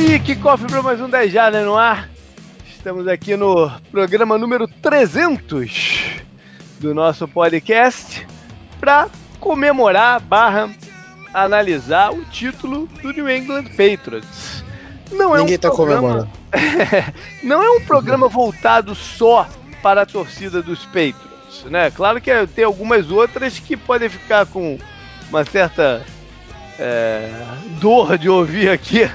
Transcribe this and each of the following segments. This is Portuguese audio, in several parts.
Aí, que cofre para mais um 10 já, né, no ar. Estamos aqui no programa número 300 do nosso podcast para comemorar barra analisar o título do New England Patriots. Não Ninguém é um tá programa... comemorando. não é um programa voltado só para a torcida dos Patriots, né? Claro que tem algumas outras que podem ficar com uma certa é, dor de ouvir aqui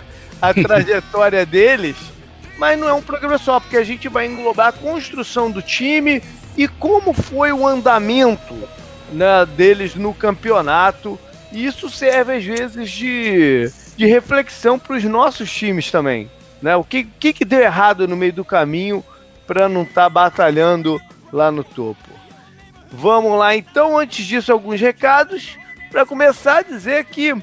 a trajetória deles, mas não é um programa só, porque a gente vai englobar a construção do time e como foi o andamento né, deles no campeonato. E isso serve às vezes de, de reflexão para os nossos times também. Né? O que, que, que deu errado no meio do caminho para não estar tá batalhando lá no topo? Vamos lá então, antes disso, alguns recados. Para começar a dizer que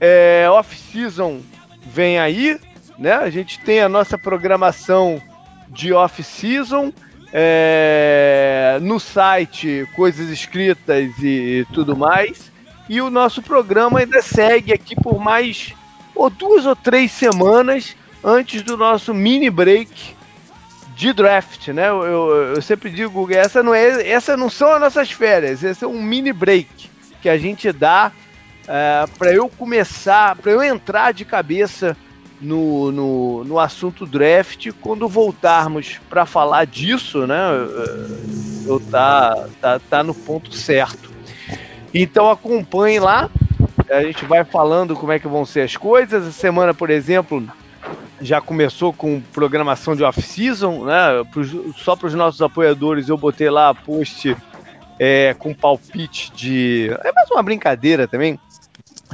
é, off-season vem aí, né? A gente tem a nossa programação de off-season. É, no site, coisas escritas e, e tudo mais. E o nosso programa ainda segue aqui por mais ou duas ou três semanas antes do nosso mini break de draft, né? Eu, eu, eu, sempre digo, essa não é, essa não são as nossas férias, esse é um mini break que a gente dá é, para eu começar, para eu entrar de cabeça no, no, no assunto draft quando voltarmos para falar disso, né? Eu tá, tá, tá no ponto certo. Então acompanhe lá. A gente vai falando como é que vão ser as coisas. Essa semana, por exemplo, já começou com programação de off-season, né? Só para os nossos apoiadores eu botei lá post é, com palpite de. É mais uma brincadeira também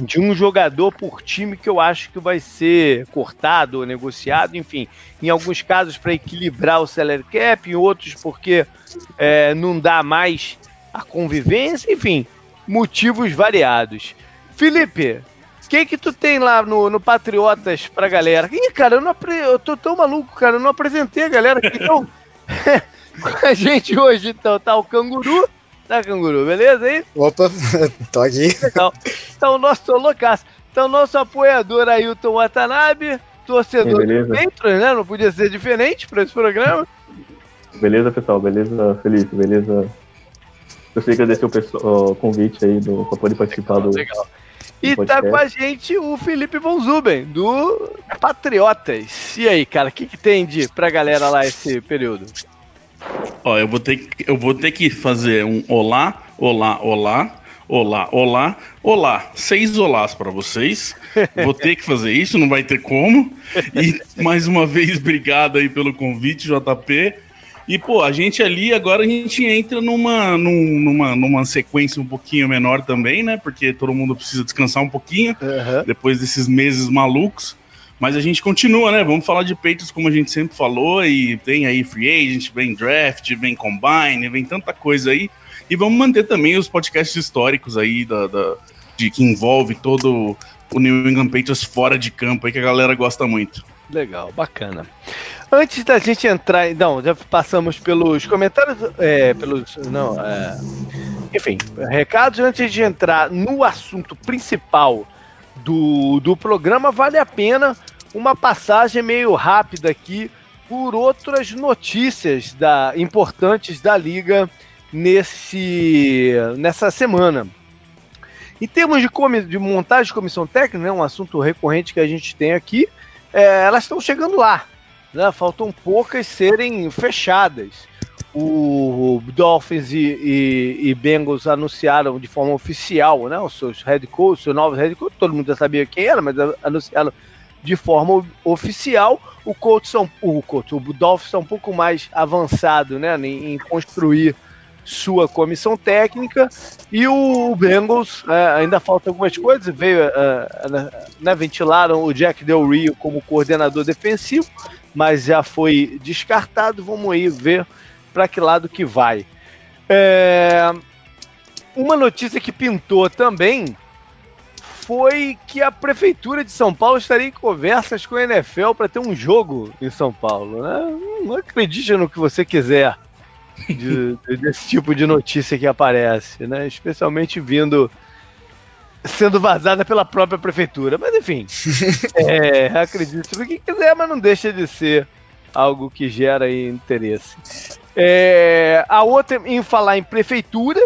de um jogador por time que eu acho que vai ser cortado ou negociado, enfim, em alguns casos para equilibrar o salary cap, em outros porque é, não dá mais a convivência, enfim, motivos variados. Felipe, o que que tu tem lá no, no Patriotas pra galera? Ih, cara, eu, não, eu tô tão maluco, cara, eu não apresentei a galera aqui, então... com a gente hoje, então, tá o Canguru, Tá, canguru, beleza aí? Opa, tô aqui. Legal. Então, nosso loucaço. Então, nosso apoiador Ailton Watanabe, torcedor do Patreon, né? Não podia ser diferente para esse programa. Beleza, pessoal? Beleza, Felipe? Beleza? Eu sei que agradecer o, o convite aí do, pra poder participar do. Legal. E tá com a gente o Felipe Von Zuben, do Patriotas. E aí, cara, o que, que tem de pra galera lá esse período? Ó, eu vou ter que, eu vou ter que fazer um olá, olá, olá, olá, olá, olá. Seis olás para vocês. Vou ter que fazer isso, não vai ter como. E mais uma vez, obrigado aí pelo convite, JP. E, pô, a gente ali agora a gente entra numa, numa, numa sequência um pouquinho menor também, né? Porque todo mundo precisa descansar um pouquinho uhum. depois desses meses malucos. Mas a gente continua, né? Vamos falar de peitos como a gente sempre falou, e tem aí free agent, vem draft, vem combine, vem tanta coisa aí. E vamos manter também os podcasts históricos aí da, da de que envolve todo o New England Patriots fora de campo aí que a galera gosta muito. Legal, bacana. Antes da gente entrar, não, já passamos pelos comentários, é, pelos, não, é, enfim, recados. Antes de entrar no assunto principal do, do programa, vale a pena uma passagem meio rápida aqui por outras notícias da, importantes da liga nesse, nessa semana. Em termos de, de montagem de comissão técnica, né, um assunto recorrente que a gente tem aqui, é, elas estão chegando lá. Né, faltam poucas serem fechadas o Dolphins e, e, e, Bengals anunciaram de forma oficial, né, os seus head coaches, seus novos head coaches, todo mundo já sabia quem era, mas anunciaram de forma oficial. O coach são, o coach, o Dolphins está um pouco mais avançado, né, em, em, construir sua comissão técnica e o Bengals é, ainda falta algumas coisas. Veio, é, é, né, ventilaram o Jack Del Rio como coordenador defensivo, mas já foi descartado. Vamos aí ver para que lado que vai. É... Uma notícia que pintou também foi que a prefeitura de São Paulo estaria em conversas com a NFL para ter um jogo em São Paulo. Né? Não acredite no que você quiser de, desse tipo de notícia que aparece, né? especialmente vindo sendo vazada pela própria prefeitura. Mas enfim, é, acredito no que quiser, mas não deixa de ser algo que gera interesse. É, a outra, em falar em prefeitura,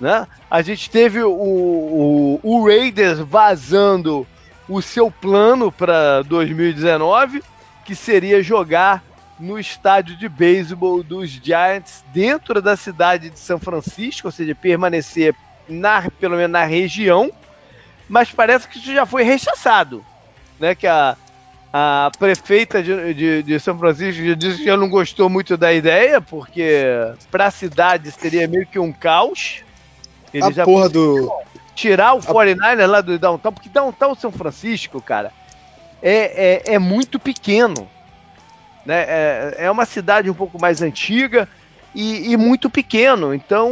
né? A gente teve o, o, o Raiders vazando o seu plano para 2019, que seria jogar no estádio de beisebol dos Giants dentro da cidade de São Francisco, ou seja, permanecer na, pelo menos na região, mas parece que isso já foi rechaçado, né? Que a, a prefeita de, de, de, São Francisco já disse que já não gostou muito da ideia, porque para a cidade seria meio que um caos. Ele a já porra do. Tirar o 49 lá do Downtown, porque Downtown São Francisco, cara, é, é, é muito pequeno. Né? É, é uma cidade um pouco mais antiga e, e muito pequeno. Então,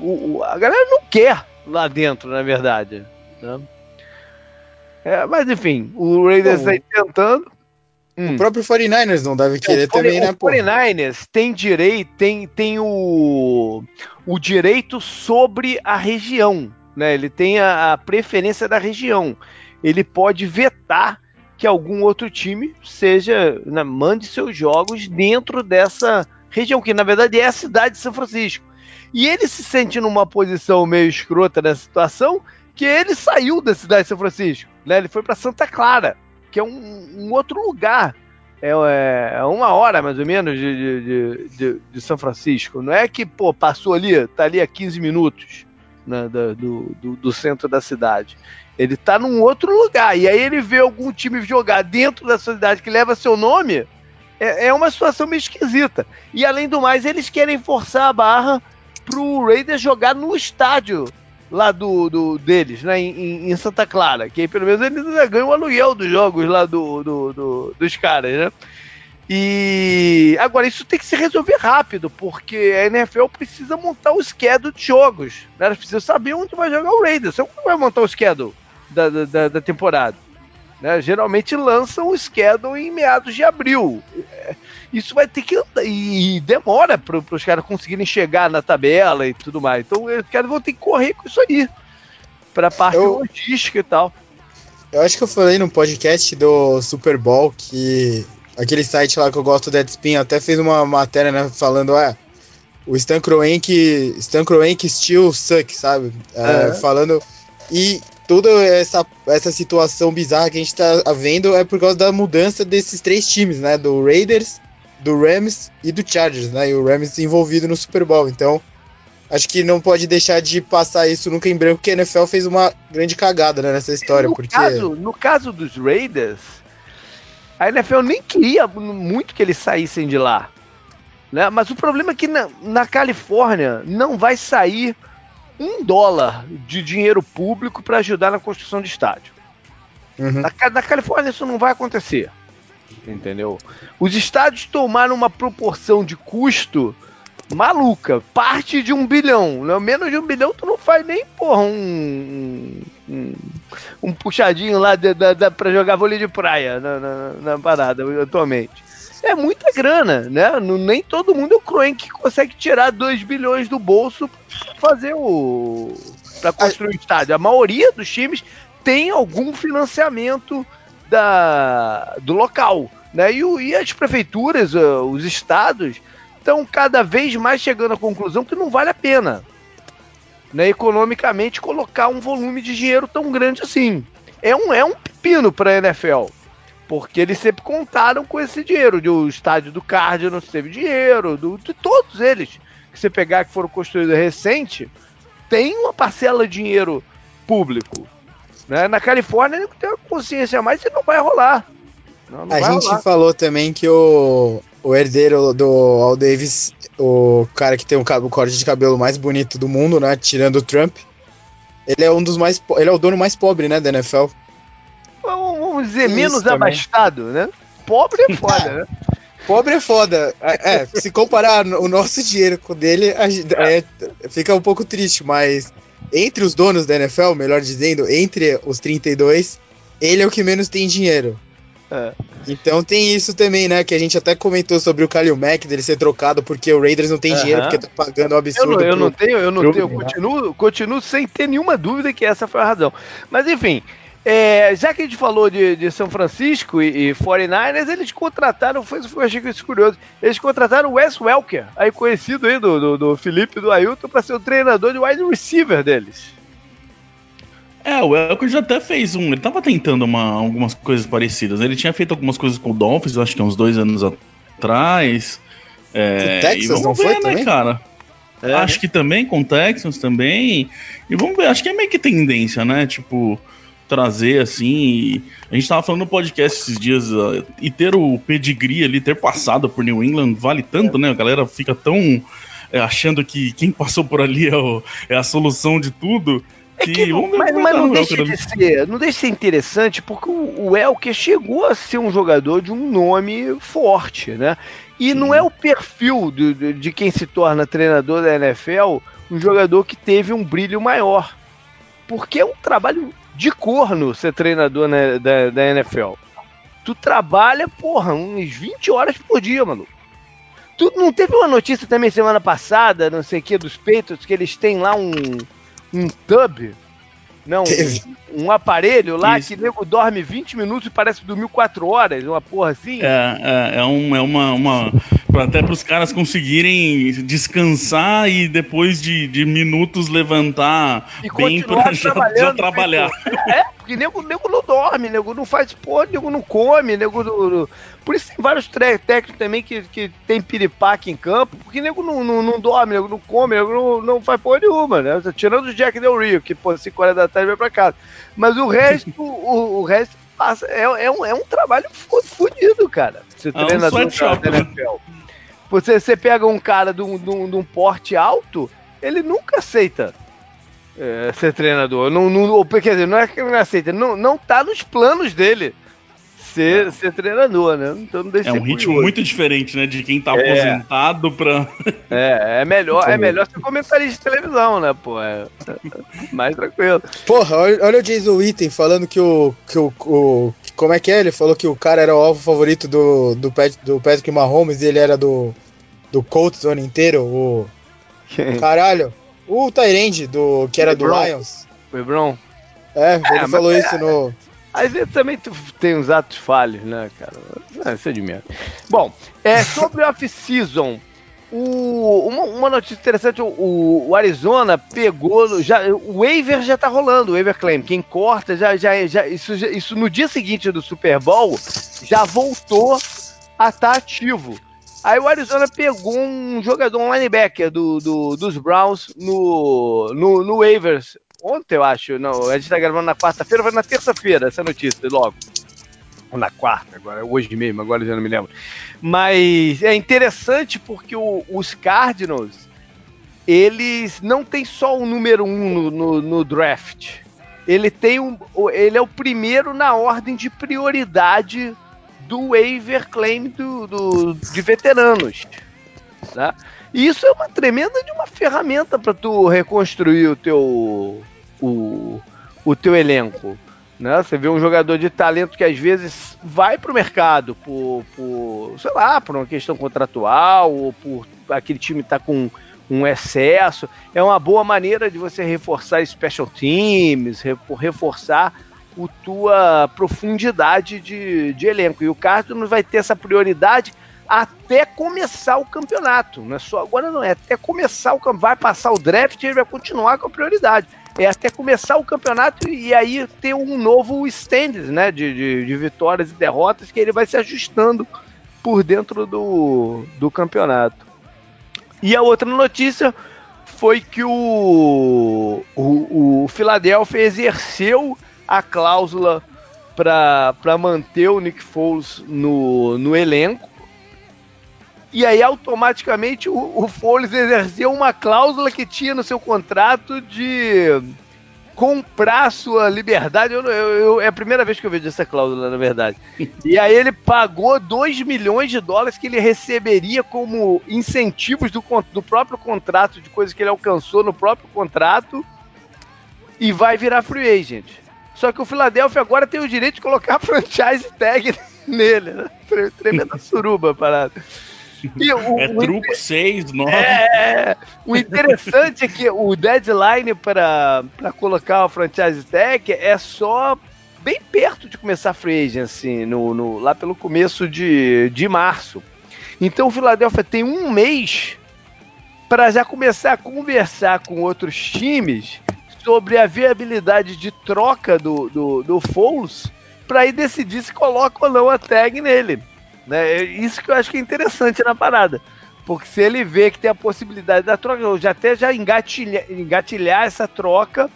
o, o, a galera não quer lá dentro, na verdade. Né? É, mas enfim, o Raiders está tentando. Hum. O próprio 49ers não deve querer também, né? O 49ers tem direito, tem, tem o, o direito sobre a região, né? Ele tem a, a preferência da região. Ele pode vetar que algum outro time seja, né, mande seus jogos dentro dessa região, que na verdade é a cidade de São Francisco. E ele se sente numa posição meio escrota nessa situação, que ele saiu da cidade de São Francisco, né? Ele foi para Santa Clara, que é um, um outro lugar. É, é, uma hora mais ou menos de, de, de, de, São Francisco. Não é que, pô, passou ali, tá ali a 15 minutos né, do, do, do, centro da cidade. Ele tá num outro lugar. E aí ele vê algum time jogar dentro da cidade que leva seu nome. É, é uma situação meio esquisita. E além do mais, eles querem forçar a barra pro Raiders jogar no estádio lá do, do deles, né, em, em, Santa Clara, que pelo menos eles ganham o aluguel dos jogos lá do, do, do, dos caras, né? E agora isso tem que se resolver rápido, porque a NFL precisa montar o schedule de jogos. Né? Elas precisam saber onde vai jogar o Raiders. Como vai montar o schedule da, da, da temporada? Né? Geralmente lançam o schedule em meados de abril. Isso vai ter que andar, e demora para os caras conseguirem chegar na tabela e tudo mais. Então os caras vão ter que correr com isso aí para parte eu, logística e tal. Eu acho que eu falei no podcast do Super Bowl que aquele site lá que eu gosto, Deadspin, até fez uma matéria né, falando, é, o Stan Kroenke, Stan Kroenke still suck, sabe? É, é. Falando e toda essa, essa situação bizarra que a gente tá vendo é por causa da mudança desses três times, né? Do Raiders, do Rams e do Chargers, né? E o Rams envolvido no Super Bowl. Então, acho que não pode deixar de passar isso nunca em branco, porque a NFL fez uma grande cagada né, nessa história. No, porque... caso, no caso dos Raiders, a NFL nem queria muito que eles saíssem de lá. Né? Mas o problema é que na, na Califórnia não vai sair um dólar de dinheiro público para ajudar na construção de estádio. Uhum. Na, na, Califórnia isso não vai acontecer. Entendeu? Os estádios tomaram uma proporção de custo maluca. Parte de um bilhão. Né? Menos de um bilhão tu não faz nem, porra, um. um, um puxadinho lá de, de, de, pra jogar vôlei de praia na, na, na parada atualmente é muita grana, né? Nem todo mundo é o Kroenk que consegue tirar 2 bilhões do bolso pra fazer o. para construir o estádio. A maioria dos times tem algum financiamento da, do local. Né? E, e as prefeituras, uh, os estados, estão cada vez mais chegando à conclusão que não vale a pena. Né, economicamente colocar um volume de dinheiro tão grande assim. É um, é um pepino para a NFL. Porque eles sempre contaram com esse dinheiro. O estádio do Cardinals teve dinheiro, do, de todos eles que você pegar que foram construídos recente, tem uma parcela de dinheiro público. Né? Na Califórnia tem uma consciência a mais e não vai rolar. Não, não a gente rolar. falou também que o, o herdeiro do Al Davis, o cara que tem o, o corte de cabelo mais bonito do mundo, né? Tirando o Trump, ele é um dos mais. Ele é o dono mais pobre, né, da NFL vamos dizer, Isso menos também. abastado, né? Pobre é foda, né? Pobre é foda. É, é, se comparar o nosso dinheiro com o dele, é, fica um pouco triste, mas entre os donos da NFL, melhor dizendo, entre os 32, ele é o que menos tem dinheiro. É. Então tem isso também, né? Que a gente até comentou sobre o Kalil Mack dele ser trocado porque o Raiders não tem uh -huh. dinheiro, porque tá pagando um absurdo. Eu não, eu não tenho, eu não tenho, eu continuo, continuo sem ter nenhuma dúvida que essa foi a razão. Mas enfim, é, já que a gente falou de, de São Francisco e, e 49ers, eles contrataram, foi, eu achei isso curioso, eles contrataram o Wes Welker, aí conhecido aí do, do, do Felipe do Ailton, para ser o treinador de wide receiver deles. É, o Welker já até fez um. Ele tava tentando uma, algumas coisas parecidas. Ele tinha feito algumas coisas com o Dolphins, acho que uns dois anos atrás. É, o Texas e não ver, foi né, também? cara? É, acho né? que também, com o Texans também. E vamos ver, acho que é meio que tendência, né? Tipo, trazer assim. A gente tava falando no podcast esses dias, uh, e ter o pedigree ali, ter passado por New England, vale tanto, é. né? A galera fica tão é, achando que quem passou por ali é, o, é a solução de tudo. É que, não, mas, mas não, deixa de ser, não deixa de ser interessante, porque o, o Elker chegou a ser um jogador de um nome forte, né? E Sim. não é o perfil de, de, de quem se torna treinador da NFL um jogador que teve um brilho maior. Porque é um trabalho de corno ser treinador né, da, da NFL. Tu trabalha, porra, uns 20 horas por dia, mano. Tu não teve uma notícia também semana passada, não sei o que, dos Patriots, que eles têm lá um, um tub, não, um, um aparelho lá Isso. que nego dorme 20 minutos e parece dormir 4 horas, uma porra assim. É, é, é, um, é uma, uma. Até para os caras conseguirem descansar e depois de, de minutos levantar e bem para já, já, trabalhar. É, porque nego, nego não dorme, nego não faz porra, nego não come, nego não, por isso tem vários técnicos também que, que tem piripaque em campo, porque nego não, não, não dorme, nego não come, nego não, não faz porra nenhuma, né? Tirando o Jack Del Rio, que, pô, 5 horas da tarde vai pra casa. Mas o resto, o, o resto passa, é, é, um, é um trabalho fodido, cara. Você é treinador um da né? Você, você pega um cara de um, de um, de um porte alto, ele nunca aceita é, ser treinador. Não, não, quer dizer, não é que ele não aceita, não, não tá nos planos dele ser, ser treinador, né? Então não deixa É um ritmo muito diferente, né? De quem tá é. aposentado pra. É, é melhor, é melhor ser comentarista de televisão, né, pô? É, mais tranquilo. Porra, olha, o Jason Witten falando que o, que o, o. Como é que é? Ele falou que o cara era o alvo favorito do, do, Pat, do Patrick Mahomes e ele era do, do Colts o ano inteiro. O. Quem? Caralho. O Tyrande, do, que era o do Lions. O Lebron. É, ele é, falou isso no. Às vezes também tu tem uns atos falhos, né, cara? Não, isso é de merda. Bom, é, sobre off-season, uma, uma, notícia interessante, o, o, Arizona pegou, já, o waiver já tá rolando, o waiver claim, quem corta, já, já, já, isso, já, isso no dia seguinte do Super Bowl, já voltou a estar tá ativo. Aí o Arizona pegou um jogador, um linebacker do, do dos Browns no, no, no waivers ontem, eu acho. Não, a gente tá gravando na quarta-feira, vai na terça-feira essa notícia, logo. Ou na quarta, agora, hoje mesmo, agora eu já não me lembro. Mas é interessante porque o, os Cardinals, eles não tem só o número um no, no, no draft. Ele tem um, ele é o primeiro na ordem de prioridade do waiver claim do, do de veteranos. Tá? E isso é uma tremenda de uma ferramenta para tu reconstruir o teu o, o teu elenco. Né? Você vê um jogador de talento que às vezes vai para o mercado por, por, sei lá, por uma questão contratual ou por aquele time estar tá com um excesso. É uma boa maneira de você reforçar special teams, reforçar a tua profundidade de, de elenco. E o Cardinals vai ter essa prioridade até começar o campeonato. Não é só agora, não é até começar o campeonato. Vai passar o draft e ele vai continuar com a prioridade é até começar o campeonato e aí ter um novo stand né, de, de, de, vitórias e derrotas que ele vai se ajustando por dentro do, do campeonato. E a outra notícia foi que o, o, o Philadelphia exerceu a cláusula para manter o Nick Foles no, no elenco e aí automaticamente o, o Foles exerceu uma cláusula que tinha no seu contrato de comprar sua liberdade. Eu, eu, eu, é a primeira vez que eu vejo essa cláusula, na verdade. E aí ele pagou 2 milhões de dólares que ele receberia como incentivos do, do próprio contrato, de coisas que ele alcançou no próprio contrato, e vai virar free agent. Só que o Philadelphia agora tem o direito de colocar a franchise tag nele, né? Tremenda suruba parada. O, é o truco inter... 6, 9. É, o interessante é que o deadline para colocar o franchise tag é só bem perto de começar a free agency, no, no, lá pelo começo de, de março. Então o Philadelphia tem um mês para já começar a conversar com outros times sobre a viabilidade de troca do, do, do Foles para aí decidir se coloca ou não a tag nele. Né? É isso que eu acho que é interessante na parada. Porque se ele vê que tem a possibilidade da troca, já até já engatilhar, engatilhar essa troca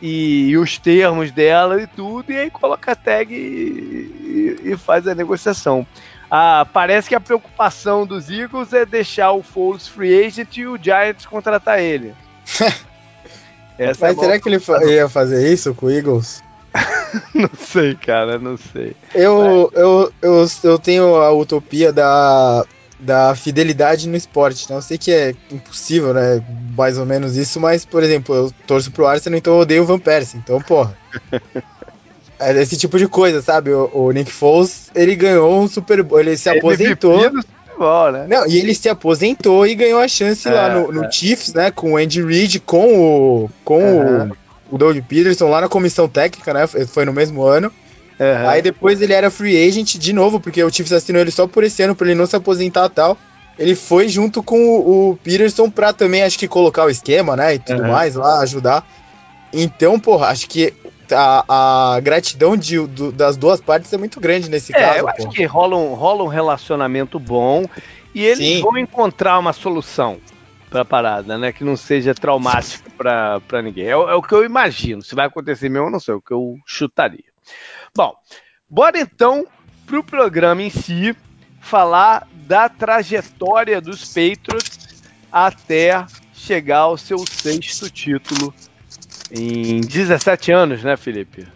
e, e, os termos dela e tudo, e aí coloca a tag e, e, e faz a negociação. Ah, parece que a preocupação dos Eagles é deixar o Foles free agent e o Giants contratar ele. Mas é será que ele ia fazer isso com o Eagles? não sei, cara, não sei. Eu, eu, eu, eu tenho a utopia da, da fidelidade no esporte. Né? Eu sei que é impossível, né? Mais ou menos isso, mas, por exemplo, eu torço pro Arsenal, então eu odeio o Van Persie. Então, porra. é esse tipo de coisa, sabe? O, o, Nick Foles, ele ganhou um Super Bowl, ele se ele aposentou. Futebol, né? Não, e ele se aposentou e ganhou a chance é, lá no, no é. Chiefs, né? Com o Andy Reid, com o com o o Doug Peterson lá na comissão técnica, né? Foi no mesmo ano. Uhum. Aí depois ele era free agent de novo, porque o Chiefs assinou ele só por esse ano, pra ele não se aposentar e tal. Ele foi junto com o, o Peterson pra também, acho que, colocar o esquema, né? E tudo uhum. mais lá, ajudar. Então, porra, acho que a, a gratidão de, do, das duas partes é muito grande nesse é, caso. Eu acho que rola um, rola um relacionamento bom e eles Sim. vão encontrar uma solução pra parada, né? Que não seja traumático pra, pra ninguém. É, é, o que eu imagino. Se vai acontecer mesmo, eu não sei, é o que eu chutaria. Bom, bora então pro programa em si falar da trajetória dos Patriots até chegar ao seu sexto título em 17 anos, né, Felipe?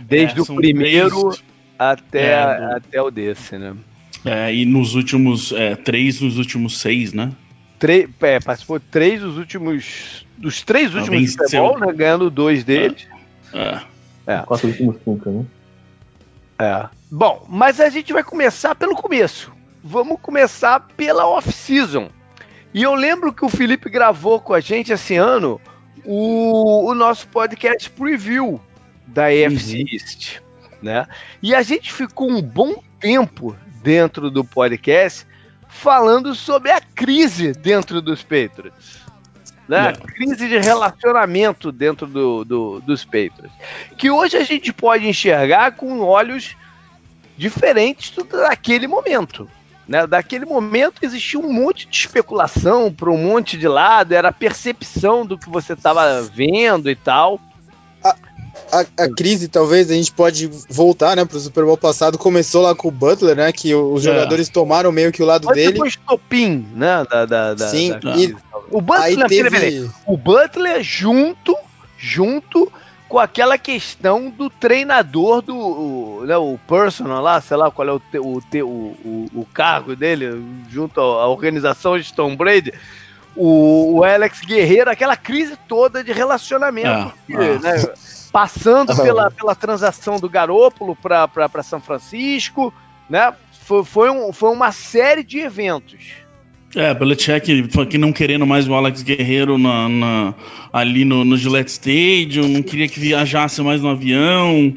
Desde é, o primeiro três... até, é, até o desse, né? É, e nos últimos. É, três nos últimos seis, né? Três, é, participou três dos últimos. Dos três últimos Super Bowl, né? Ganhando dois deles. É. é. é. Quatro últimos cinco, né? É. Bom, mas a gente vai começar pelo começo. Vamos começar pela off-season. E eu lembro que o Felipe gravou com a gente esse ano o, o nosso podcast preview da EFC uhum. East. Né? E a gente ficou um bom tempo dentro do podcast falando sobre a crise dentro dos Patriots. Né? A crise de relacionamento dentro do, do, dos Patriots. Que hoje a gente pode enxergar com olhos diferentes daquele momento. Né? Daquele momento existia um monte de especulação para um monte de lado, era a percepção do que você estava vendo e tal a, a, crise, talvez, a gente pode voltar, né, pro Super Bowl passado. Começou lá com o Butler, né? Que os é. jogadores tomaram meio que o lado Mas dele. Foi estopim, né? Da, da, da Sim, da e, o Butler, teve... peraí, peraí, o Butler junto, junto com aquela questão do treinador do o, né, o personal lá, sei lá qual é o, o, o, o, cargo dele, junto à organização de Tom Brady, o, o Alex Guerreiro, aquela crise toda de relacionamento. Ah, que, ah. Né, passando pela, pela transação do Garópolo para São Francisco, né? Foi, foi, um, foi uma série de eventos. É, Belichick aqui não querendo mais o Alex Guerreiro na, na, ali no, no Gillette Stadium, não queria que viajasse mais no avião.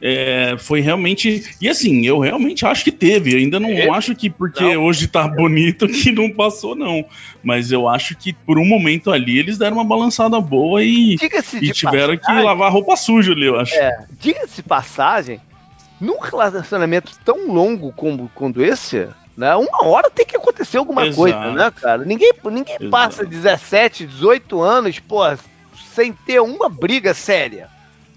É, foi realmente. E assim, eu realmente acho que teve. Eu ainda não é? acho que porque não. hoje tá bonito que não passou, não. Mas eu acho que por um momento ali eles deram uma balançada boa e, e tiveram passagem, que lavar roupa suja ali, eu acho. É, diga-se passagem, num relacionamento tão longo como, como esse, né? Uma hora tem que acontecer alguma Exato. coisa, né, cara? Ninguém, ninguém passa 17, 18 anos, pô, sem ter uma briga séria.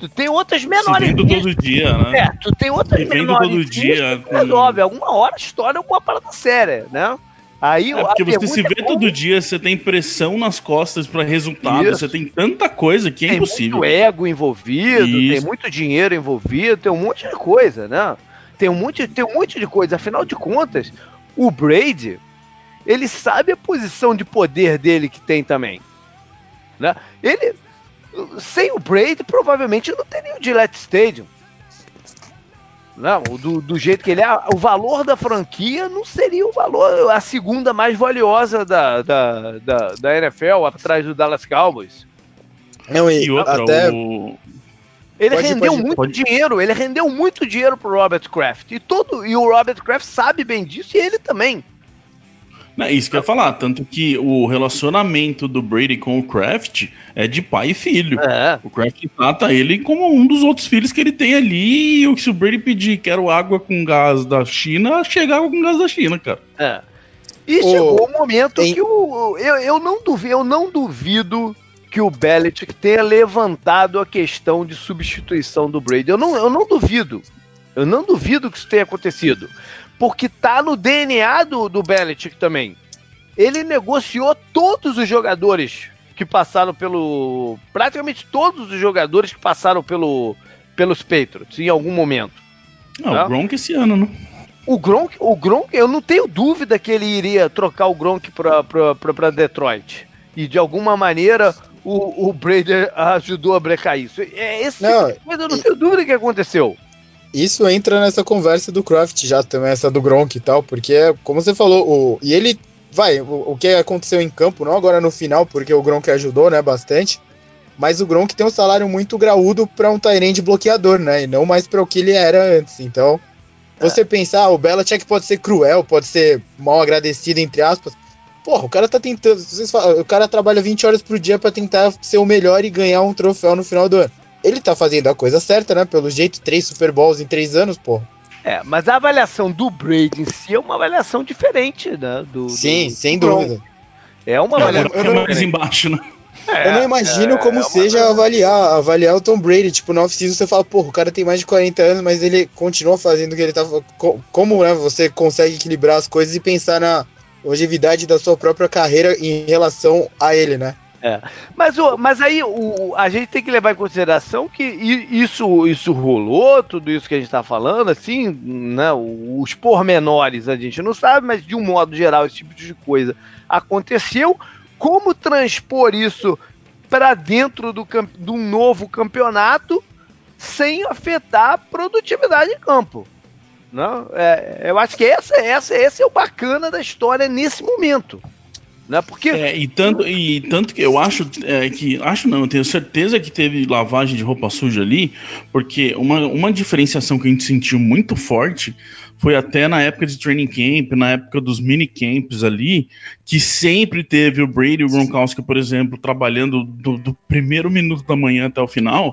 Tu tem outras menores. Vivendo todo dia, né? É, tu tem outras Vivendo menores. todo dia. Com... Resolve. Alguma hora estoura alguma parada séria, né? Aí, é porque você se vê é todo dia, você tem pressão nas costas para resultado, Isso. você tem tanta coisa que é tem impossível. Tem muito ego envolvido, Isso. tem muito dinheiro envolvido, tem um monte de coisa, né? Tem um monte, tem um monte de coisa. Afinal de contas, o Brady, ele sabe a posição de poder dele que tem também. Né? Ele, sem o Brady, provavelmente não teria o Gillette Stadium. Não, do, do jeito que ele é, o valor da franquia não seria o valor, a segunda mais valiosa da, da, da, da NFL, atrás do Dallas Cowboys. Não, e, E outra, até o... Ele Pode- rendeu pode- muito pode- dinheiro, ele rendeu muito dinheiro pro Robert Kraft. E, todo, e o Robert Kraft sabe bem disso e ele também. Não, é isso que eu ia falar. Tanto que o relacionamento do Brady com o Kraft é de pai e filho. É. O Kraft trata ele como um dos outros filhos que ele tem ali. E se o Brady pedir quero água com gás da China, chega água com gás da China, cara. É. E O- chegou o momento em- que o, eu, eu, não duvido, eu não duvido que o Belichick tenha levantado a questão de substituição do Brady. Eu não, eu não duvido. Eu não duvido que isso tenha acontecido. Porque tá no DNA do, do Belichick também. Ele negociou todos os jogadores que passaram pelo. Praticamente todos os jogadores que passaram pelo, pelos Patriots em algum momento. Não, Tá. o Gronk esse ano, né? O Gronk, o Gronk, eu não tenho dúvida que ele iria trocar o Gronk para Detroit. E de alguma maneira o, o Brady ajudou a brecar isso. É esse Não, tipo de coisa, eu não tenho dúvida que aconteceu. Isso entra nessa conversa do Kraft já também, essa do Gronk e tal, porque, como você falou, o, e ele, vai, o, o que aconteceu em campo, não agora no final, porque o Gronk ajudou, né, bastante, mas o Gronk tem um salário muito graúdo para um Tyrande bloqueador, né, e não mais para o que ele era antes, então, você pensar, o Belichick pode ser cruel, pode ser mal agradecido, entre aspas, porra, o cara tá tentando, falam, o cara trabalha 20 horas por dia para tentar ser o melhor e ganhar um troféu no final do ano. Ele tá fazendo a coisa certa, né? Pelo jeito, três Super Bowls em três anos, pô. É, mas a avaliação do Brady em si é uma avaliação diferente, né? Do, Sim, do- sem do dúvida. É uma avaliação. eu É não- mais embaixo, né? eu não imagino é, como é uma- seja avaliar, avaliar o Tom Brady. Tipo, no off-season você fala, porra, o cara tem mais de 40 anos, mas ele continua fazendo o que ele tá co- Como né, você consegue equilibrar as coisas e pensar na longevidade da sua própria carreira em relação a ele, né? Mas, o- mas aí o, a gente tem que levar em consideração que isso, isso rolou, tudo isso que a gente está falando, assim, né, os pormenores a gente não sabe, mas de um modo geral esse tipo de coisa aconteceu. Como transpor isso para dentro do, um novo campeonato sem afetar a produtividade em campo? Não, é, eu acho que essa, essa, esse é o bacana da história nesse momento. Né? Porque É, e tanto, e tanto que eu acho é, que. Acho não, eu tenho certeza que teve lavagem de roupa suja ali, porque uma, uma diferenciação que a gente sentiu muito forte foi até na época de training camp, na época dos mini camps ali, que sempre teve o Brady e o Gronkowski, por exemplo, trabalhando do, do primeiro minuto da manhã até o final,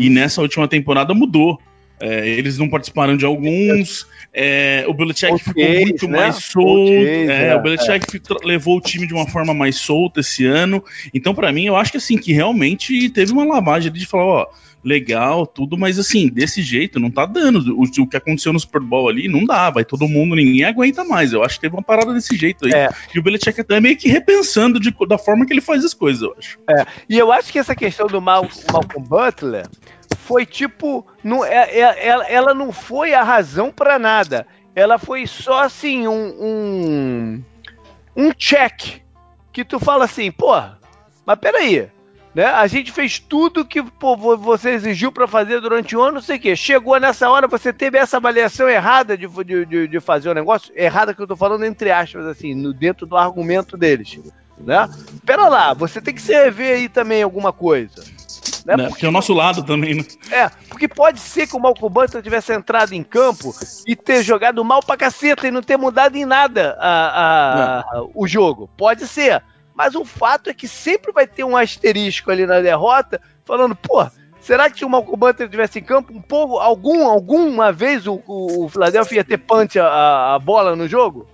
e nessa última temporada mudou. É, eles não participaram de alguns. é, o Belichick OTAs, ficou muito né? mais solto. OTAs, é, é, o Belichick fica- levou o time de uma forma mais solta esse ano. Então, pra mim, eu acho que assim, que realmente teve uma lavagem ali de falar, ó, legal, tudo, mas assim, desse jeito, não tá dando. O, o que aconteceu no Super Bowl ali, não dá, vai todo mundo, ninguém aguenta mais. Eu acho que teve uma parada desse jeito aí. É. E o Belichick até meio que repensando de, da forma que ele faz as coisas, eu acho. E eu acho que essa questão do Mal, Malcolm Butler foi tipo. Não, é, é- ela, ela não foi a razão pra nada. Ela foi só assim, um. Um, um check. Que tu fala assim, pô, mas peraí. Né? A gente fez tudo que pô, vo- você exigiu pra fazer durante o ano, não sei o quê. Chegou nessa hora, você teve essa avaliação errada de, de, de- fazer o negócio. Errada que eu tô falando entre aspas, assim, no, dentro do argumento deles. Né? Pera lá, você tem que se rever aí também alguma coisa. Né? Né? Porque é o nosso lado também, né? É, porque pode ser que o Malcolm Butler tivesse entrado em campo e ter jogado mal pra caceta e não ter mudado em nada a- a- o jogo. Pode ser. Mas o fato é que sempre vai ter um asterisco ali na derrota, falando, pô, será que se o Malcolm Butler tivesse em campo, um pouco, algum, alguma vez o, o, o Philadelphia ia ter punch a, a bola no jogo?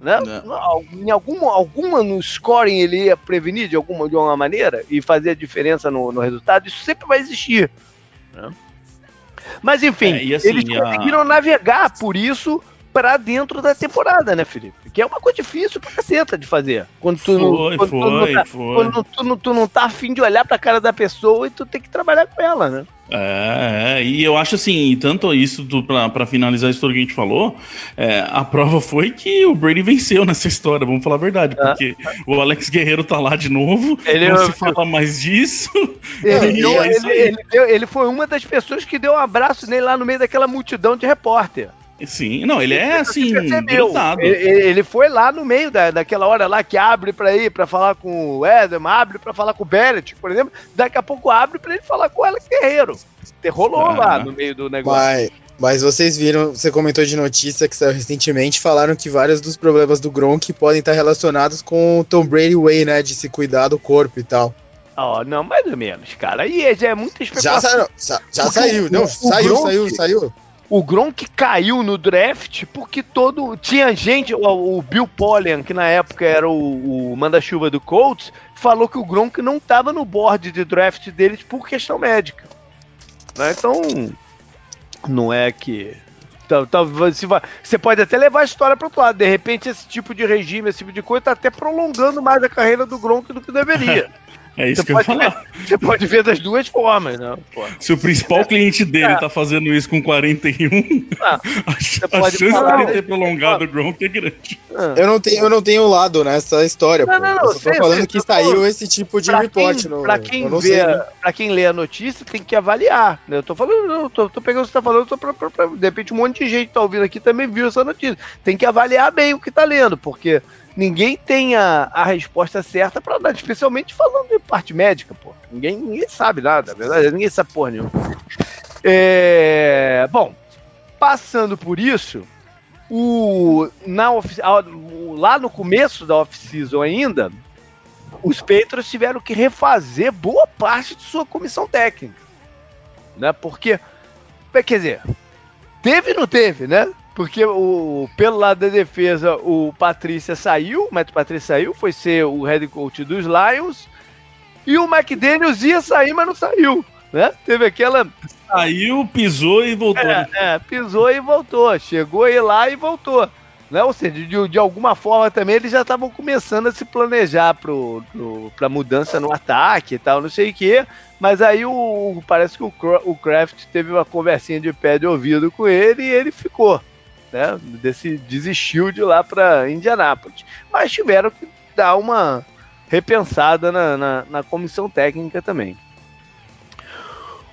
Né? Não. Não, Em alguma, alguma no scoring ele ia prevenir de alguma, de alguma maneira e fazer a diferença no, no resultado? Isso sempre vai existir. né? Mas enfim, É, assim, eles a- conseguiram navegar por isso pra dentro da temporada, né, Felipe? Que é uma coisa difícil pra caceta de fazer. Quando tu não, Foi, quando tu não foi, tá, foi. Quando tu, não- tu não tá afim de olhar pra cara da pessoa e tu tem que trabalhar com ela, né? É, é, e eu acho assim, tanto isso pra finalizar isso tudo que a gente falou, é, a prova foi que o Brady venceu nessa história, vamos falar a verdade, Ah. porque o Alex Guerreiro tá lá de novo, Ele- não se fala mais disso. Ele, é ele- ele ele foi uma das pessoas que deu um abraço nele lá no meio daquela multidão de repórter. Sim, não, ele é assim. Ele, ele foi lá no meio da, daquela hora lá que abre pra ir pra falar com o Edam, abre pra falar com o Bellet, por exemplo. Daqui a pouco abre pra ele falar com o Alex Guerreiro. Rolou Ah. lá no meio do negócio. Mas, mas vocês viram, você comentou de notícia que saiu recentemente, falaram que vários dos problemas do Gronk podem estar relacionados com o Tom Brady Way, né? De se cuidar do corpo e tal. Ó, não, mais ou menos, cara. Aí já é muita Já, especulação. sa- já Porque saiu, o- não, o saiu, Gronk- saiu, saiu. O Gronk caiu no draft porque todo. Tinha gente, o, o Bill Polian, que na época era o, o manda-chuva do Colts, falou que o Gronk não tava no board de draft deles por questão médica. Né? Então. Não é que. Você pode até levar a história para outro lado. De repente, esse tipo de regime, esse tipo de coisa, tá até prolongando mais a carreira do Gronk do que deveria. É isso Você que eu ver, você pode ver das duas formas, né? Pô. Se o principal cliente dele É. tá fazendo isso com 41, Ah, a, a pode chance dele ter prolongado o Gronk é grande. ah. Eu não tenho, eu não tenho lado nessa história, Não, pô. não, não, eu só tô sei, falando sei, que tô saiu falando. esse tipo de pra report. quem, no, pra quem não vê, sei, né? pra quem lê a notícia, tem que avaliar. né? Eu tô falando, eu tô, tô pegando o que você tá falando, tô pra, pra- pra- de repente um monte de gente que tá ouvindo aqui também viu essa notícia. Tem que avaliar bem o que tá lendo, porque ninguém tem a, a resposta certa pra dar, especialmente falando de parte médica, pô. Ninguém, ninguém sabe nada, na verdade, ninguém sabe porra nenhuma. É, bom, passando por isso, o, na ofi- a- o- lá no começo da off-season ainda, os Patriots tiveram que refazer boa parte de sua comissão técnica. Né? Porque, quer dizer, teve e não teve, né? Porque o, pelo lado da defesa, o Patrícia saiu, o Matt Patrícia saiu, foi ser o head coach dos Lions, e o McDaniels ia sair, mas não saiu. Né? Teve aquela Saiu, pisou e voltou. né? é, é, pisou e voltou. Chegou aí lá e voltou. Né? Ou seja, de, de alguma forma também eles já estavam começando a se planejar pra mudança no ataque e tal, não sei o quê. Mas aí o, parece que o, o Kraft teve uma conversinha de pé de ouvido com ele e ele ficou. Né? Desse, desistiu de ir lá para Indianápolis. Mas tiveram que dar uma repensada na, na, na comissão técnica também.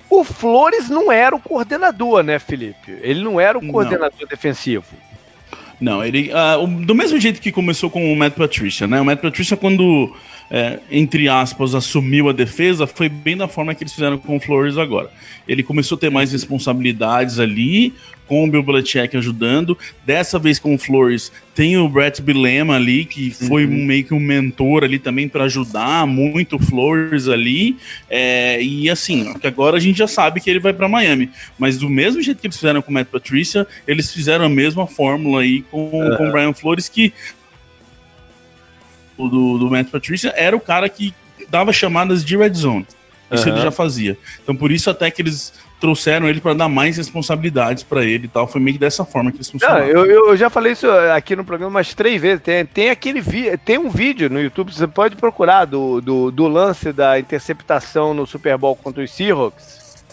O Flores não era o coordenador, né, Felipe? Ele não era o Não. coordenador defensivo. Não, ele. o- do mesmo jeito que começou com o Matt Patricia, né? O Matt Patricia, quando, é, entre aspas, assumiu a defesa, foi bem da forma que eles fizeram com o Flores agora. Ele começou a ter mais responsabilidades ali, com o Bill Belichick ajudando. Dessa vez com o Flores, tem o Brett Bilema ali, que foi Uhum. um- meio que um mentor ali também para ajudar muito o Flores ali. É, e assim, agora a gente já sabe que ele vai para Miami. Mas do mesmo jeito que eles fizeram com o Matt Patricia, eles fizeram a mesma fórmula aí com, com o Brian Flores, que o do, do Matt Patricia era o cara que dava chamadas de red zone. Isso Aham. ele já fazia. Então por isso até que eles trouxeram ele para dar mais responsabilidades para ele e tal. Foi meio que dessa forma que eles Não, funcionaram. eu, eu já falei isso aqui no programa umas três vezes. Tem, tem aquele vi, tem um vídeo no YouTube, você pode procurar, do, do, do lance da interceptação no Super Bowl contra os Seahawks.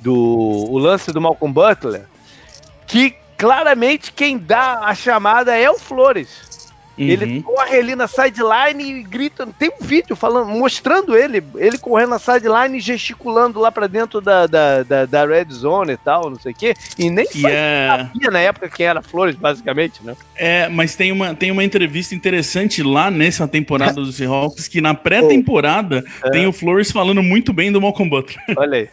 Do, o lance do Malcolm Butler. Que claramente quem dá a chamada é o Flores. Uhum. Ele corre ali na sideline e grita. Tem um vídeo falando, mostrando ele, ele correndo na sideline e gesticulando lá pra dentro da, da, da, da red zone e tal, não sei o quê. E nem é, sabia na época quem era Flores, basicamente, né? é, mas tem uma, tem uma entrevista interessante lá nessa temporada do Seahawks que na pré-temporada É. tem o Flores falando muito bem do Malcolm Butler. Olha aí,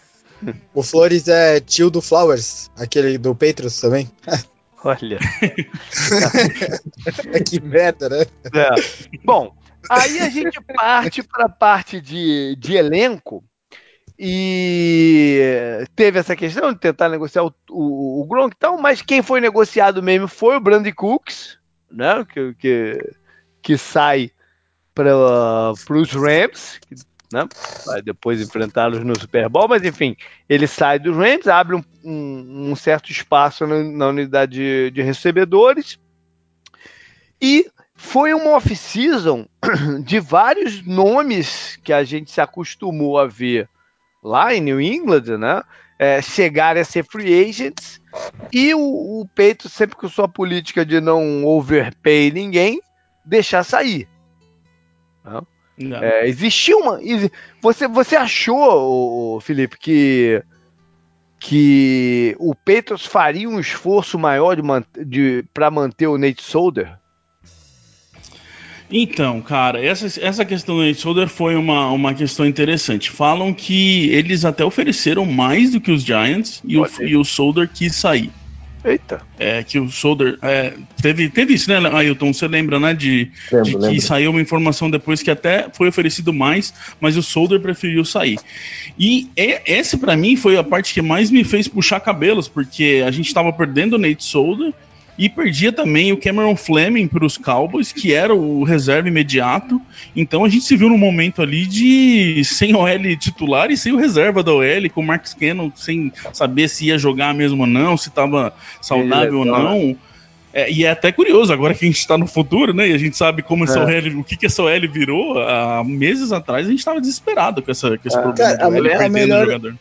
O Flores é tio do Flowers, aquele do Patriots também. olha. que merda, né? É. Bom, aí a gente parte para a parte de, de elenco e teve essa questão de tentar negociar o, o, o Gronk e tal, mas quem foi negociado mesmo foi o Brandon Cooks, né? Que, que, que sai para os Rams, né? Vai depois enfrentá-los no Super Bowl, mas enfim, ele sai dos Rams, abre um, um, um certo espaço na, na unidade de, de, recebedores e foi uma off-season de vários nomes que a gente se acostumou a ver lá em New England, né? É, chegarem a ser free agents e o, o Peito, sempre com sua política de não overpay ninguém, deixar sair. Né? É, existia uma. Você, você achou, Felipe, que que o Patriots faria um esforço maior de, de para manter o Nate Solder? Então, cara, essa, essa questão do Nate Solder foi uma, uma questão interessante. Falam que eles até ofereceram mais do que os Giants e, o, e o Solder quis sair. Eita. É, que o Solder. É, teve, teve isso, né, Ailton? Você lembra, né? De, lembro, de que lembro. saiu uma informação depois que até foi oferecido mais, mas o Solder preferiu sair. E esse, para mim, foi a parte que mais me fez puxar cabelos, porque a gente tava perdendo o Nate Solder e perdia também o Cameron Fleming para os Cowboys, que era o reserva imediato. Então a gente se viu num momento ali de sem OL titular e sem o reserva da OL, com o Marcus Cannon sem saber se ia jogar mesmo ou não, se estava saudável ou não. É, e é até curioso, agora que a gente está no futuro, né? E a gente sabe como essa é. OL, o que, que essa OL virou. Há meses atrás a gente estava desesperado com, essa, com esse é. problema Cara, de OL a, melhor, jogador.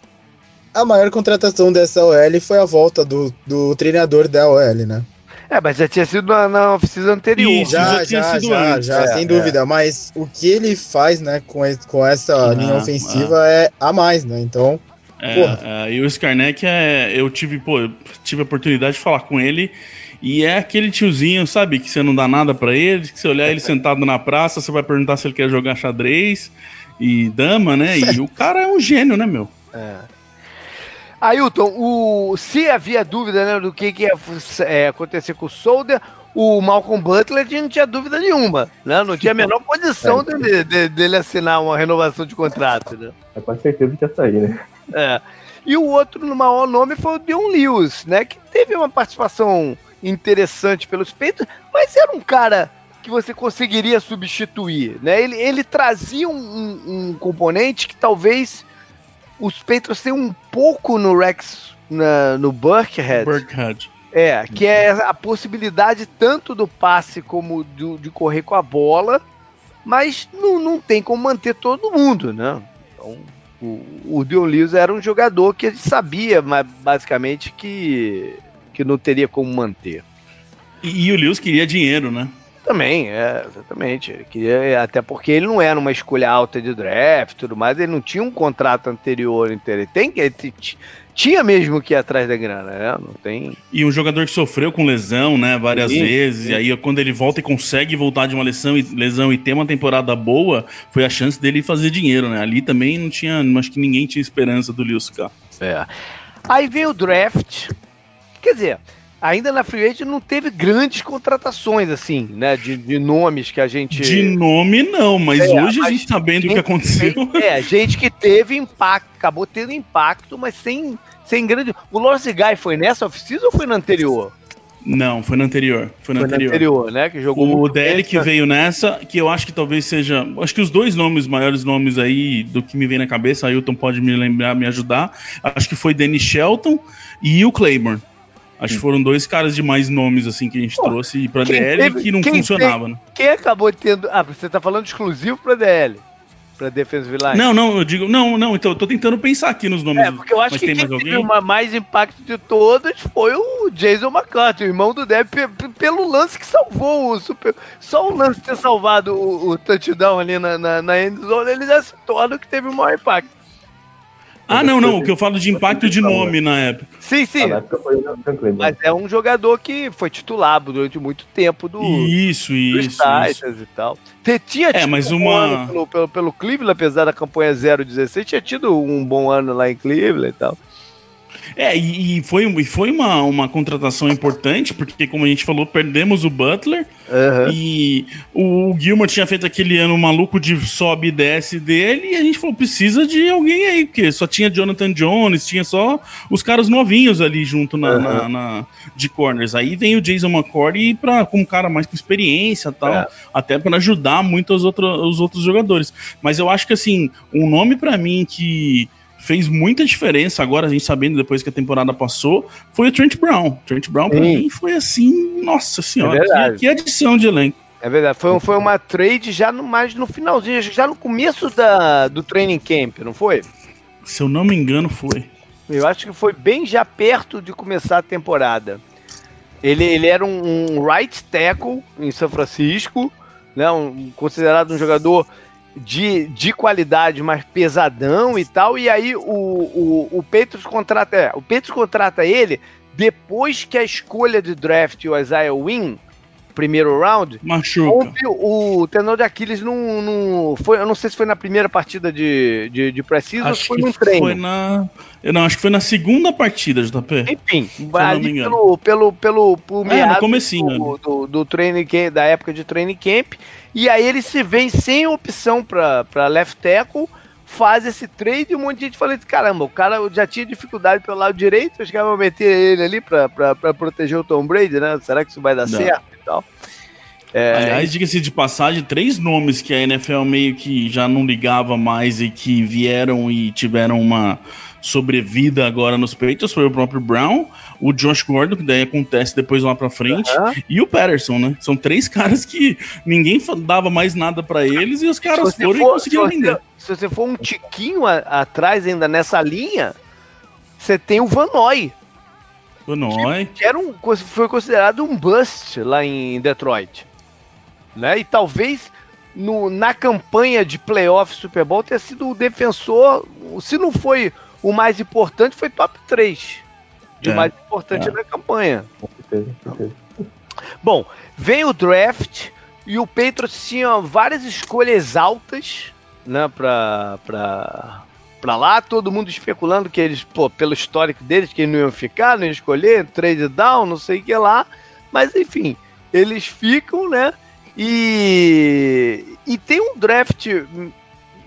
A maior contratação dessa OL foi a volta do, do treinador da OL, né? É, mas já tinha sido na, na oficina anterior. Já, já, tinha já, sido já, antes. já é, sem dúvida. É. Mas o que ele faz, né, com, com essa ah, linha ofensiva ah. é a mais, né? Então. É, é, e o Skarnek, é, eu tive, pô, eu tive a oportunidade de falar com ele. E é aquele tiozinho, sabe, que você não dá nada para ele, que você olhar ele sentado na praça, você vai perguntar se ele quer jogar xadrez e dama, né? E o cara é um gênio, né, meu? É. Ailton, o, se havia dúvida né, do que, que ia é, acontecer com o Solder, o Malcolm Butler não tinha dúvida nenhuma, né? Não tinha a menor condição é, dele, de, dele assinar uma renovação de contrato, né? É com certeza que ia sair, né? É. E o outro no maior nome foi o Dion Lewis, né? Que teve uma participação interessante pelos peitos, mas era um cara que você conseguiria substituir, né? Ele, ele trazia um, um, um componente que talvez os Patriots têm um pouco no Rex, na, no Burkhead. Burkhead. É, que é a possibilidade tanto do passe como do, de correr com a bola, mas não, não tem como manter todo mundo, né? Então, o, o Dion Lewis era um jogador que ele sabia, mas basicamente que, que não teria como manter. E, e o Lewis queria dinheiro, né? Também, é, exatamente. Ele queria, até porque ele não era uma escolha alta de draft e tudo mais, ele não tinha um contrato anterior inteiro. Ele tem que. tinha mesmo que ir atrás da grana, né? Não tem. E um jogador que sofreu com lesão, né, várias sim, vezes, sim. e aí quando ele volta e consegue voltar de uma lesão e, lesão e ter uma temporada boa, foi a chance dele fazer dinheiro, né? Ali também não tinha, acho que ninguém tinha esperança do Lewis K. É. Aí veio o draft. Quer dizer, ainda na Free Agent não teve grandes contratações, assim, né? De, de nomes que a gente. De nome não, mas é, hoje mas a gente tá vendo o que aconteceu. É, gente que teve impacto, acabou tendo impacto, mas sem, sem grande. O Lawrence Guy foi nessa oficina ou foi na anterior? Não, foi na anterior. Foi na anterior. anterior. né? Que jogou o DL que veio nessa, que eu acho que talvez seja. Acho que os dois nomes, maiores nomes aí do que me vem na cabeça, Ailton pode me lembrar, me ajudar. Acho que foi Danny Shelton e o Claymore. Acho que foram dois caras de mais nomes assim que a gente Pô, trouxe pra DL teve, que não funcionava, tem, né? Quem acabou tendo. Ah, você tá falando exclusivo pra DL. Pra Defensive Line. Não, não, eu digo. Não, não, então eu tô tentando pensar aqui nos nomes. É, porque eu acho que quem teve uma mais impacto de todas foi o Jason McCarthy, o irmão do Deb, pelo lance que salvou o Super. Só o lance de ter salvado o, o touchdown ali na, na, na endzone, ele já se torna o que teve o maior impacto. Ah, não, não. O que eu falo de impacto de nome na época. Sim, sim. Mas é um jogador que foi titular durante muito tempo do. Isso, isso. Titans e tal. Tinha é, mas uma. Um pelo, pelo, pelo Cleveland, apesar da campanha 0-16, tinha tido um bom ano lá em Cleveland e tal. É, e, e foi, e foi uma, uma contratação importante, porque, como a gente falou, perdemos o Butler. Uhum. E o Gilmore tinha feito aquele ano maluco de sobe e desce dele, e a gente falou: precisa de alguém aí, porque só tinha Jonathan Jones, tinha só os caras novinhos ali junto na, Uhum. na- na- de corners. Aí vem o Jason McCourty pra, como um cara mais com experiência e tal, É. até para ajudar muito os, outro, os outros jogadores. Mas eu acho que, assim, um nome pra mim que fez muita diferença agora, a gente sabendo depois que a temporada passou, foi o Trent Brown. Trent Brown, pra Sim. mim, foi assim, nossa senhora, É que, que adição de elenco. É verdade, foi, foi uma trade já no, mais no finalzinho, já no começo da, do training camp, não foi? Se eu não me engano, foi. Eu acho que foi bem já perto de começar a temporada. Ele, ele era um, um right tackle em São Francisco, né, um, considerado um jogador de, de qualidade, mas pesadão e tal. E aí o, o, o Patriots contrata, é, o Patriots contrata ele depois que a escolha de draft, o Isaiah Wynn, primeiro round, Machuca. O tendão de Aquiles não, não foi, eu não sei se foi na primeira partida de, de, de preciso ou foi num treino. foi na. Eu não, acho que foi na segunda partida, JP. Enfim, ali pelo, pelo, pelo, pelo É, comecinho do, do, do training da época de training camp, e aí ele se vê sem opção pra, pra left tackle, faz esse trade e um monte de gente fala assim, caramba, o cara já tinha dificuldade pelo lado direito, acho que vai meter ele ali pra proteger o Tom Brady, né? Será que isso vai dar Não. certo e tal? É, Aliás, diga-se de passagem, três nomes que a NFL meio que já não ligava mais e que vieram e tiveram uma sobrevida agora nos Patriots foi o próprio Brown, o Josh Gordon, que daí acontece depois lá pra frente, aham. e o Patterson, né? São três caras que ninguém dava mais nada pra eles e os caras foram e for- conseguiram se você-. Se você for um tiquinho a- atrás ainda nessa linha, você tem o Van Noy, Foi nóis. que era um, foi considerado um bust lá em Detroit. Né? E talvez no- na campanha de playoff Super Bowl tenha sido o defensor, se não foi o mais importante, foi top 3 de É, mais importante é. na campanha. Com certeza, com certeza. Bom, vem o draft e o Patriots tinha várias escolhas altas, né, pra, pra, pra lá, todo mundo especulando que eles, pô, pelo histórico deles, que eles não iam ficar, não iam escolher, trade down, não sei o que lá, mas enfim, eles ficam, né, e, e tem um draft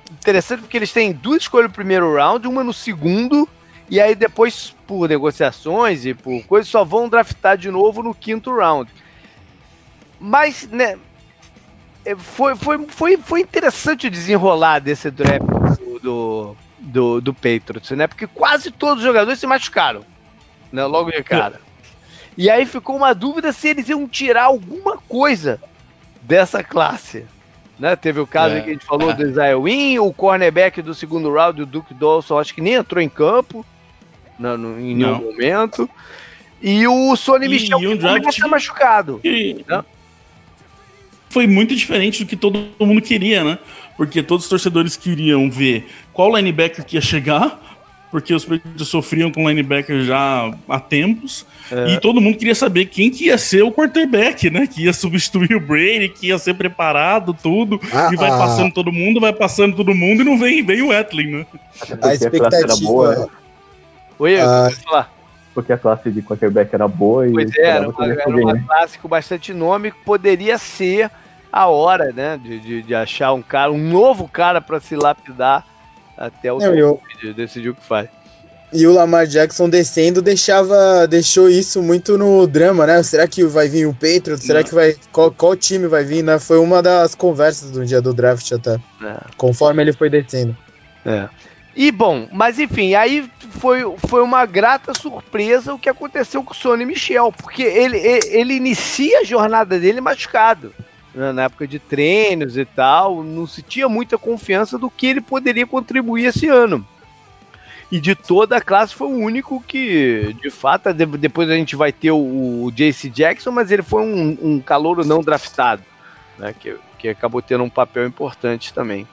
interessante porque eles têm duas escolhas no primeiro round, uma no segundo, e aí depois, por negociações e por coisas, só vão draftar de novo no quinto round. Mas, né, é, foi, foi, foi, foi interessante o desenrolar desse draft do, do, do, Patriots, né? Porque quase todos os jogadores se machucaram, né? Logo de cara. E aí ficou uma dúvida se eles iam tirar alguma coisa dessa classe. Né? Teve o caso É. que a gente falou do Isaiah Wynn, o cornerback do segundo round, o Duke Dawson, acho que nem entrou em campo né, no- em nenhum Não. momento. E o Sonny E- Michel, e um draft- tá machucado. E Né? foi muito diferente do que todo mundo queria, né? Porque todos os torcedores queriam ver qual linebacker que ia chegar, porque os Patriots sofriam com linebacker já há tempos, É. e todo mundo queria saber quem que ia ser o quarterback, né? Que ia substituir o Brady, que ia ser preparado, tudo, Ah, e vai ah. passando todo mundo, vai passando todo mundo, e não vem, vem o Etling, né? A porque a, classe era boa, expectativa. Oi, eu Ah. falar. porque a classe de quarterback era boa e Pois é, era esperava que uma, era uma né? classe com bastante nome que poderia ser a hora, né? De, de, de achar um cara, um novo cara pra se lapidar até o Tom eu- Brady decidir o que faz. E o Lamar Jackson descendo deixava, deixou isso muito no drama, né? Será que vai vir o Patriots? Será Não. que vai. Qual, qual time vai vir, né? Foi uma das conversas do dia do draft até. É. Conforme ele foi descendo. É. E bom, mas enfim, aí foi, foi uma grata surpresa o que aconteceu com o Sonny Michel, porque ele, ele, ele inicia a jornada dele machucado. né, Na época de treinos e tal, não se tinha muita confiança do que ele poderia contribuir esse ano. E de toda a classe foi o único que, de fato, de- depois a gente vai ter o, o JC Jackson, mas ele foi um, um calouro não draftado, né, que, que acabou tendo um papel importante também.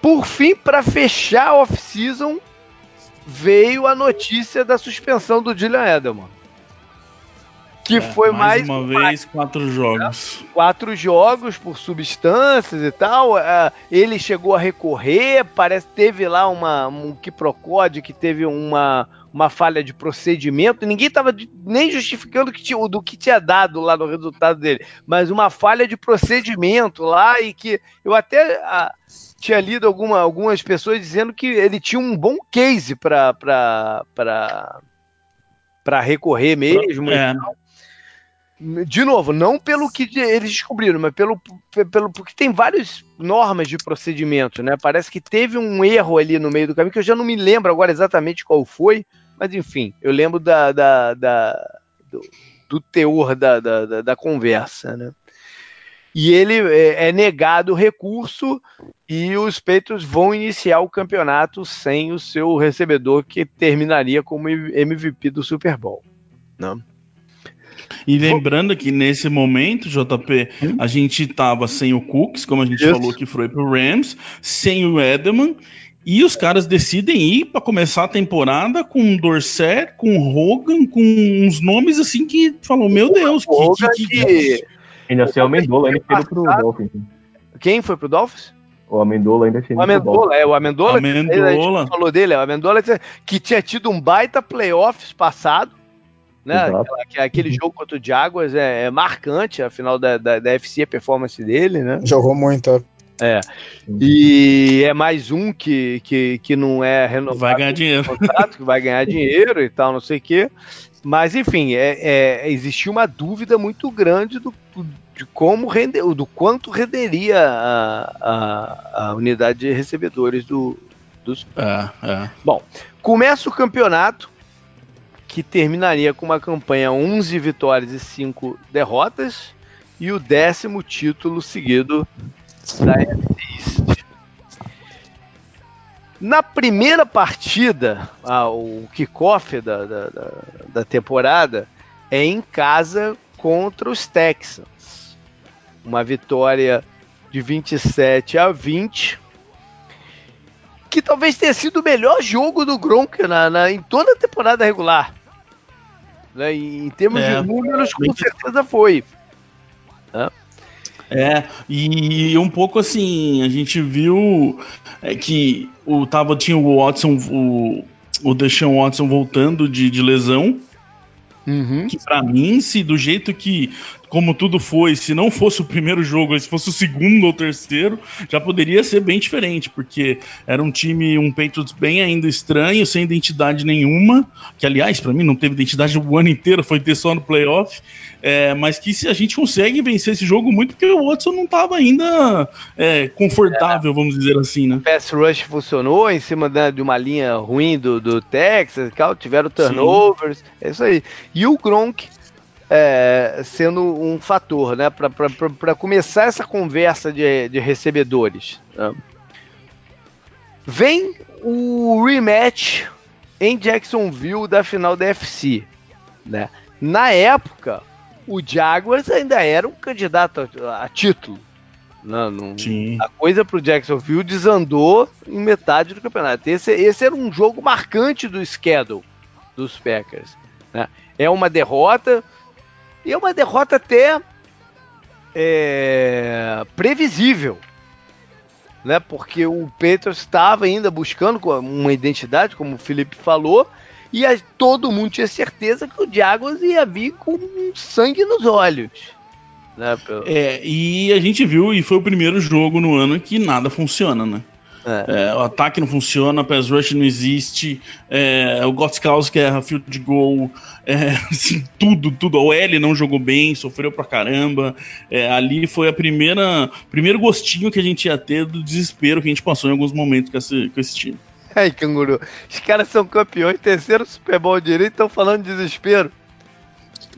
Por fim, para fechar a off-season, veio a notícia da suspensão do Julian Edelman. Que É, foi mais, uma vez, quatro jogos. quatro jogos por substâncias e tal. ah, ele chegou a recorrer, parece que teve lá uma, um quiprocode que teve uma, uma falha de procedimento. Ninguém estava nem justificando que tinha, do que tinha dado lá no resultado dele, mas uma falha de procedimento lá e que eu até ah, tinha lido alguma, algumas pessoas dizendo que ele tinha um bom case para para recorrer mesmo. É, de novo, não pelo que eles descobriram, mas pelo, pelo porque tem várias normas de procedimento, né? Parece que teve um erro ali no meio do caminho que eu já não me lembro agora exatamente qual foi, mas enfim, eu lembro da, da- da- do, do teor da, da, da- conversa, né? E ele é, é negado o recurso e os Patriots vão iniciar o campeonato sem o seu recebedor que terminaria como MVP do Super Bowl. Né? E lembrando que nesse momento, JP, a gente tava sem o Cooks, como a gente Isso. falou que foi pro Rams, sem o Edelman, e os caras decidem ir para começar a temporada com o Dorset, com o Hogan, com uns nomes assim que falou, meu Deus, que, Hogan que, que- que- Ainda assim, o Amendola ainda tinha ido pro. Dolphins. Quem foi pro Dolphins? O Amendola ainda tinha O. Amendola, é, o Amendola. Amendola. A gente falou dele, é, o Amendola que tinha tido um baita playoffs passado, né? Aquela- que- aquele jogo contra o Jaguars é, é marcante, afinal da, da, da FC, a performance dele, né? Jogou muito. ó. E é mais um que, que, que não é renovado. vai ganhar dinheiro. contrato, que vai ganhar dinheiro e tal, não sei o quê. Mas, enfim, é, é, existia uma dúvida muito grande do, de como render, do quanto renderia a, a, a unidade de recebedores do, dos. É, é. Começa o campeonato, que terminaria com uma campanha 11 vitórias e 5 derrotas, e o décimo título seguido da NFC. Na primeira partida, ah, o kickoff da, da, da, da temporada é em casa contra os Texans. Uma vitória de 27 a 20. Que talvez tenha sido o melhor jogo do Gronk na, na- em toda a temporada regular. Né? E Em termos É, de números, com certeza foi. É, e um pouco assim, a gente viu é, que o, tava, tinha o Watson, o, o Deshaun Watson voltando de, de lesão, que pra mim, se do jeito que, como tudo foi, se não fosse o primeiro jogo, se fosse o segundo ou terceiro, já poderia ser bem diferente, porque era um time, um Patriots bem ainda estranho, sem identidade nenhuma, que aliás, pra mim não teve identidade o ano inteiro, foi ter só no playoff, é, mas que se a gente consegue vencer esse jogo muito, porque o Watson não tava ainda é, confortável, vamos dizer assim, né? pass rush funcionou em cima da- de uma linha ruim do, do Texas tiveram turnovers, é isso aí. E o Gronk é, sendo um fator, né, para começar essa conversa de, de recebedores. né. Vem o rematch em Jacksonville da final da FC, né? Na época, o Jaguars ainda era um candidato a, a título. Não, não, a coisa pro Jacksonville desandou em metade do campeonato. Esse, esse era um jogo marcante do schedule dos Packers. né? É uma derrota, e é uma derrota até é, previsível. Né? Porque o Patriots estava ainda buscando uma identidade, como o Felipe falou, e a- todo mundo tinha certeza que o Jaguars ia vir com sangue nos olhos. Né? É, e a gente viu, e foi o primeiro jogo no ano que nada funciona, né? É. É, o ataque não funciona, o pass rush não existe, é, o Gotskowski erra field goal, é, assim, tudo, tudo. O L não jogou bem, sofreu pra caramba. É, ali foi a primeira primeiro gostinho que a gente ia ter do desespero que a gente passou em alguns momentos com esse, com esse time. Ai, canguru. Os caras são campeões, terceiro Super Bowl direito, estão falando de desespero.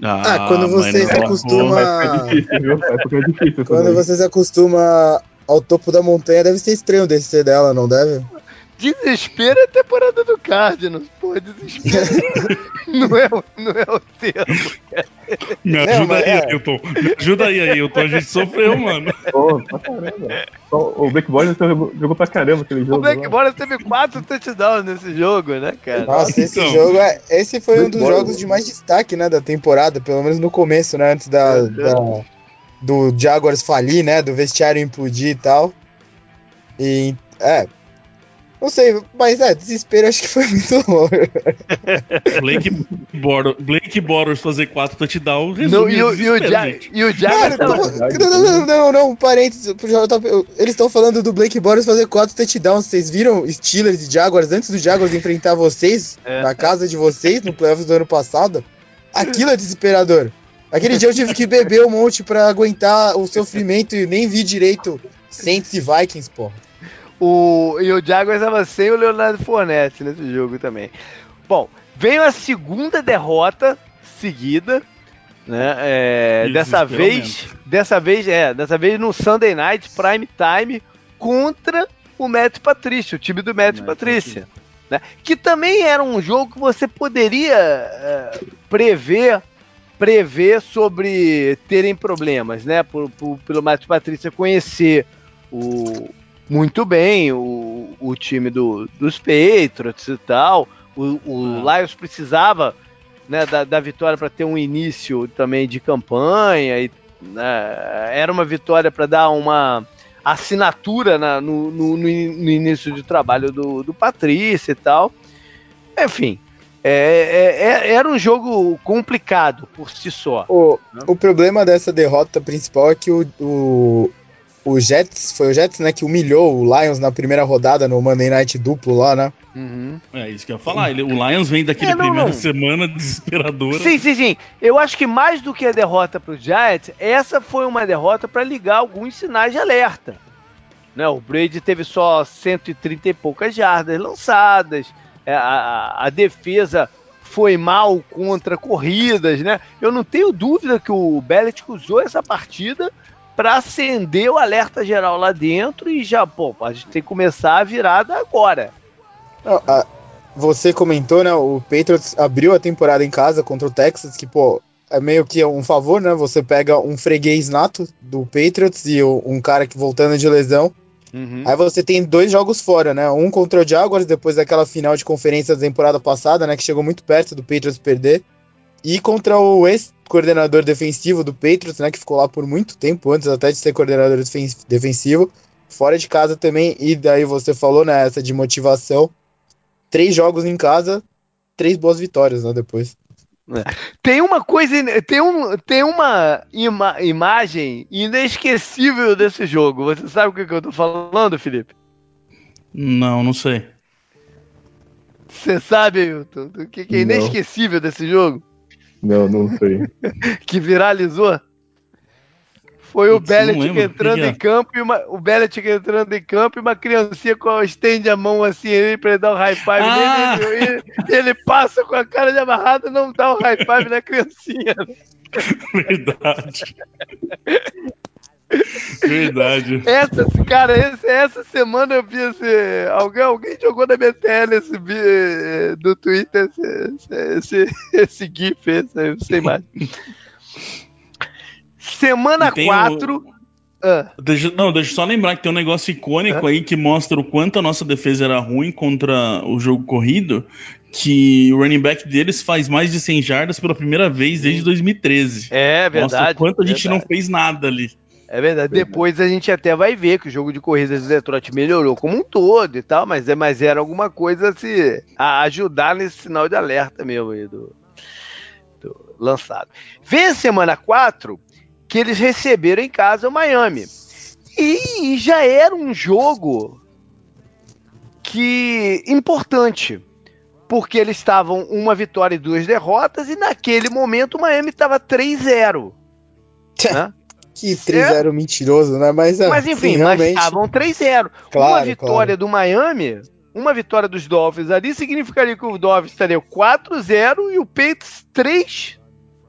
Ah, quando você se acostuma- É difícil, viu? É porque é difícil. Quando você se acostuma ao topo da montanha, deve ser estranho descer dela, não deve? Desespero é a temporada do Cardinals. Pô, desespero não, é, o- não é o termo. Me Não, ajuda mas aí, é. Ailton. Me ajuda aí, Ailton. A gente sofreu, mano. Pô, pra caramba. O Black Bortles jogou, pra caramba aquele jogo. O Black. Bortles teve quatro touchdowns nesse jogo, né, cara? Nossa, esse Então. jogo é. Esse foi um dos jogos de mais destaque, né, da temporada, pelo menos no começo, né? Antes da, da- do Jaguars falir, né? Do vestiário implodir e tal. E. É. Não sei, mas é, desespero acho que foi muito longe. Blake, Bor Blake Bortles fazer quatro touchdowns Não, e, o, e, o Ja- e o Jaguars como- não, não, não, não, não, um parênteses. Eles estão falando do Blake Bortles fazer quatro touchdowns. Vocês viram Steelers e Jaguars antes do Jaguars enfrentar vocês É. na casa de vocês no playoffs do ano passado? Aquilo é desesperador. Aquele dia eu tive que beber um monte pra aguentar o sofrimento e nem vi direito Saints e Vikings, porra. O, e o Jaguars estava sem o Leonardo Fournette nesse jogo também. Bom, veio a segunda derrota seguida, né? é, E dessa vez, dessa vez é, dessa vez no Sunday Night Prime Time contra o Matt Patrícia, o time do Matt Matt Patrícia, né? Que também era um jogo que você poderia é, prever prever sobre terem problemas, né? Por, por- pelo Matt Patrícia conhecer o, muito bem o, o time do, dos Patriots e tal. O, o Ah. Lions precisava né, da, da vitória para ter um início também de campanha. E, né, era uma vitória para dar uma assinatura na- no, no- no início de trabalho do, do Patrícia e tal. Enfim, é- é- é- era um jogo complicado por si só. O, o problema dessa derrota principal é que o, o, o Jets, foi o Jets, né, que humilhou o Lions na primeira rodada no Monday Night duplo lá, né? Uhum. É isso que eu ia falar. Ele- o Lions vem daquele É, não, primeira não. semana desesperadora. Sim, sim, sim. Eu acho que mais do que a derrota para o Giants, essa foi uma derrota para ligar alguns sinais de alerta. Né, o Brady teve só 130 e poucas jardas lançadas, a, a- a defesa foi mal contra corridas, né? Eu não tenho dúvida que o Belichick usou essa partida para acender o alerta geral lá dentro e já, pô, a gente tem que começar a virada agora. Não, a- você comentou, né? O Patriots abriu a temporada em casa contra o Texas, que, pô, é meio que um favor, né? Você pega um freguês nato do Patriots e um cara que voltando de lesão. Uhum. Aí você tem dois jogos fora, né? Um contra o Jaguars, depois daquela final de conferência da temporada passada, né? Que chegou muito perto do Patriots perder. E contra o ex-coordenador defensivo do Patriots, né? Que ficou lá por muito tempo, antes até de ser coordenador defen- defensivo. Fora de casa também. E daí você falou, né? Essa de motivação. Três jogos em casa, três boas vitórias, né? Depois. Tem uma coisa, tem, um, tem uma ima- imagem inesquecível desse jogo. Você sabe o que, que eu tô falando, Felipe? Não, não sei. Você sabe, Ailton, do que, que é Não. inesquecível desse jogo? Não, não sei. Que viralizou? Foi o Putz, eu não Belichick lembro. O que entrando que é? em campo e uma, o Belichick entrando em campo e uma criancinha com estende a mão assim ele pra ele dar um high five Ah! nele, ele, ele passa com a cara de amarrado e não dá um high five na criancinha. Verdade. Verdade. Essa, cara, esse- essa semana eu vi esse. Alguém, alguém jogou na BTL esse eh, do Twitter esse, esse, esse GIF, esse, eu não sei mais. Semana E tem 4. Ah, Deixa, não, deixa eu só lembrar que tem um negócio icônico aí que mostra o quanto a nossa defesa era ruim contra o jogo corrido, que o running back deles faz mais de 100 jardas pela primeira vez desde 2013. é Mostra verdade. o quanto a gente verdade. não fez nada ali. É verdade. Depois a gente até vai ver que o jogo de corridas do Detroit melhorou como um todo e tal, mas, é, mas era alguma coisa a se a ajudar nesse sinal de alerta mesmo aí do, do lançado. Vem a semana 4 que eles receberam em casa o Miami. E já era um jogo que importante, porque eles estavam uma vitória e duas derrotas e naquele momento o Miami estava 3-0. né? Que 3-0 mentiroso, né? Mas, é, Mas enfim, sim, mas realmente. estavam 3-0. Claro, uma vitória do Miami, uma vitória dos Dolphins ali significaria que o Dolphins estaria 4-0 e o Patriots 3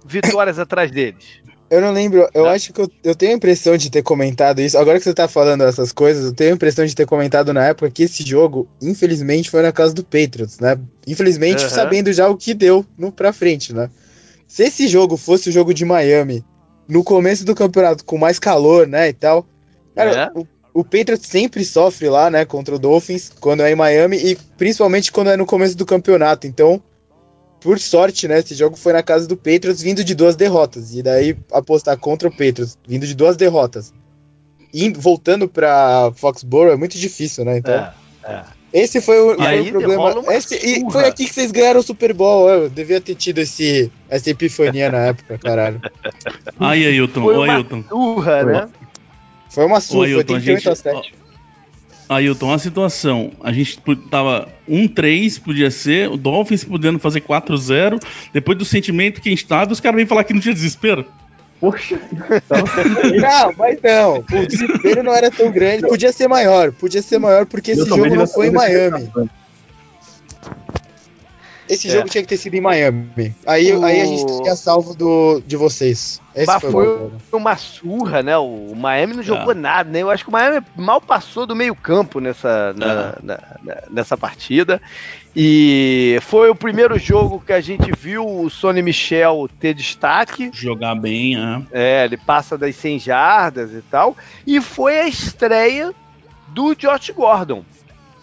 vitórias atrás deles. Eu não lembro, eu acho que eu, eu tenho a impressão de ter comentado isso. Agora que você tá falando essas coisas, eu tenho a impressão de ter comentado na época que esse jogo, infelizmente, foi na casa do Patriots, né? Infelizmente, Aham. sabendo já o que deu no pra frente, né? Se esse jogo fosse o jogo de Miami, no começo do campeonato, com mais calor, né, e tal. Cara, É. o, o Patriots sempre sofre lá, né, contra o Dolphins, quando é em Miami, e principalmente quando é no começo do campeonato. Então, por sorte, né, esse jogo foi na casa do Patriots vindo de duas derrotas. E daí apostar contra o Patriots vindo de duas derrotas. E voltando pra Foxborough é muito difícil, né? Então, É, é. esse foi o, E foi aí o problema. Esse- e foi aqui que vocês ganharam o Super Bowl. Eu devia ter tido esse, essa epifania na época, caralho. Ai, Ailton, Foi Ailton. surra, né? Foi uma surra, foi Ailton, a 38 a gente. 7. Ailton, a situação. A gente tava 1-3, podia ser, o Dolphins podendo fazer 4-0. Depois do sentimento que a gente tava, os caras vêm falar que não tinha desespero. Poxa, Não, mas não. O desespero não era tão grande. Podia ser maior. Podia ser maior porque esse Eu também jogo não foi em Miami. Esse É. jogo tinha que ter sido em Miami. Aí, O- aí a gente teria salvo do, de vocês. Esse Mas foi, foi uma surra, né? O Miami não jogou É. nada, né? Eu acho que o Miami mal passou do meio campo nessa, na- na- na- nessa partida. E foi o primeiro jogo que a gente viu o Sonny Michel ter destaque. Jogar bem, é. É, ele passa das 100 jardas e tal. E foi a estreia do Josh Gordon,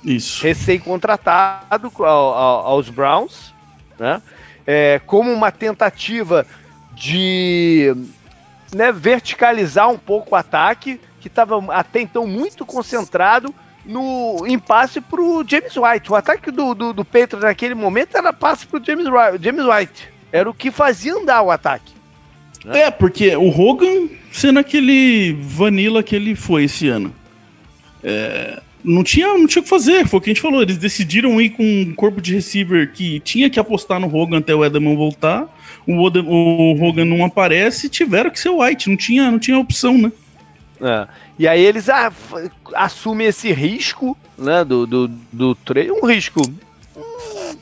Isso. recém-contratado ao- ao- aos Browns, né? É, como uma tentativa de né, verticalizar um pouco o ataque, que estava até então muito concentrado no em passe para o James White. O ataque do, do, do Patriots naquele momento era passe para o James, James White. Era o que fazia andar o ataque. É, porque o Hogan, sendo aquele vanilla que ele foi esse ano, é, não, tinha, não tinha o que fazer. Foi o que a gente falou. Eles decidiram ir com um corpo de receiver que tinha que apostar no Hogan até o Edelman voltar. O, o Hogan não aparece tiveram que ser o White. Não tinha, não tinha opção, né? É. E aí eles ah, assumem esse risco, né, do, do, do trade, um risco. hum,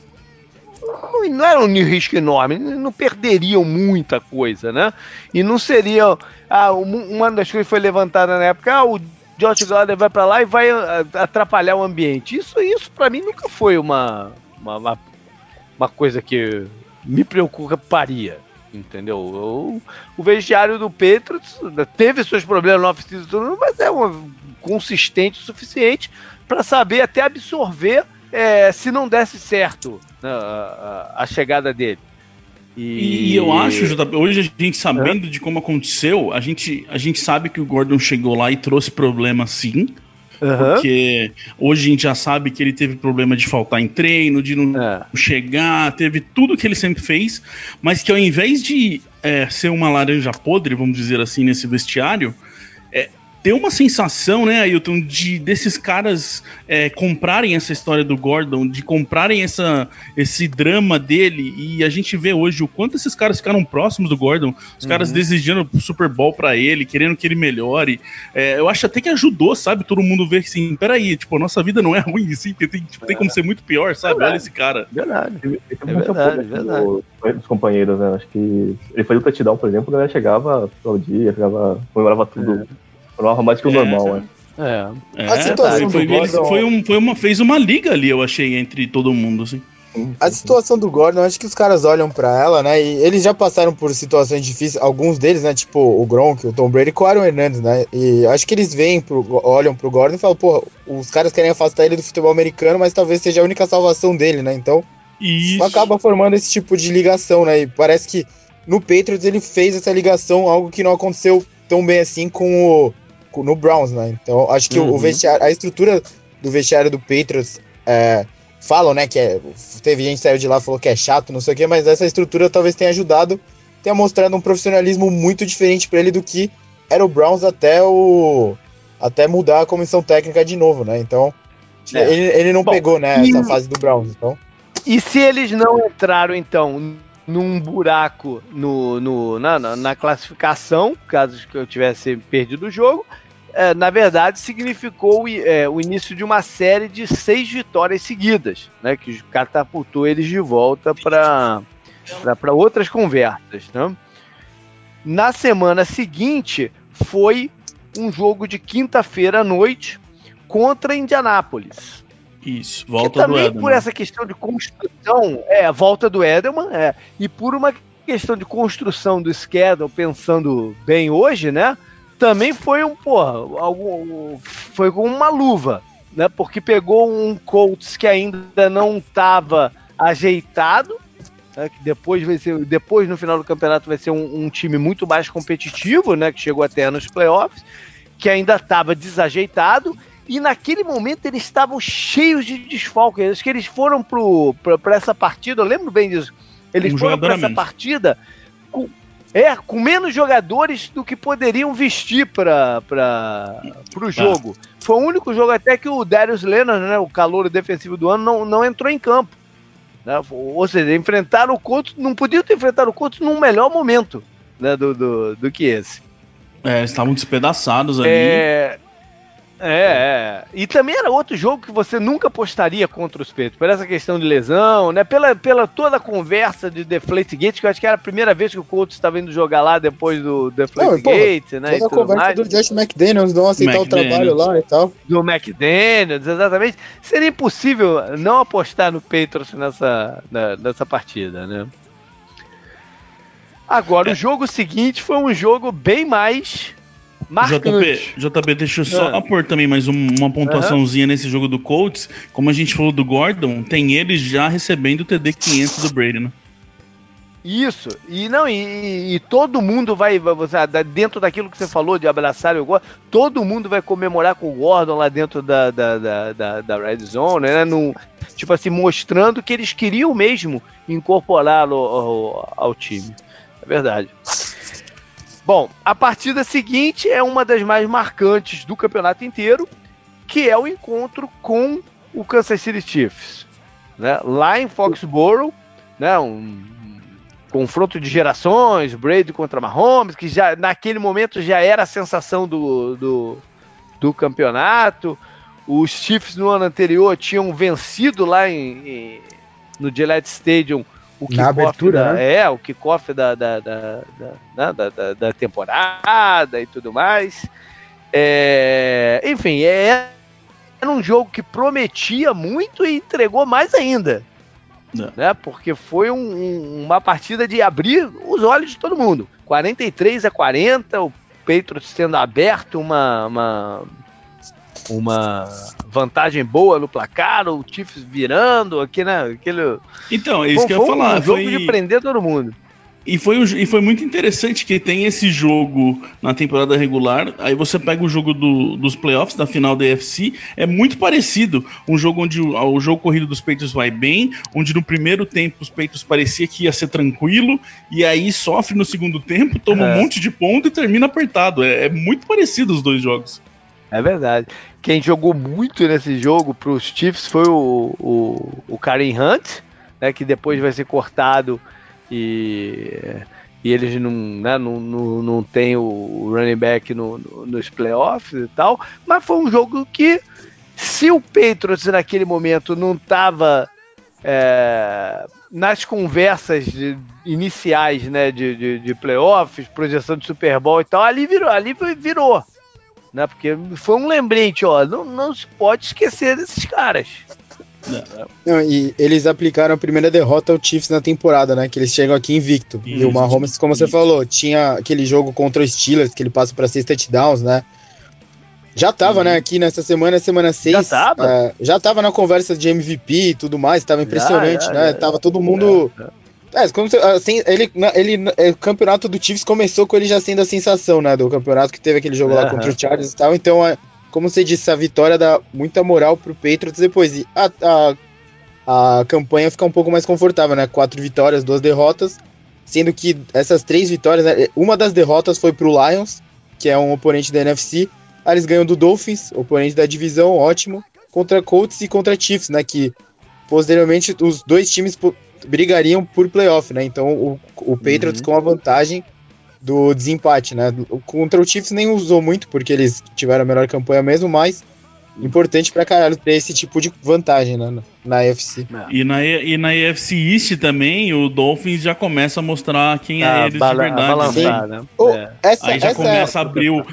Não, não era um risco enorme, não perderiam muita coisa, né? E não seria. Ah, um- uma das coisas que foi levantada na época, ah, o Josh Gladden vai pra lá e vai ah, atrapalhar o ambiente. Isso, isso para mim nunca foi uma, uma, uma, coisa que me preocuparia. Entendeu? O, o vestiário do Patriots teve seus problemas no off-season, mas é um, consistente o suficiente para saber até absorver é, se não desse certo né, a- a chegada dele. E, eu acho, JP, hoje a gente sabendo de como aconteceu, a gente, a gente sabe que o Gordon chegou lá e trouxe problema sim. Aham. Porque hoje a gente já sabe que ele teve problema de faltar em treino, de não É. chegar, teve tudo que ele sempre fez, mas que ao invés de é, ser uma laranja podre, vamos dizer assim, nesse vestiário, é, ter uma sensação, né, Ailton, de desses caras é, comprarem essa história do Gordon, de comprarem essa, esse drama dele, e a gente vê hoje o quanto esses caras ficaram próximos do Gordon, os caras Uhum. desejando o Super Bowl pra ele, querendo que ele melhore. É, eu acho até que ajudou, sabe? Todo mundo ver que assim, peraí, tipo, a nossa vida não é ruim assim, porque tem, tipo, tem como ser muito pior, sabe? Verdade. Olha esse cara. Verdade. Ele teve É muito verdade, verdade. do- dos companheiros, né? Acho que ele fazia o touchdown, por exemplo, a galera chegava, aplaudia, chegava, comemorava tudo. Comemorava mais que o É. normal, né? É. É, A situação foi, do Gordon- foi, um, foi uma, fez uma liga ali, eu achei, entre todo mundo, assim. A situação do Gordon, acho que os caras olham pra ela, né? E eles já passaram por situações difíceis, alguns deles, né? Tipo o Gronk, o Tom Brady com o Aaron Hernandez, né? E acho que eles veem, pro, olham pro Gordon e falam, porra, os caras querem afastar ele do futebol americano, mas talvez seja a única salvação dele, né? Então Isso. acaba formando esse tipo de ligação, né? E parece que no Patriots ele fez essa ligação, algo que não aconteceu tão bem assim com o no Browns, né? Então acho que o- Uhum. o vestiário, a estrutura do vestiário do Patriots é, falam, né, que é, teve gente que saiu de lá e falou que é chato, não sei o quê, mas essa estrutura talvez tenha ajudado, tenha mostrado um profissionalismo muito diferente pra ele do que era o Browns até o até mudar a comissão técnica de novo, né? Então É. ele, ele não Bom, pegou, né, e- essa fase do Browns, então. E se eles não entraram, então, num buraco no, no- na, na- classificação, caso eu tivesse perdido o jogo, é, na verdade significou é, o início de uma série de seis vitórias seguidas, né, que catapultou eles de volta para outras conversas. Né? Na semana seguinte foi um jogo de quinta-feira à noite contra Indianápolis. Isso, volta também do Edelman. por essa questão de construção, é, a volta do Edelman, é, e por uma questão de construção do schedule, pensando bem hoje, né? Também foi um, porra, algum, foi com uma luva, né? Porque pegou um Colts que ainda não estava ajeitado, né, que depois vai ser, depois no final do campeonato vai ser um, um, time muito mais competitivo, né? Que chegou até nos playoffs, que ainda estava desajeitado e naquele momento eles estavam cheios de desfalques. Acho que eles foram para essa partida, eu lembro bem disso. Eles um foram para essa partida com, é, com menos jogadores do que poderiam vestir para o jogo. Ah. Foi o único jogo até que o Darius Leonard, né, o calor defensivo do ano, não, não entrou em campo. Né? Ou seja, enfrentaram o Colts, não podiam ter enfrentado o Colts num melhor momento né, do, do, do que esse. É, estavam despedaçados ali. É, é, é, e também era outro jogo que você nunca apostaria contra os Peitos, por essa questão de lesão, né? Pela, pela toda a conversa de Deflate Gate, que eu acho que era a primeira vez que o Colts estava indo jogar lá depois do Deflate Não, Gate, né? Toda a conversa mais. do Josh McDaniels não aceitar McDaniels. o trabalho lá e tal. Do McDaniels, exatamente. Seria impossível não apostar no Patriots nessa, na, nessa partida, né? Agora, é. o jogo seguinte foi um jogo bem mais Marcante. JP, JP, deixa eu só é. pôr também mais uma pontuaçãozinha uhum. nesse jogo do Colts. Como a gente falou do Gordon, tem ele já recebendo o TD 500 do Brady, né? Isso, e não, e, e, todo mundo vai, você, dentro daquilo que você falou de abraçar o Gordon, todo mundo vai comemorar com o Gordon lá dentro da, da, da, da, da Red Zone, né? No, tipo assim, mostrando que eles queriam mesmo incorporá-lo ao, ao time. É verdade. Bom, a partida seguinte é uma das mais marcantes do campeonato inteiro, que é o encontro com o Kansas City Chiefs. Né? Lá em Foxborough, né? um confronto de gerações, Brady contra Mahomes, que já naquele momento já era a sensação do, do, do campeonato. Os Chiefs no ano anterior tinham vencido lá em, em no Gillette Stadium o Na abertura, da, né? É, o kickoff da, da, da, da, da, da temporada e tudo mais. É, enfim, é, era um jogo que prometia muito e entregou mais ainda. Não. Né? Porque foi um, uma partida de abrir os olhos de todo mundo. 43 a 40, o Patriots sendo aberto uma, uma, uma vantagem boa no placar, o Chiefs virando, aqui, né, aquele... Então, é isso que eu ia falar. Um jogo foi... de prender todo mundo. E foi, e foi muito interessante que tem esse jogo na temporada regular. Aí você pega o jogo do, dos playoffs, da final da AFC. É muito parecido. Um jogo onde o, o jogo corrido dos peitos vai bem, onde no primeiro tempo os peitos parecia que ia ser tranquilo, e aí sofre no segundo tempo, toma é. um monte de ponto e termina apertado. É, é muito parecido os dois jogos. É verdade. Quem jogou muito nesse jogo para os Chiefs foi o, o, o Karen Hunt, né, que depois vai ser cortado e, e eles não, né, não, não, não tem o running back no, no, nos playoffs e tal. Mas foi um jogo que, se o Patriots naquele momento não estava é, nas conversas de, iniciais né, de, de, de playoffs, projeção de Super Bowl e tal, ali virou, ali virou né? Porque foi um lembrete, ó, não, não se pode esquecer desses caras. Não, e eles aplicaram a primeira derrota ao Chiefs na temporada, né? Que eles chegam aqui invicto. Isso, e o Mahomes, como isso. você falou, tinha aquele jogo contra os Steelers, que ele passa para seis touchdowns, né? Já tava, né, aqui nessa semana, semana 6. Já tava? Uh, já tava na conversa de MVP e tudo mais, tava impressionante, já, já, né? Já, tava todo mundo é, como se, assim, ele, ele, é, o campeonato do Chiefs começou com ele já sendo a sensação, né? Do campeonato que teve aquele jogo uhum. lá contra o Chargers e tal. Então, é, como você disse, a vitória dá muita moral pro Patriots depois. E a, a, a campanha fica um pouco mais confortável, né? Quatro vitórias, duas derrotas. Sendo que essas três vitórias, né, uma das derrotas foi pro Lions, que é um oponente da NFC. Aí eles ganham do Dolphins, oponente da divisão, ótimo. Contra Colts e contra Chiefs, né? Que posteriormente os dois times brigariam por playoff, né? Então o, o Patriots uhum. com a vantagem do desempate, né? Contra o Chiefs nem usou muito, porque eles tiveram a melhor campanha mesmo, mas importante pra caralho ter esse tipo de vantagem né, na, na AFC. E na, e na AFC East também, o Dolphins já começa a mostrar quem é Ah, eles bala- de verdade. balançar, né? Ô, É. essa, Aí já essa, começa a abrir o.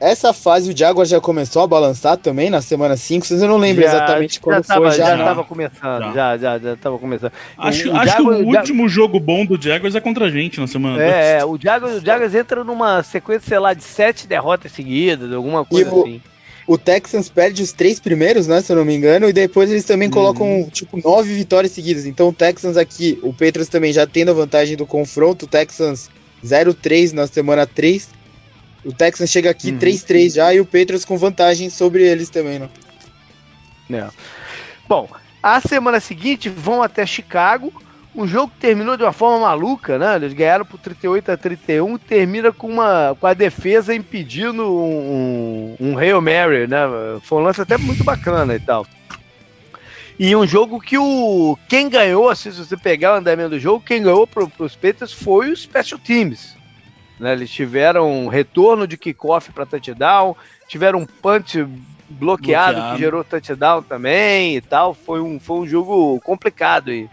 essa fase o Jaguar já começou a balançar também na semana 5, vocês eu não lembro Já- exatamente quando já tava, foi já. Já não. tava começando, Já. já, já, já tava começando. Acho, O- o acho Jaguar- que o último jogo bom do Jaguars é contra a gente na semana. É, é, o Jaguars, o Jaguars entra numa sequência, sei lá, de sete derrotas seguidas, alguma coisa o- assim. O Texans perde os três primeiros, né, se eu não me engano, e depois eles também Uhum. colocam, tipo, nove vitórias seguidas. Então o Texans aqui, o Patriots também já tendo a vantagem do confronto, o Texans 0-3 na semana 3. O Texans chega aqui Uhum. 3-3 já e o Patriots com vantagem sobre eles também, né? É. Bom, a semana seguinte vão até Chicago. Um jogo que terminou de uma forma maluca, né? Eles ganharam por 38 a 31, termina com, uma, com a defesa impedindo um, um, um Hail Mary, né? Foi um lance até muito bacana e tal. E um jogo que o quem ganhou, assim, se você pegar o andamento do jogo, quem ganhou para os Patriots foi os Special Teams. Né? Eles tiveram um retorno de kickoff para touchdown, tiveram um punch bloqueado, Bloqueado. que gerou touchdown também e tal. Foi um, foi um jogo complicado aí.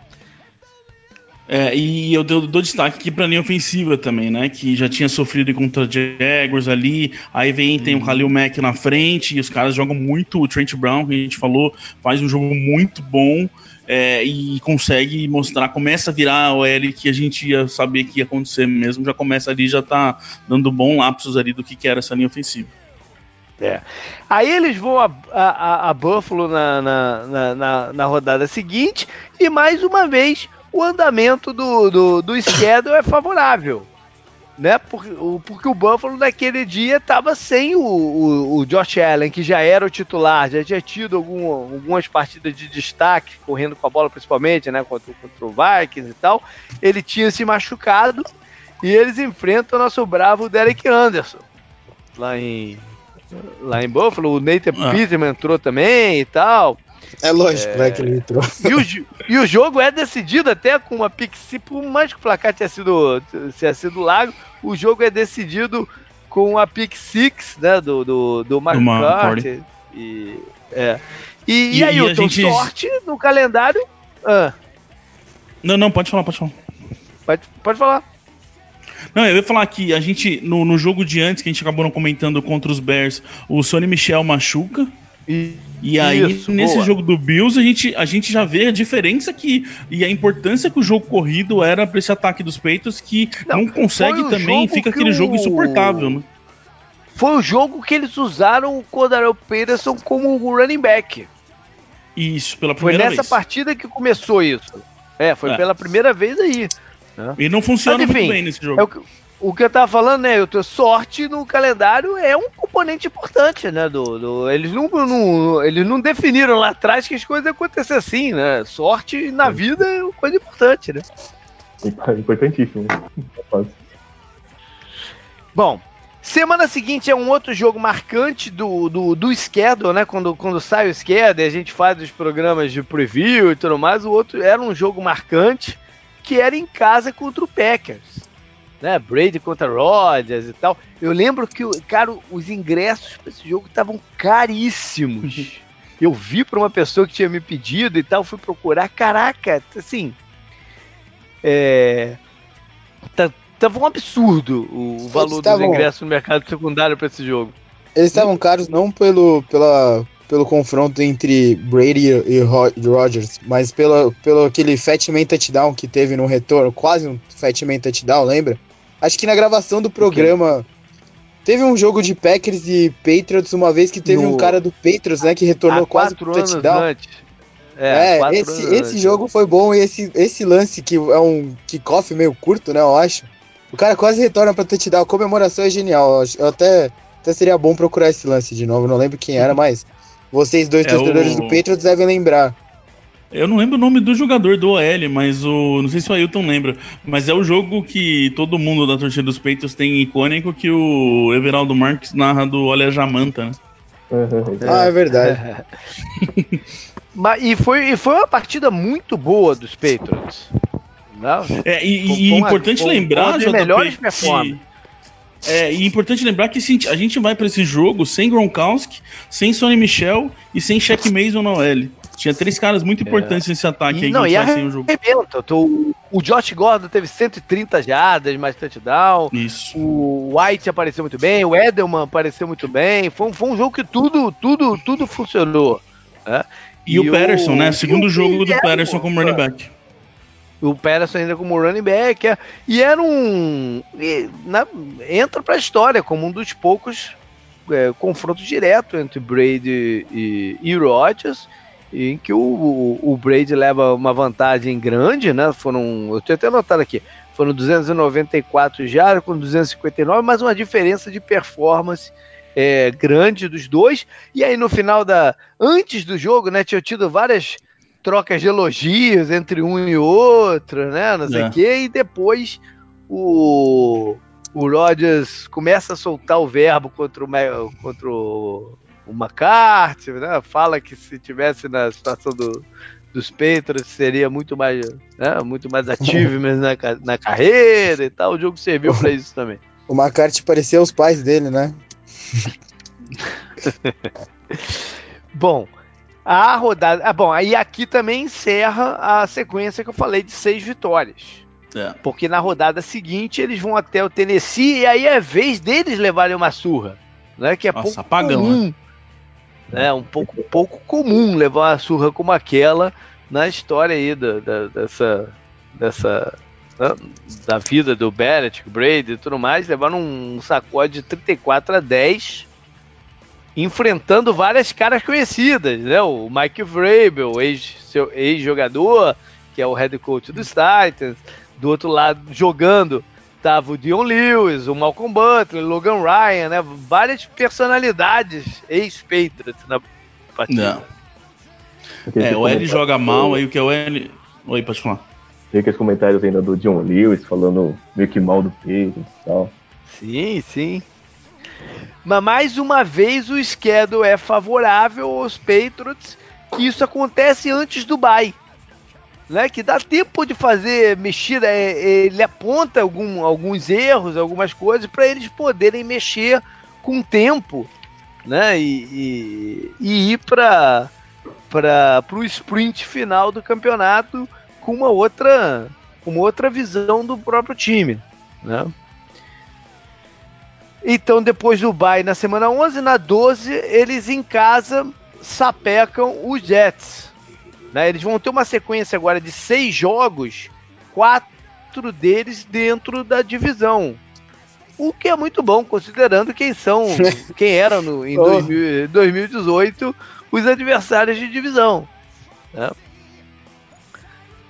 É, e eu dou, dou destaque aqui pra linha ofensiva também, né? Que já tinha sofrido contra Jaguars ali. Aí vem, tem o Khalil Mack na frente, e os caras jogam muito. O Trent Brown, que a gente falou, faz um jogo muito bom. É, e consegue mostrar, começa a virar o L que a gente ia saber que ia acontecer mesmo, já começa ali, já tá dando bom lapsos ali do que, que era essa linha ofensiva. Aí eles vão a, a- a- a Buffalo na, na, na, na- na rodada seguinte e mais uma vez o andamento do, do, do schedule é favorável. Né? Porque, o, porque o Buffalo naquele dia estava sem o, o, o Josh Allen, que já era o titular, já tinha tido algum, algumas partidas de destaque, correndo com a bola principalmente, né? Contra, contra o Vikings e tal. Ele tinha se machucado e eles enfrentam o nosso bravo Derek Anderson lá em, lá em Buffalo. O Nathan Ah. Peterman entrou também e tal. É lógico, né, que ele entrou. E o, e o jogo é decidido até com uma pick six, por mais que o placar tenha sido, tenha sido largo, o jogo é decidido com a pick six, né, do, do, do McCarthy. E, é. e, e, E- aí, e tô gente- sorte no calendário. Ah, Não, não, pode falar, pode falar. pode, pode falar. Não, eu ia falar que a gente, no, no jogo de antes, que a gente acabou não comentando contra os Bears, o Sonny Michel machuca. E, E aí, Isso, nesse boa. jogo do Bills, a gente, a gente já vê a diferença que. E a importância que o jogo corrido era pra esse ataque dos peitos, que Não, não, consegue foi também, fica que aquele o- jogo insuportável, né? foi o jogo que eles usaram o Cordarel Peterson como running back. Isso, pela Foi primeira nessa vez. partida que começou isso. É, foi É. pela primeira vez aí. E não funciona Mas, enfim, muito bem nesse jogo. É o, que, o que eu tava falando, né? Eu tô, sorte no calendário é um componente importante, né? Do, do- eles, não, não- eles não definiram lá atrás que as coisas acontecem assim, né? Sorte na vida é uma coisa importante, né? Importantíssimo. É fácil. Bom, semana seguinte é um outro jogo marcante do, do, do schedule, né? Quando, quando sai o schedule, a gente faz os programas de preview e tudo mais. O outro era um jogo marcante que era em casa contra o Packers. Né? Brady contra Rodgers e tal. Eu lembro que, cara, os ingressos para esse jogo estavam caríssimos. Eu vi para uma pessoa que tinha me pedido e tal, fui procurar. Caraca, assim. É. Tá, tava um absurdo o valor dos ingressos no mercado secundário para esse jogo. Eles estavam caros não pelo, pela, pelo confronto entre Brady e Ro- Rodgers, mas pela, pelo aquele Fatman touchdown que teve no retorno, quase um Fatman touchdown, lembra? Acho que na gravação do programa teve um jogo de Packers e Patriots uma vez que teve No- um cara do Patriots, né, que retornou Há quase pro touchdown. antes. É, É, esse, esse antes. jogo foi bom e esse, esse lance que é um kickoff meio curto, né, eu acho. O cara quase retorna pra touchdown, a comemoração é genial. Eu, até, até seria bom procurar esse lance de novo, não lembro quem era, mas vocês dois É torcedores o- do Patriots devem lembrar. Eu não lembro o nome do jogador do OL, mas o. Não sei se o Ailton lembra. Mas é o jogo que todo mundo da torcida dos Peitos tem icônico que o Everaldo Marques narra do Olha a Jamanta, né? Uhum. Ah, é verdade. Mas, e, foi, e foi uma partida muito boa dos Patriots. Não? É, e, Foi- e é importante uma lembrar, das JP, melhores performances. É, e é importante lembrar que a gente vai para esse jogo sem Gronkowski, sem Sonny Michel e sem Shaq Mason na OL. Tinha três caras muito é. importantes é. nesse ataque e, aí não, que a gente vai sem o jogo. Tô, o Josh Gordon teve 130 jardas, mais touchdown. Isso. O White apareceu muito bem, o Edelman apareceu muito bem. Foi, foi um jogo que tudo, tudo, tudo funcionou. Né? E, e, o Patterson, né? Segundo jogo do Patterson como running back. O Patterson ainda como running back. É, e era um. E, na, entra pra história como um dos poucos é, confrontos diretos entre Brady e, e Rodgers em que o, o, o, Brady leva uma vantagem grande, né? Foram, eu tenho até anotado aqui, foram 294 já com 259, mas uma diferença de performance é, grande dos dois. E aí no final da, antes do jogo, né, tinha tido várias trocas de elogios entre um e outro, né? Não sei o é. quê, e depois o o Rodgers começa a soltar o verbo contra o, contra o o McCarthy, né? Fala que se tivesse na situação do, dos Patriots seria muito mais, né? muito mais ativo na, na carreira e tal. O jogo serviu para isso também. O McCarthy parecia os pais dele, né? bom, a rodada. Ah, bom, aí aqui também encerra a sequência que eu falei de seis vitórias. É. Porque na rodada seguinte eles vão até o Tennessee e aí é vez deles levarem uma surra. Né, que é Nossa, pouco apagão, comum. Né? Né, um pouco, pouco comum levar uma surra como aquela na história aí da, da dessa, dessa da vida do Belichick, Brady e tudo mais, levaram um sacode de 34 a 10, enfrentando várias caras conhecidas, né? O Mike Vrabel, ex-jogador, ex que é o head coach dos Titans, do outro lado jogando tava o Dion Lewis, o Malcolm Butler, o Logan Ryan, né? Várias personalidades ex-Patriots na partida. Não. É, o L joga mal, aí o que é o L. Oi, pode falar. Tem aqueles comentários ainda do John Lewis falando meio que mal do Patriots e tal. Sim, sim. Mas mais uma vez o schedule é favorável aos Patriots, que isso acontece antes do bye né, que dá tempo de fazer mexida, é, é, ele aponta algum, alguns erros, algumas coisas para eles poderem mexer com o tempo, né, e, e, e ir para para o sprint final do campeonato com uma outra uma outra visão do próprio time, né? Então, depois do bye na semana 11, na 12, eles em casa sapecam os Jets. Né? Eles vão ter uma sequência agora de seis jogos, quatro deles dentro da divisão. O que é muito bom, considerando quem são, quem eram no, em 2000, 2018 os adversários de divisão. Né?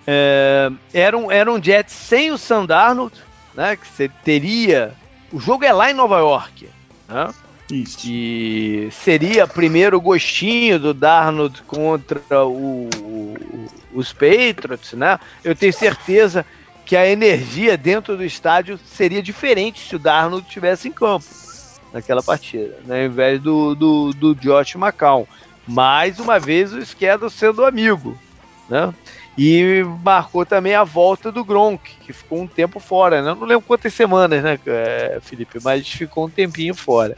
É, era, um, era um Jets sem o Sandarno, né? Que você teria. O jogo é lá em Nova York. Né? Isso. E seria primeiro gostinho do Darnold contra o, o, os Patriots, né? Eu tenho certeza que a energia dentro do estádio seria diferente se o Darnold estivesse em campo naquela partida, né? ao invés do, do, do Josh McCown. Mais uma vez o Schedel sendo amigo, né? E marcou também a volta do Gronk, que ficou um tempo fora, né? Não lembro quantas semanas, né, Felipe? Mas ficou um tempinho fora.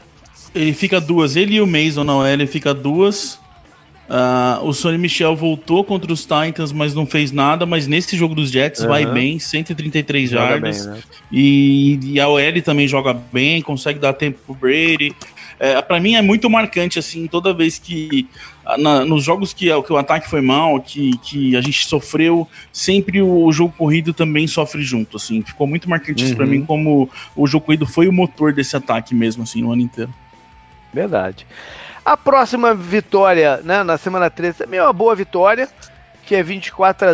Ele fica duas. Ele e o Mason na OL, ele fica duas. Uh, o Sonny Michel voltou contra os Titans, mas não fez nada. Mas nesse jogo dos Jets uhum. vai bem, 133 joga jardas. Bem, né? e, e, a OL também joga bem, consegue dar tempo pro Brady. É, para mim é muito marcante, assim, toda vez que. Na, nos jogos que, que, o ataque foi mal, que, que a gente sofreu, sempre o, o jogo corrido também sofre junto, assim. Ficou muito marcante uhum. isso pra mim, como o jogo corrido foi o motor desse ataque mesmo, assim, no ano inteiro. Verdade. A próxima vitória, né, na semana 13, também é uma boa vitória, que é 24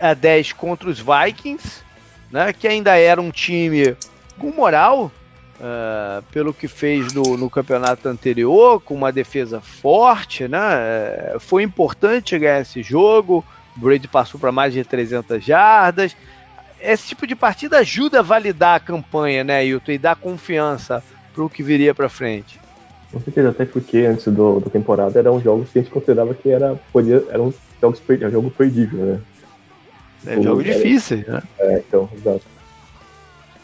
a 10 contra os Vikings, né, que ainda era um time com moral, uh, pelo que fez no, no, campeonato anterior, com uma defesa forte, né, uh, foi importante ganhar esse jogo, o Brady passou para mais de 300 jardas, esse tipo de partida ajuda a validar a campanha, né, Hilton, e dar confiança para o que viria para frente. Com certeza, até porque antes do, da temporada eram jogos que a gente considerava que era, podia, eram jogos per, jogo perdível, né? É jogo difícil, né? É, então, exato.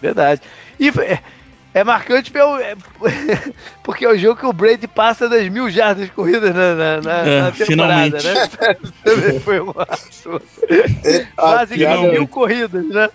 Verdade. E é, É marcante pelo, é, porque é o jogo que o Brady passa das mil jardas corridas na, na, na, É, na temporada, finalmente. né? Foi um quase que piada- mil corridas, né?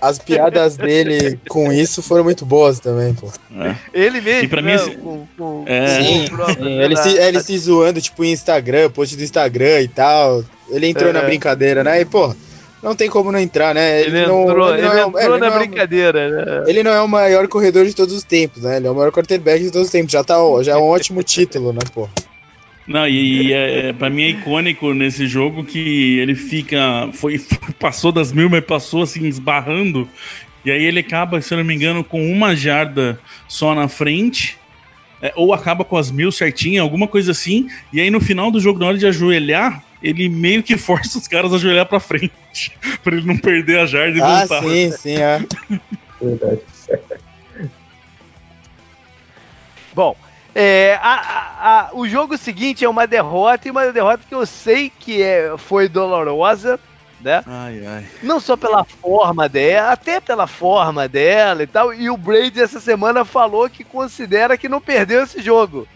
As piadas dele com isso foram muito boas também, pô. É. Ele mesmo, E pra mim né? esse- com, com, É. Sim, sim. Ele, se, ele se zoando, tipo, em Instagram, post do Instagram e tal. Ele entrou É. na brincadeira, né? E, pô, não tem como não entrar, né? Ele não, entrou, ele ele não é, entrou é, ele na não é brincadeira, né? ele não é o maior corredor de todos os tempos, né? Ele é o maior quarterback de todos os tempos. Já, tá, já é um ótimo título, né, pô? Não, e, e é, pra mim é icônico nesse jogo que ele fica. Foi, passou das mil, mas passou assim, esbarrando. E aí ele acaba, se eu não me engano, com uma jarda só na frente. é, ou acaba com as mil certinho, alguma coisa assim. E aí no final do jogo, na hora de ajoelhar, ele meio que força os caras a ajoelhar pra frente. pra ele não perder a jarda e Ah, voltar. sim, sim, é. Verdade. Bom, é, a- a- a- o jogo seguinte é uma derrota, e uma derrota que eu sei que é, foi dolorosa, né? Ai, ai. Não só pela forma dela, até pela forma dela e tal. E o Brady essa semana falou que considera que não perdeu esse jogo.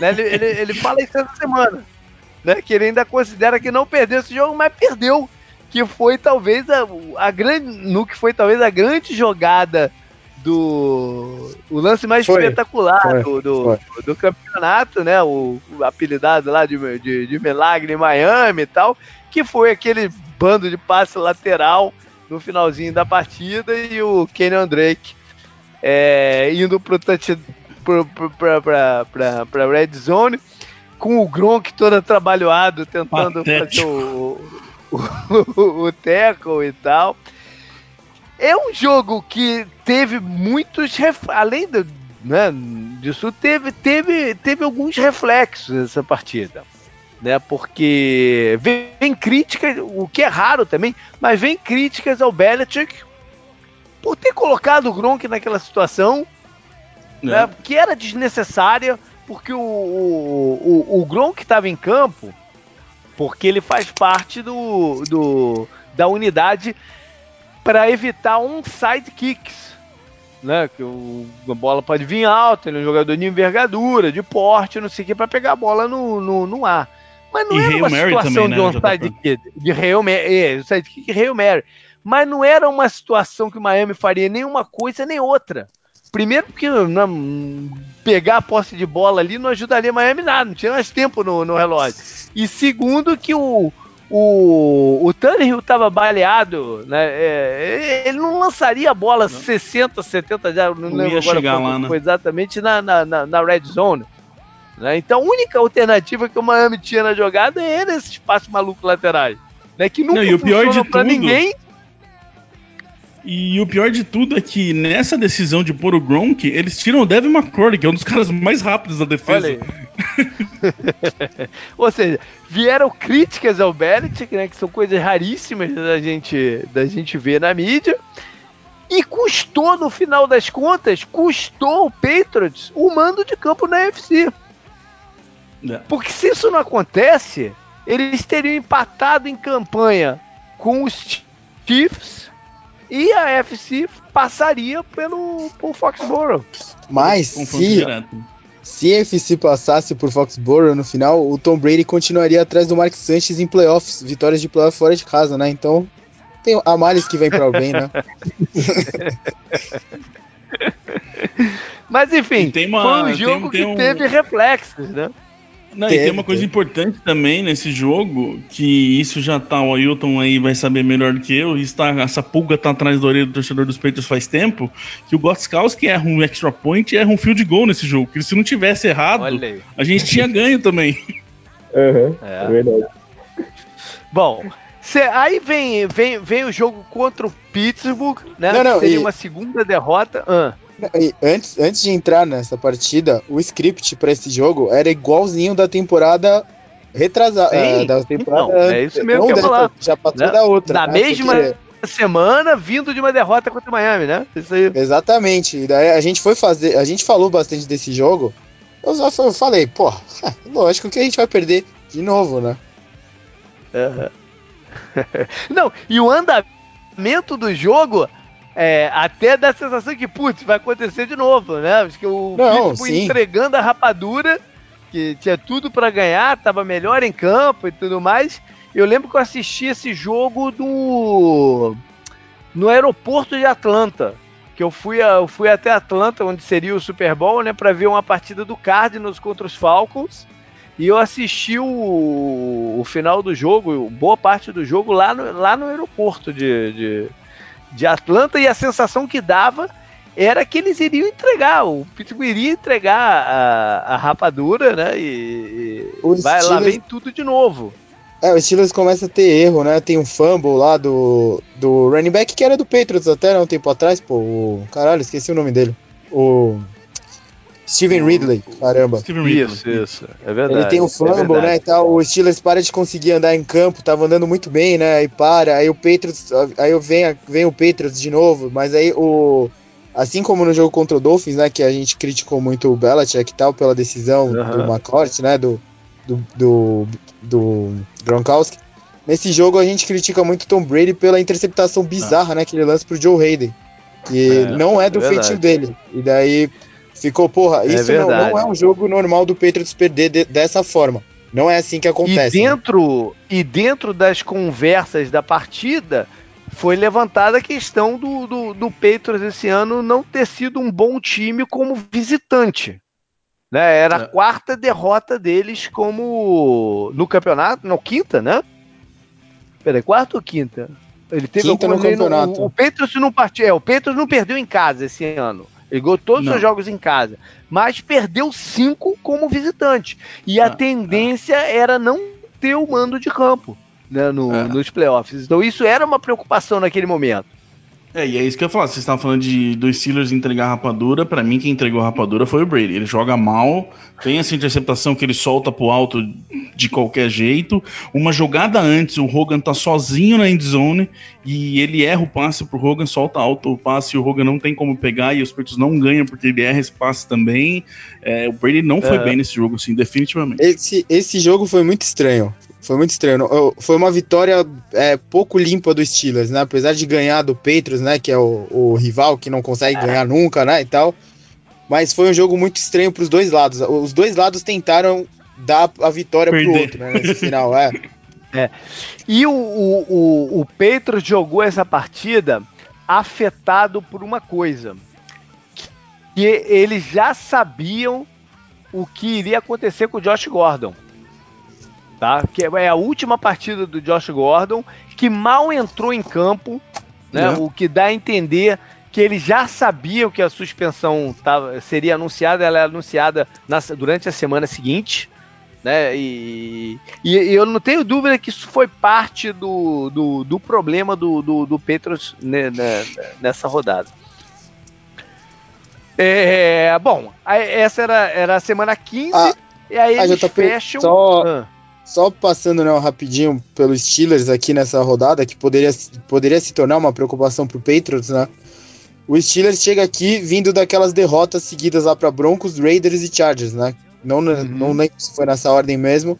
Né? Ele, ele, ele fala isso essa semana. Né? Que ele ainda considera que não perdeu esse jogo, mas perdeu. Que foi talvez a, a grande. No que foi talvez a grande jogada do. O lance mais Foi, espetacular foi, do, do, foi. do campeonato, né? O, o apelidado lá de, de, de Milagre em Miami e tal. Que foi aquele bando de passe lateral no finalzinho da partida e o Kenyon Drake é, indo pro touch, pro, pro, pra, pra, pra, pra red zone com o Gronk todo atrabalhoado tentando Patético. fazer o, o, o, o tackle e tal. É um jogo que teve muitos além do, né, disso teve, teve, teve alguns reflexos nessa partida né? Porque vem, críticas, o que é raro também, mas vem críticas ao Belichick por ter colocado o Gronk naquela situação, né? É. Que era desnecessária, porque o, o, o, o Gronk estava em campo porque ele faz parte do, do da unidade para evitar um sidekicks. Né, que o, a bola pode vir alta, ele é um jogador de envergadura, de porte, não sei o que, para pegar a bola no, no, no ar. Mas não E era Hail uma Mary situação também, de né, um JP? sidekick, de Hail Mary, é, sidekick Hail Mary. Mas não era uma situação que o Miami faria nem uma coisa nem outra. Primeiro porque não, pegar a posse de bola ali não ajudaria Miami nada, não tinha mais tempo no, no relógio. E segundo que o, o, o Tannehill estava baleado, né? é, ele não lançaria a bola 60, 70 já, não, Não lembro agora chegar quanto lá, né? foi exatamente na, na, na, red zone. Né? Então a única alternativa que o Miami tinha na jogada era esse espaço maluco laterais. Né? Que nunca Não, e o pior de pra tudo- ninguém. E o pior de tudo é que nessa decisão de pôr o Gronk, eles tiram o Devin McCourty, que é um dos caras mais rápidos da defesa. Olha aí. Ou seja, vieram críticas ao Belichick, né, que são coisas raríssimas da gente, da gente ver na mídia. E custou, no final das contas, custou o Patriots o mando de campo na UFC. É. Porque se isso não acontece, eles teriam empatado em campanha com os Chiefs e a FC passaria pelo, pelo Foxborough. Mas se, direto. se a FC passasse por Foxborough no final, o Tom Brady continuaria atrás do Mark Sanchez em playoffs, vitórias de playoff fora de casa, né? Então tem a males que vem para o bem, né? Mas enfim, tem uma- foi um tem- jogo tem que um- teve reflexos, né? Não, e tem uma coisa teve. importante também nesse jogo, que isso já tá, o Ailton aí vai saber melhor do que eu, isso tá, essa pulga tá atrás da orelha do torcedor dos Patriots faz tempo, que o Gostkowski erra um extra point e erra um field goal nesse jogo, que se não tivesse errado, a gente tinha ganho também. Aham, É. é verdade. Bom, cê- aí vem, vem, vem o jogo contra o Pittsburgh, né? Não, não, Seria e- uma segunda derrota. Ah, antes, antes de entrar nessa partida, o script para esse jogo era igualzinho da temporada retrasada. Sim, da temporada então, é isso mesmo não que eu ia falar. Já passou Né? da outra. Na né? mesma Porque- semana, vindo de uma derrota contra o Miami, né? Isso aí. Exatamente. E daí a gente foi fazer. A gente falou bastante desse jogo. Eu só fa- falei, pô, lógico que a gente vai perder de novo, né? Aham. Não, e o andamento do jogo é, até dá a sensação que, putz, vai acontecer de novo, né? Acho que o Não, Pittsburgh entregando a rapadura, que tinha tudo pra ganhar, tava melhor em campo e tudo mais. Eu lembro que eu assisti esse jogo do no aeroporto de Atlanta, que eu fui, a- eu fui até Atlanta, onde seria o Super Bowl, né, para ver uma partida do Cardinals contra os Falcons. E eu assisti o, o final do jogo, boa parte do jogo, lá no, lá no aeroporto de, de, de Atlanta. E a sensação que dava era que eles iriam entregar, o Pittsburgh iria entregar a, a rapadura, né? E, e vai lá, Steelers- vem tudo de novo. É, o Steelers começa a ter erro, né? Tem um fumble lá do, do running back que era do Patriots até né, um tempo atrás, pô. O, caralho, esqueci o nome dele. O Steven Ridley, caramba. Steven Ridley. Isso, isso. É verdade. Ele tem um é fumble, verdade. né, e tal. O Steelers para de conseguir andar em campo, tava andando muito bem, né? Aí para, aí o Patriots, aí eu vem, vem o Patriots de novo, mas aí o assim como no jogo contra o Dolphins, né, que a gente criticou muito o Belichick e tal pela decisão Aham. do McCourt, né, do do, do do Gronkowski. Nesse jogo a gente critica muito o Tom Brady pela interceptação bizarra, né, que ele lança pro Joe Hayden, que É, não é do é feitio dele. E daí ficou, porra, É isso não, não é um jogo normal do Patriots perder de- dessa forma. Não é assim que E acontece. né? dentro, e dentro das conversas da partida, foi levantada a questão do, do, do Patriots esse ano não ter sido um bom time como visitante. Né? Era a É. quarta derrota deles como no campeonato, não, quinta, né? Peraí, quarta ou quinta? Ele teve Quinta no campeonato. O, o Patriots não partiu, é, o Patriots não perdeu em casa esse ano. Ele ganhou todos os seus jogos em casa, mas perdeu cinco como visitante. E a Ah, tendência era não ter o mando de campo né, no- É. nos playoffs. Então isso era uma preocupação naquele momento. É, e é isso que eu ia falar. Vocês estavam falando de dos Steelers entregar rapadura. Pra mim, quem entregou a rapadura foi o Brady. Ele joga mal, tem essa interceptação que ele solta pro alto de qualquer jeito. Uma jogada antes, o Hogan tá sozinho na endzone e ele erra o passe pro Hogan, solta alto o passe e o Hogan não tem como pegar e os Patriots não ganham porque ele erra esse passe também. É, o Brady não foi É. bem nesse jogo, assim, definitivamente. Esse, esse jogo foi muito estranho. Foi muito estranho. Foi uma vitória é, pouco limpa do Steelers, né? Apesar de ganhar do Patriots, né? Que é o, o rival que não consegue ganhar nunca, né? E tal. Mas foi um jogo muito estranho pros dois lados. Os dois lados tentaram dar a vitória pro Perder. outro, né? Nesse final, é. E o, o, o, o Patriots jogou essa partida afetado por uma coisa. Que eles já sabiam o que iria acontecer com o Josh Gordon. Tá? Que é a última partida do Josh Gordon, que mal entrou em campo, né? É. O que dá a entender que eles já sabiam que a suspensão tava, seria anunciada, ela é anunciada na- durante a semana seguinte. Né? E, e- e eu não tenho dúvida que isso foi parte do, do, do problema do, do, do Petros ne- ne- nessa rodada. É, bom, essa era, era a semana 15, Ah, e aí eles JP, fecham. só- Ah, Só passando né, rapidinho pelos Steelers aqui nessa rodada, que poderia, poderia se tornar uma preocupação pro Patriots, né? O Steelers chega aqui vindo daquelas derrotas seguidas lá para Broncos, Raiders e Chargers, né? Não, Uhum. não lembro se foi nessa ordem mesmo.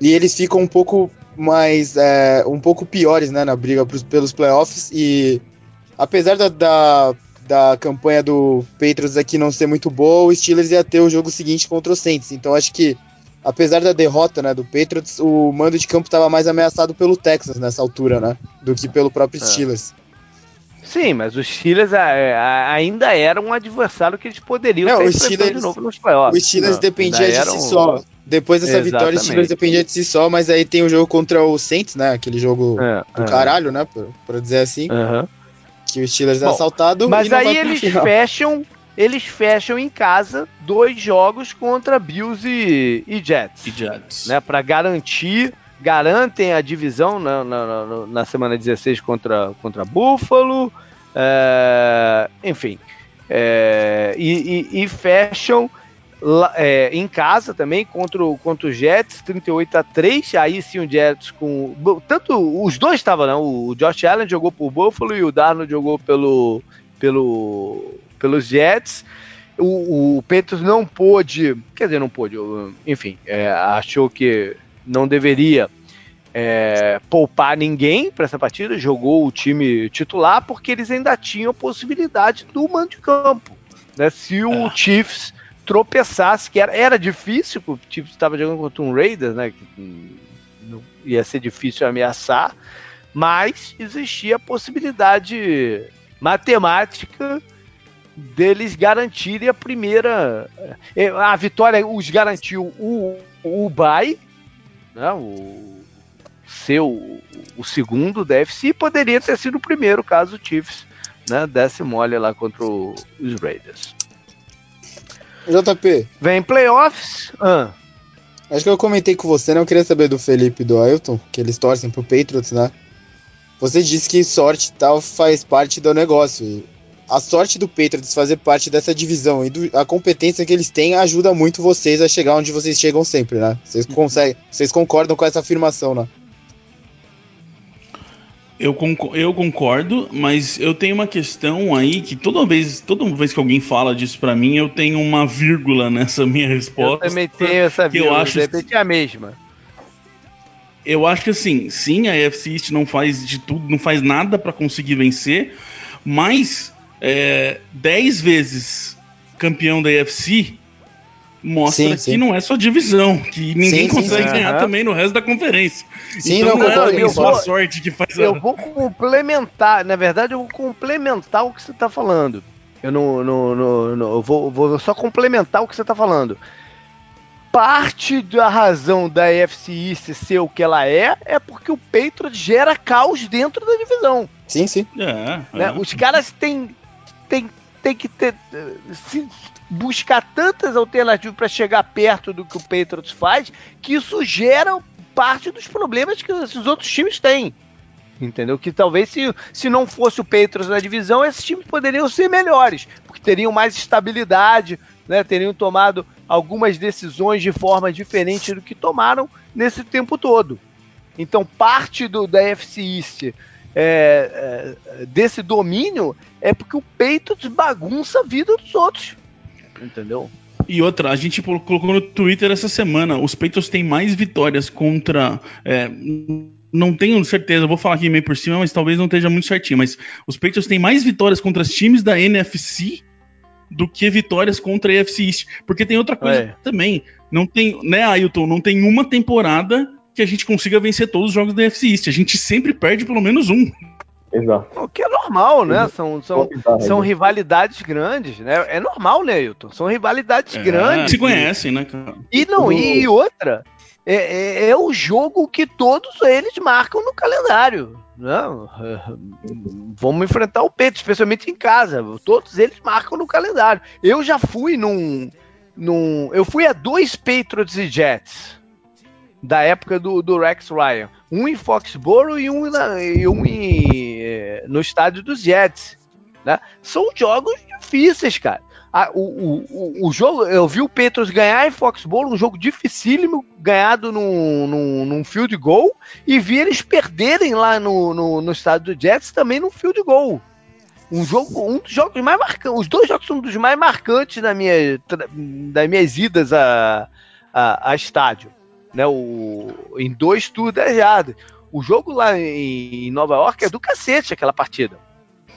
E eles ficam um pouco mais. é, um pouco piores, né, na briga pros, pelos playoffs. E apesar da, da, da campanha do Patriots aqui não ser muito boa, o Steelers ia ter o jogo seguinte contra o Saints. Então acho que apesar da derrota né, do Patriots, o mando de campo estava mais ameaçado pelo Texas nessa altura, né? Do que pelo próprio É. Steelers. sim, mas os Steelers a- a- ainda eram um adversário que eles poderiam Não, ter Steelers- de novo nos playoffs. o Steelers Não, dependia de si só. Depois dessa vitória, o Exatamente. Steelers dependia de si só, mas aí tem o jogo contra o Saints, né? Aquele jogo É, do é. caralho, né? Pra, pra dizer assim, Aham. que o Steelers é Bom, assaltado. e Mas não aí eles fecham, eles fecham em casa dois jogos contra Bills e, e Jets, E Jets. né? Para garantir, garantem a divisão na, na, na- na semana 16 contra contra Buffalo, é, enfim, é, e, e- e fecham é, em casa também contra o, contra o Jets, 38 a 3. Aí sim o Jets com. Tanto os dois estavam, né? O Josh Allen jogou por Buffalo e o Darnold jogou pelo, pelo, pelos Jets. O, o Petros não pôde, quer dizer, não pôde, enfim, é, achou que não deveria é, poupar ninguém para essa partida, jogou o time titular porque eles ainda tinham a possibilidade do mando de campo. Né? Se o é. Chiefs tropeçasse, que era, era difícil, o Chiefs estava jogando contra um Raiders, né? Que não, ia ser difícil ameaçar, mas existia a possibilidade matemática deles garantirem a primeira. É, a vitória os garantiu o, o bye, né, o seu o segundo déficit, e poderia ter sido o primeiro caso o Chiefs né, desse mole lá contra o, os Raiders. JP. Vem playoffs. Ah. Acho que eu comentei com você, né? Eu queria saber do Felipe e do Ailton, que eles torcem pro Patriots, né? Você disse que sorte e tal faz parte do negócio. A sorte do Patriots fazer parte dessa divisão e do, a competência que eles têm ajuda muito vocês a chegar onde vocês chegam sempre, né? Vocês conseguem, vocês concordam com essa afirmação, né? Eu, eu concordo, mas eu tenho uma questão aí que toda vez, toda vez que alguém fala disso para mim, eu tenho uma vírgula nessa minha resposta. Eu também tenho essa vírgula, eu acho, de repente é a mesma. Eu acho que assim, sim, a AFC East não faz de tudo, não faz nada para conseguir vencer, mas é, 10 vezes campeão da AFC mostra sim, que sim. não é só divisão, que ninguém sim, consegue ganhar uhum. também no resto da conferência. Sim, então não, não é a só sorte que faz Eu a... vou complementar, na verdade eu vou complementar o que você está falando. Eu não, não, não, não eu vou, vou só complementar o que você está falando. Parte da razão da FC East ser o que ela é é porque o Patriots gera caos dentro da divisão. Sim, sim. É, né? é. Os caras têm, têm, têm que ter. Se, buscar tantas alternativas para chegar perto do que o Patriots faz, que isso gera parte dos problemas que esses outros times têm. Entendeu? Que talvez se, se não fosse o Patriots na divisão, esses times poderiam ser melhores, porque teriam mais estabilidade, né? teriam tomado algumas decisões de forma diferente do que tomaram nesse tempo todo. Então, parte do, da FC East é, é, desse domínio é porque o Patriots bagunça a vida dos outros entendeu? E outra, a gente colocou no Twitter essa semana, os Patriots têm mais vitórias contra. É, não tenho certeza, vou falar aqui meio por cima, mas talvez não esteja muito certinho. Mas os Patriots têm mais vitórias contra os times da NFC do que vitórias contra a AFC East. Porque tem outra coisa é. também. Não tem, né, Ailton? Não tem uma temporada que a gente consiga vencer todos os jogos da AFC East. A gente sempre perde pelo menos um. Exato. O que é normal, né? São, são, são rivalidades grandes, né? É normal, né, Hilton? São rivalidades é, grandes. Se conhecem, né, cara? E não, e outra, é, é, é, o jogo que todos eles marcam no calendário. Não, né? vamos enfrentar o Peito, especialmente em casa. Todos eles marcam no calendário. Eu já fui num. num eu fui a dois Patriots e Jets da época do, do Rex Ryan. Um em Foxborough e um, na, e um em, é, no estádio dos Jets. Né? São jogos difíceis, cara. O, o, o, jogo, eu vi o Petros ganhar em Foxborough, um jogo dificílimo, ganhado num, num, num field goal, e vi eles perderem lá no, no, no estádio dos Jets também num field goal. Um jogo, um dos jogos mais marcantes, os dois jogos são dos mais marcantes da minha, das minhas idas a, a, a estádio né? O, em dois tours desejados. O jogo lá em Nova York é do cacete aquela partida.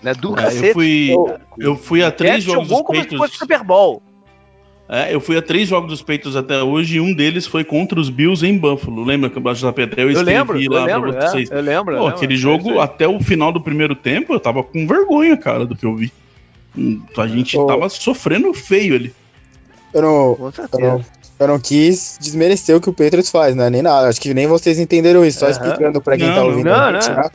Né? Do é, cacete. Eu fui, eu fui a três jogos jogou dos como se fosse Super Bowl. É, eu fui a três jogos dos Peitos até hoje e um deles foi contra os Bills em Buffalo. Lembra que o Baixo da Pedra eu escrevi eu lembro, lá eu lembro, pra vocês? É, eu lembro. Pô, eu aquele lembro, jogo, até o final do primeiro tempo, eu tava com vergonha, cara, do que eu vi. Hum, a gente oh. tava sofrendo feio ali. Eu não, eu não, eu não quis desmerecer o que o Patriots faz, né? Nem nada. Acho que nem vocês entenderam isso, só uhum. explicando pra quem não, tá ouvindo. Não, não. Né?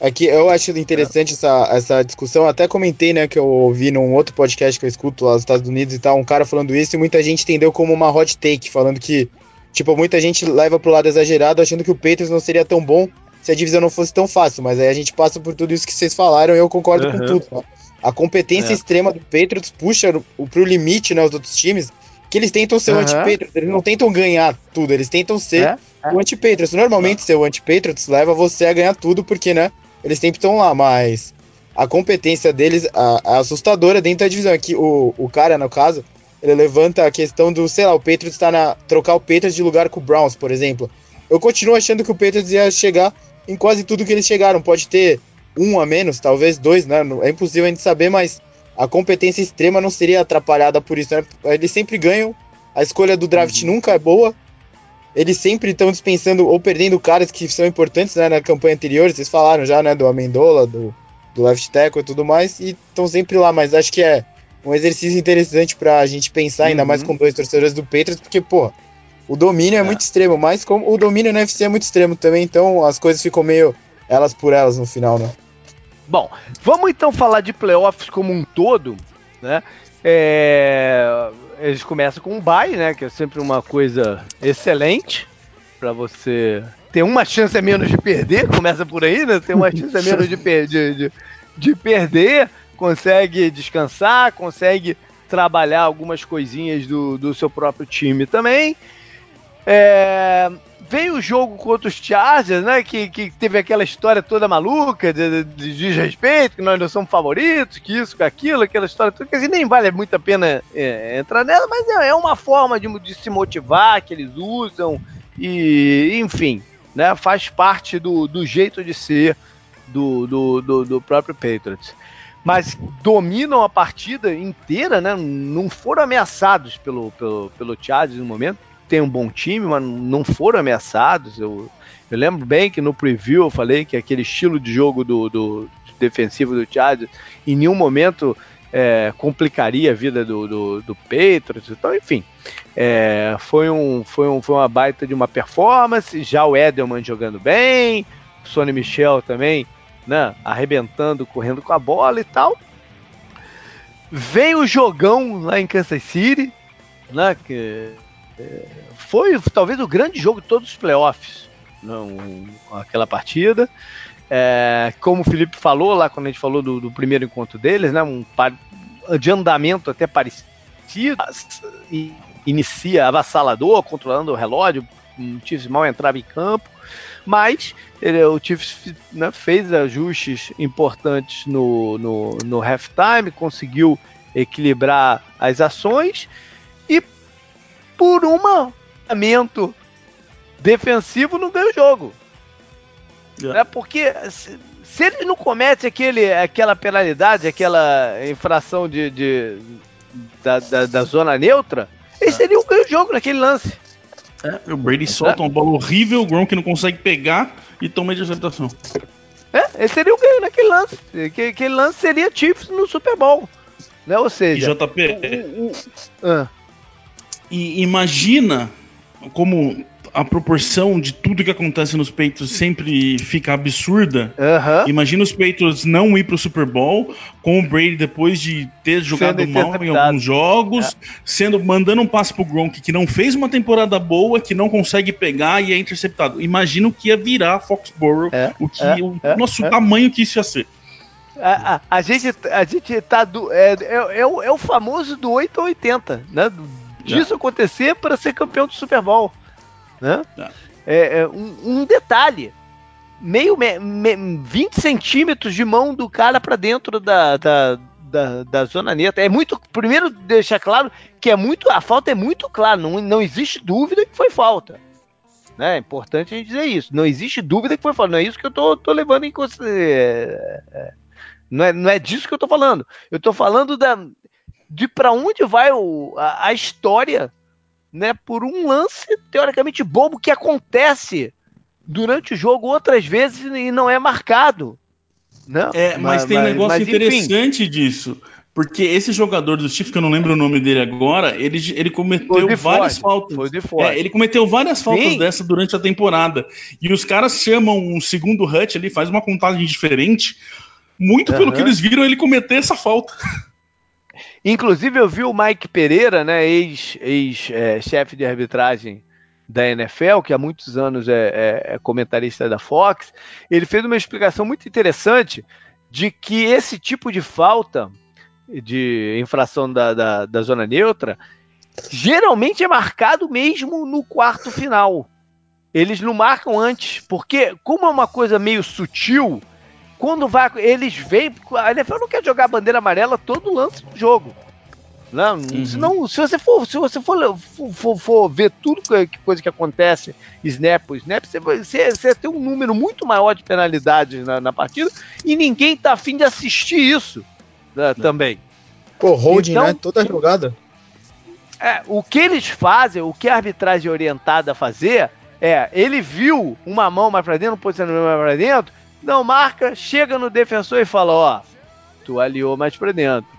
É que eu acho interessante essa, essa discussão. Até comentei, né, que eu ouvi num outro podcast que eu escuto lá nos Estados Unidos e tal, um cara falando isso e muita gente entendeu como uma hot take, falando que, tipo, muita gente leva pro lado exagerado achando que o Patriots não seria tão bom se a divisão não fosse tão fácil. Mas aí a gente passa por tudo isso que vocês falaram e eu concordo uhum. com tudo. Né? A competência é. extrema do Patriots puxa pro limite, né, os outros times que eles tentam ser uhum. o anti-Patriots, eles não tentam ganhar tudo, eles tentam ser é? É. o anti-Patriots. Normalmente ser o anti-Patriots leva você a ganhar tudo, porque, né, eles sempre estão lá, mas a competência deles a, a assustadora dentro da divisão. Aqui, o, o cara, no caso, ele levanta a questão do, sei lá, o Patriots está na. trocar o Patriots de lugar com o Browns, por exemplo. eu continuo achando que o Patriots ia chegar em quase tudo que eles chegaram. Pode ter um a menos, talvez dois, né? É impossível a gente saber, mas a competência extrema não seria atrapalhada por isso, né? Eles sempre ganham, a escolha do draft uhum. nunca é boa. Eles sempre estão dispensando ou perdendo caras que são importantes né, na campanha anterior. Vocês falaram já, né? Do Amendola, do, do left tackle e tudo mais. E estão sempre lá, mas acho que é um exercício interessante pra gente pensar, uhum. ainda mais uhum. com dois torcedores do Patriots, porque, pô, o domínio é, é, muito extremo, mas como o domínio no UFC é muito extremo também, então as coisas ficam meio elas por elas no final, né? Bom, vamos então falar de playoffs como um todo, né? É, eles começam com um bye, né? Que é sempre uma coisa excelente para você ter uma chance a menos de perder. Começa por aí, né? Tem uma chance a menos de, per de, de, de perder, consegue descansar, consegue trabalhar algumas coisinhas do, do seu próprio time também. É, veio o jogo contra os Chargers, né? Que, que teve aquela história toda maluca de, de, de desrespeito, que nós não somos favoritos, que isso, que aquilo, aquela história toda, que assim, nem vale muito a pena é, entrar nela, mas é, é uma forma de, de, se motivar que eles usam, e enfim, né? Faz parte do, do jeito de ser do, do, do, do próprio Patriots mas dominam a partida inteira, né? Não foram ameaçados pelo, pelo, pelo Chargers no momento tem um bom time, mas não foram ameaçados. Eu, eu lembro bem que no preview eu falei que aquele estilo de jogo do, do defensivo do Chargers em nenhum momento é, complicaria a vida do, do, do Patriots. Então, enfim, é, foi, um, foi, um, foi uma baita de uma performance. Já o Edelman jogando bem, o Sonny Michel também, né, arrebentando, correndo com a bola e tal. Vem o jogão lá em Kansas City, né, que foi talvez o grande jogo de todos os playoffs, não, aquela partida. É, como o Felipe falou lá quando a gente falou do, do primeiro encontro deles, né, um de andamento até parecido, e inicia avassalador, controlando o relógio, o Chiefs mal entrava em campo, mas ele, o Chiefs né, fez ajustes importantes no, no, no halftime, conseguiu equilibrar as ações e por um momento defensivo não ganha o jogo. É. Porque se, se ele não comete aquele, aquela penalidade, aquela infração de, de da, da, da, zona neutra, ele é. seria um ganho jogo naquele lance. É, o Brady solta é. uma bola horrível, o Gronk não consegue pegar e toma a interceptação. É, ele seria um ganho naquele lance. Aquele lance seria Chiefs no Super Bowl. Né? Ou seja, e JP, o, o, o, ah. E imagina como a proporção de tudo que acontece nos peitos sempre fica absurda. Uhum. Imagina os peitos não ir pro Super Bowl, com o Brady depois de ter jogado sendo mal em alguns jogos, é. sendo mandando um passe pro Gronk que não fez uma temporada boa, que não consegue pegar e é interceptado. Imagina o que ia virar Foxborough, é. o que é. o é. nosso é. tamanho que isso ia ser. A, a, a, gente, a gente tá do. É, é, é, o, é o famoso do 8 ou 80, né? Disso é. acontecer para ser campeão do Super Bowl. Né? É, é um, um, detalhe. Meio me, me, 20 centímetros de mão do cara para dentro da, da, da, da, zona neta. É muito. Primeiro, deixar claro que é muito. A falta é muito clara. Não, não existe dúvida que foi falta. Né? É importante a gente dizer isso. Não existe dúvida que foi falta. Não é isso que eu tô, tô levando em consideração. É, é, não é, não é disso que eu tô falando. Eu tô falando da, de para onde vai o, a, a, história, né? Por um lance teoricamente bobo que acontece durante o jogo outras vezes e não é marcado. Né? É, mas, mas tem um negócio mas, interessante enfim. disso. Porque esse jogador do Chiefs, que eu não lembro o nome dele agora, ele, ele cometeu várias Ford, faltas. É, ele cometeu várias faltas Sim. dessa durante a temporada. E os caras chamam um segundo Hutch ali, faz uma contagem diferente, muito uhum. pelo que eles viram ele cometer essa falta. Inclusive, eu vi o Mike Pereira, né, ex-chefe ex, é, de arbitragem da NFL, que há muitos anos é, é, é, comentarista da Fox, ele fez uma explicação muito interessante de que esse tipo de falta de infração da, da, da zona neutra geralmente é marcado mesmo no quarto final. Eles não marcam antes, porque como é uma coisa meio sutil, quando vai. Eles vêm. A NFL não quer jogar bandeira amarela todo lance do jogo. Não, uhum. senão, se você for, se você for, for, for ver tudo que coisa que acontece, snap por snap, você, você, você tem um número muito maior de penalidades na, na partida e ninguém tá afim de assistir isso né, também. Pô, holding, então, né? Toda jogada. É, o que eles fazem, o que a arbitragem é orientada a fazer, é, ele viu uma mão mais pra dentro, um posicionamento mais pra dentro, não marca, chega no defensor e fala, ó, tu aliou mais pra dentro.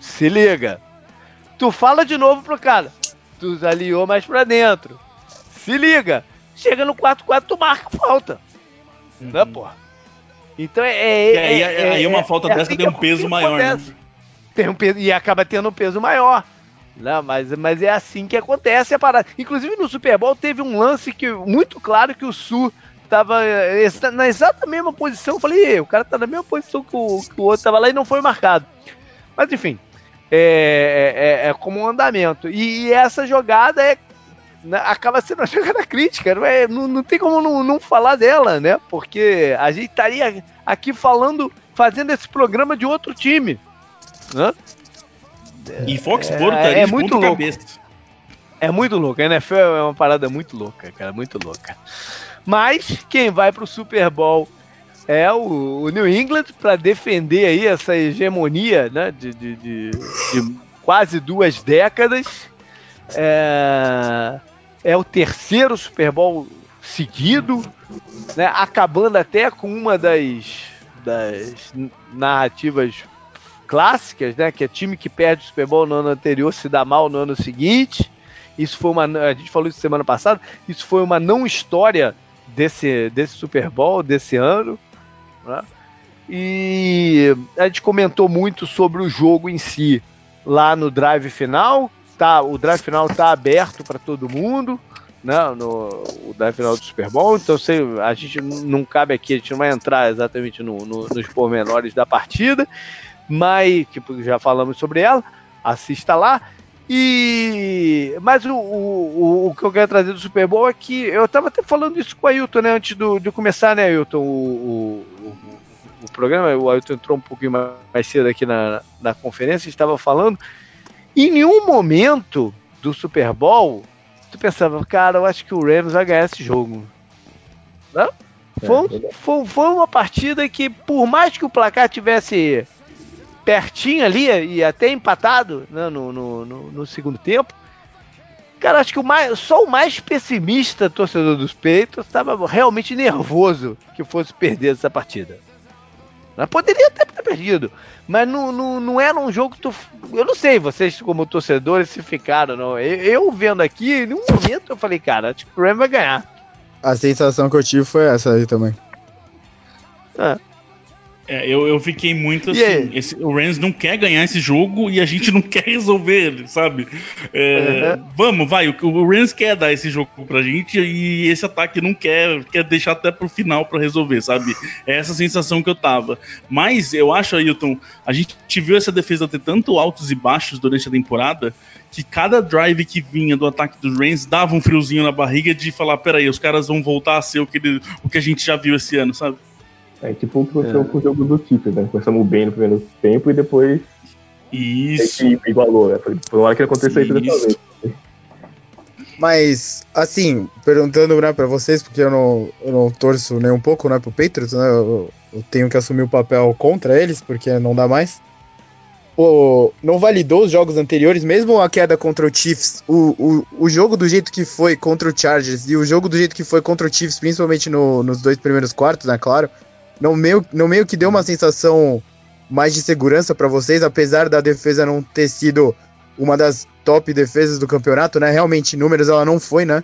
Se liga. Tu fala de novo pro cara, tu aliou mais pra dentro. Se liga. Chega no 4-4, tu marca falta. Uhum. Né, porra? Então é. é, é, é aí uma falta dessa assim tem um peso maior, né? Tem um peso, e acaba tendo um peso maior. Não, mas, mas é assim que acontece a parada. Inclusive no Super Bowl teve um lance que muito claro que o Sul tava eh, na exata mesma posição. Eu falei, o cara tá na mesma posição que o, que o outro tava lá e não foi marcado. Mas enfim, é, é, é como um andamento. E, e essa jogada é né, acaba sendo uma jogada crítica, não, é, não, não tem como não, não, falar dela, né? Porque a gente estaria aqui falando, fazendo esse programa de outro time. Né? E Foxborough é, é muito louco. Cabeça. É muito louco. A NFL é uma parada muito louca, cara, muito louca. Mas quem vai pro Super Bowl é o, o New England para defender aí essa hegemonia, né, de, de, de, de quase duas décadas. É, é o terceiro Super Bowl seguido, né, acabando até com uma das, das narrativas clássicas, né? Que é time que perde o Super Bowl no ano anterior se dá mal no ano seguinte. Isso foi uma. A gente falou isso semana passada. Isso foi uma não história desse, desse Super Bowl, desse ano. Né? E a gente comentou muito sobre o jogo em si lá no drive final. Tá, o drive final está aberto para todo mundo. Né, no o drive final do Super Bowl, então sei, a gente não cabe aqui, a gente não vai entrar exatamente no, no, nos pormenores da partida, mas tipo, já falamos sobre ela, assista lá. E mas o, o, o que eu quero trazer do Super Bowl é que eu estava até falando isso com o Ailton, né, antes do, de começar, né, Ailton, o, o, o programa, o Ailton entrou um pouquinho mais cedo aqui na, na conferência, estava falando, em nenhum momento do Super Bowl tu pensava, cara, eu acho que o Rams vai ganhar esse jogo. Não? Foi, é, foi, foi uma partida que, por mais que o placar tivesse pertinho ali e até empatado né, no, no, no, no, segundo tempo. Cara, acho que o mais, só o mais pessimista torcedor dos Peitos estava realmente nervoso que fosse perder essa partida. Mas poderia até ter perdido. Mas não, não, não era um jogo que tu. Eu não sei, vocês como torcedores se ficaram. Não. Eu, eu vendo aqui, em um momento eu falei, cara, acho que o Ram vai ganhar. A sensação que eu tive foi essa aí também. Ah. É, eu, eu fiquei muito assim. Esse, o Rams não quer ganhar esse jogo e a gente não quer resolver ele, sabe? É, uhum. Vamos, vai. O, o Rams quer dar esse jogo pra gente e esse ataque não quer, quer deixar até pro final pra resolver, sabe? É essa sensação que eu tava. Mas eu acho, Ailton, a gente viu essa defesa ter tanto altos e baixos durante a temporada que cada drive que vinha do ataque dos Rams dava um friozinho na barriga de falar: peraí, os caras vão voltar a ser o que, ele, o que a gente já viu esse ano, sabe? É tipo o que aconteceu é. com o jogo do Chiefs, né? Começamos bem no primeiro tempo e depois. Isso. igualou, né? Foi, uma hora que aconteceu isso dessa vez. Mas, assim, perguntando né, pra vocês, porque eu não, eu não torço nem um pouco né, pro Patriots, né? Eu, eu tenho que assumir o papel contra eles, porque não dá mais. O, não validou os jogos anteriores, mesmo a queda contra o Chiefs, o, o, o jogo do jeito que foi contra o Chargers e o jogo do jeito que foi contra o Chiefs, principalmente no, nos dois primeiros quartos, né, claro, no meio, no meio que deu uma sensação mais de segurança para vocês, apesar da defesa não ter sido uma das top defesas do campeonato, né? Realmente, números ela não foi, né?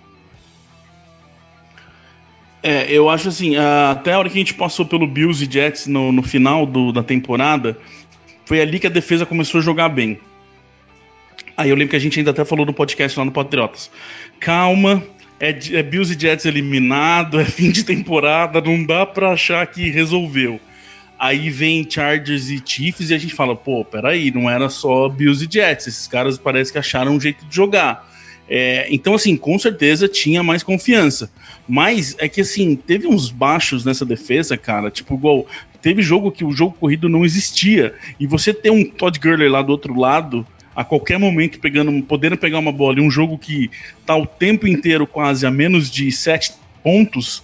É, eu acho assim, até a hora que a gente passou pelo Bills e Jets no, no final do, da temporada, foi ali que a defesa começou a jogar bem. Aí eu lembro que a gente ainda até falou no podcast lá no Patriotas. Calma, é, é Bills e Jets eliminado, é fim de temporada, não dá pra achar que resolveu. Aí vem Chargers e Chiefs e a gente fala, pô, peraí, não era só Bills e Jets, esses caras parece que acharam um jeito de jogar. É, então, assim, com certeza tinha mais confiança. Mas é que, assim, teve uns baixos nessa defesa, cara. Tipo, igual, teve jogo que o jogo corrido não existia. E você ter um Todd Gurley lá do outro lado, a qualquer momento pegando, podendo pegar uma bola e um jogo que tá o tempo inteiro quase a menos de sete pontos,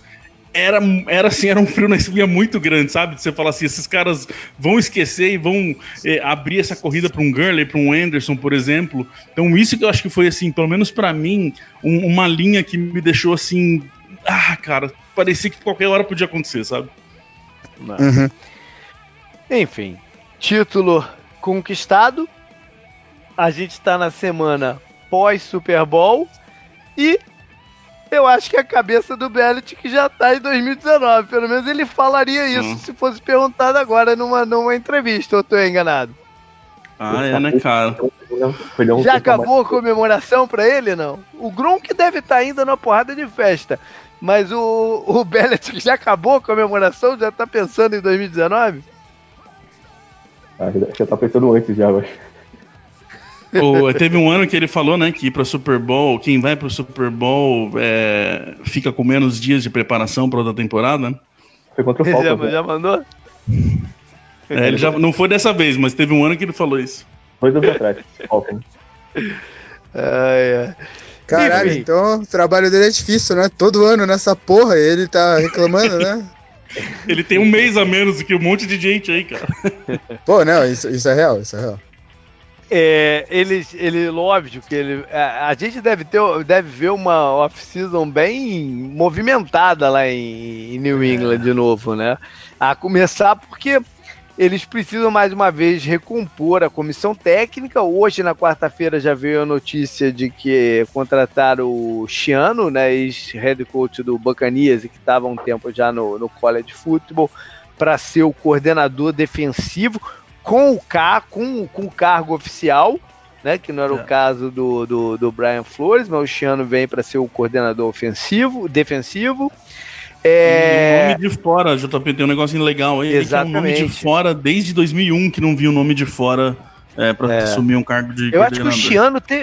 era, era assim, era um frio na espinha muito grande, sabe? Você fala assim, esses caras vão esquecer e vão é, abrir essa corrida para um Gurley, para um Anderson, por exemplo. Então isso que eu acho que foi assim, pelo menos para mim, um, uma linha que me deixou assim, ah, cara, parecia que qualquer hora podia acontecer, sabe? Uhum. Enfim, título conquistado. A gente está na semana pós Super Bowl e eu acho que a cabeça do Belichick já tá em 2019. Pelo menos ele falaria isso hum. se fosse perguntado agora numa, numa entrevista, ou tô enganado? Ah, é, né, cara? Já acabou a comemoração pra ele, não? O Gronk deve estar tá ainda numa porrada de festa. Mas o, o Belichick já acabou a comemoração? Já tá pensando em 2019? Ah, já tá pensando antes já, eu acho. O, teve um ano que ele falou, né, que ir para Super Bowl, quem vai para o Super Bowl é, fica com menos dias de preparação para outra temporada. Né? Foi contra o Falcons, já, né? já mandou? É, ele já não foi dessa vez, mas teve um ano que ele falou isso. Dois anos atrás, Falcons. Ai, ai. Caralho, Enfim. então o trabalho dele é difícil, né? Todo ano nessa porra ele tá reclamando, né? ele tem um mês a menos do que um monte de gente aí, cara. Pô, não, isso, isso é real, isso é real. É, ele, ele, lógico que ele, a, a, gente deve ter, deve ver uma off-season bem movimentada lá em, em New England é. de novo, né? A começar porque eles precisam mais uma vez recompor a comissão técnica. Hoje, na quarta-feira, já veio a notícia de que contrataram o Chiano, né, ex-head coach do Bacanias, e que estava um tempo já no, no college football, para ser o coordenador defensivo com o, car com, com o cargo oficial, né? Que não era é. o caso do, do, do, Brian Flores, mas o Chiano vem para ser o coordenador ofensivo, defensivo. É... nome de fora, JP, tem um negocinho legal aí. Exatamente. É um nome de fora desde 2001 que não viu o nome de fora é, para é. assumir um cargo de Eu acho que o Chiano te...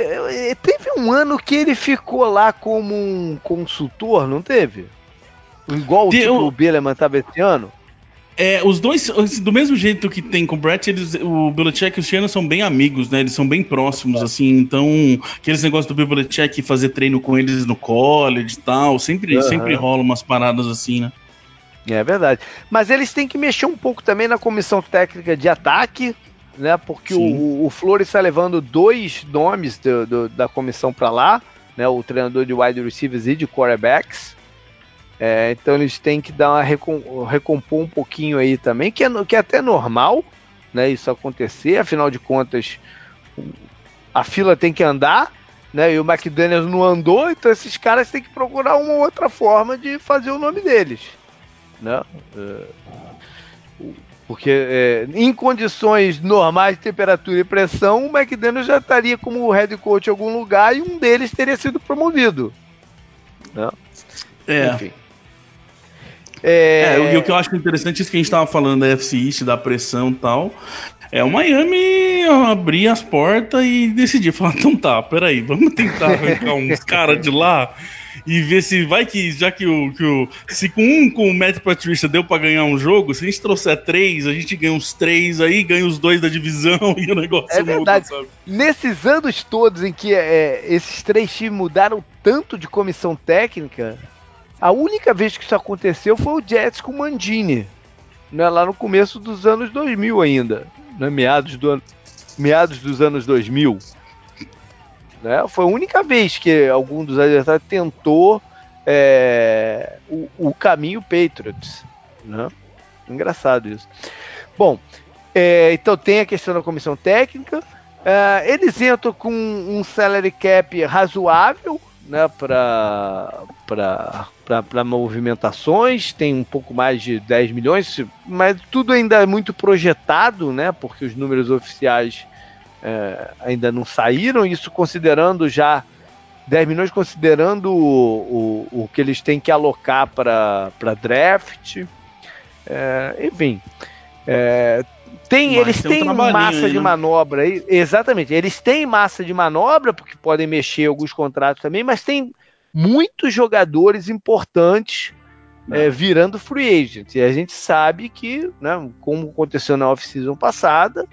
teve um ano que ele ficou lá como um consultor, não teve? Igual o tipo, o Beleman estava esse ano? É, os dois, do mesmo jeito que tem com o Brett, eles, o Belichick e o Shannon são bem amigos, né? Eles são bem próximos, é. assim. Então, aqueles negócios do Belichick fazer treino com eles no college e tal, sempre, uhum. sempre rola umas paradas assim, né? É verdade. Mas eles têm que mexer um pouco também na comissão técnica de ataque, né? Porque o, o Flores está levando dois nomes do, do, da comissão para lá, né? O treinador de wide receivers e de quarterbacks. É, então eles têm que dar uma recom recompor um pouquinho aí também, que é, que é até normal, né? Isso acontecer, afinal de contas, a fila tem que andar, né? E o McDaniels não andou, então esses caras têm que procurar uma outra forma de fazer o nome deles, né? É, porque é, em condições normais de temperatura e pressão, o McDaniels já estaria como head coach em algum lugar e um deles teria sido promovido. Né? É. Enfim. É... é, e o que eu acho interessante é isso que a gente estava falando da FC East, da pressão e tal. É o Miami abrir as portas e decidir, falar, então tá, peraí, vamos tentar arrancar uns caras de lá e ver se vai que, já que o, que o se com um com o Matt Patricia deu para ganhar um jogo, se a gente trouxer três, a gente ganha uns três aí, ganha os dois da divisão e o negócio É verdade. Muda, Nesses anos todos em que é, esses três times mudaram tanto de comissão técnica, a única vez que isso aconteceu foi o Jets com o Mandini, né, lá no começo dos anos 2000 ainda, né, meados, do, meados dos anos 2000. Né, foi a única vez que algum dos adversários tentou é, o, o, caminho Patriots. Né? Engraçado isso. Bom, é, então tem a questão da comissão técnica. É, eles entram com um salary cap razoável, né, para movimentações, tem um pouco mais de 10 milhões, mas tudo ainda é muito projetado, né, porque os números oficiais é, ainda não saíram, isso considerando já 10 milhões, considerando o, o, o que eles têm que alocar para draft, é, enfim. É, tem, eles têm um massa aí, de né? manobra aí, exatamente. Eles têm massa de manobra, porque podem mexer alguns contratos também, mas tem muitos jogadores importantes é, virando free agent. E a gente sabe que, né, como aconteceu na off-season passada,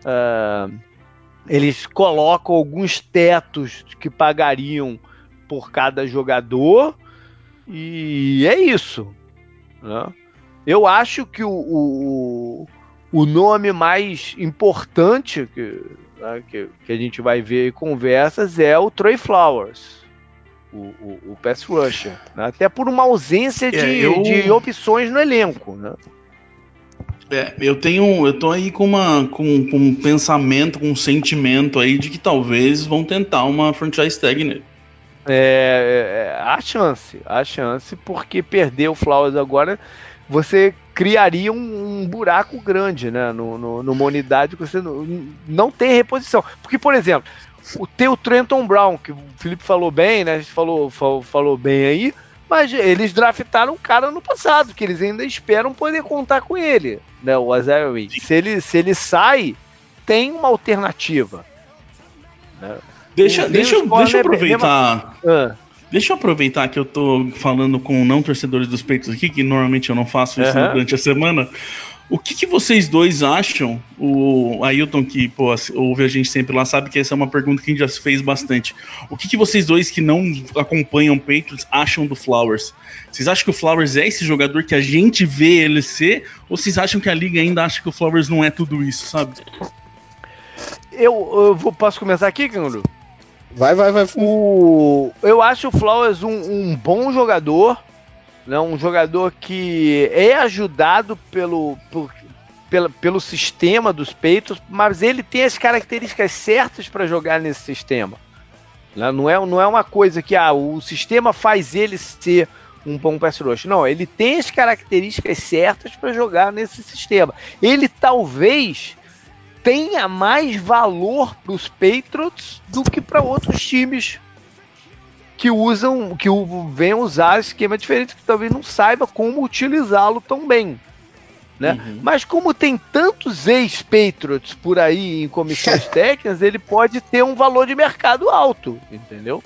uh, eles colocam alguns tetos que pagariam por cada jogador e é isso. Né? Eu acho que o, o, o nome mais importante que, né, que, que, a gente vai ver em conversas é o Trey Flowers, o, o, o pass rusher, né? até por uma ausência é, de, eu... de opções no elenco. Né? É, eu tenho, eu tô aí com uma, com, com um pensamento, com um sentimento aí de que talvez vão tentar uma franchise tag nele. É, é, há chance, há chance, porque perder o Flowers agora, você criaria um, um buraco grande, né, no, no, numa unidade que você não, não tem reposição. Porque, por exemplo, o teu Trenton Brown, que o Felipe falou bem, né, a gente falou, falou, falou bem aí, mas eles draftaram um cara no passado, que eles ainda esperam poder contar com ele, né? O Isaiah Se ele, se ele sai, tem uma alternativa. Né? Deixa, deixa, eu, deixa eu aproveitar. Ah. Deixa eu aproveitar que eu tô falando com não torcedores dos peitos aqui, que normalmente eu não faço isso uhum. durante a semana. O que, que, vocês dois acham? O Ailton, que pô, ouve a gente sempre lá, sabe que essa é uma pergunta que a gente já fez bastante. O que, que vocês dois que não acompanham Patriots acham do Flowers? Vocês acham que o Flowers é esse jogador que a gente vê ele ser? Ou vocês acham que a liga ainda acha que o Flowers não é tudo isso, sabe? Eu, eu vou, posso começar aqui, Canguru? Vai, vai, vai. O, eu acho o Flowers um, um bom jogador né? um jogador que é ajudado pelo, por, pelo, pelo sistema dos peitos, mas ele tem as características certas para jogar nesse sistema. Né? Não, é, não é uma coisa que ah, o sistema faz ele ser um bom pass rush. Não, ele tem as características certas para jogar nesse sistema. Ele talvez tenha mais valor para os Patriots do que para outros times que usam, que venham usar esquema diferente, que talvez não saiba como utilizá-lo tão bem. Né? Uhum. Mas como tem tantos ex-Patriots por aí em comissões técnicas, ele pode ter um valor de mercado alto, entendeu?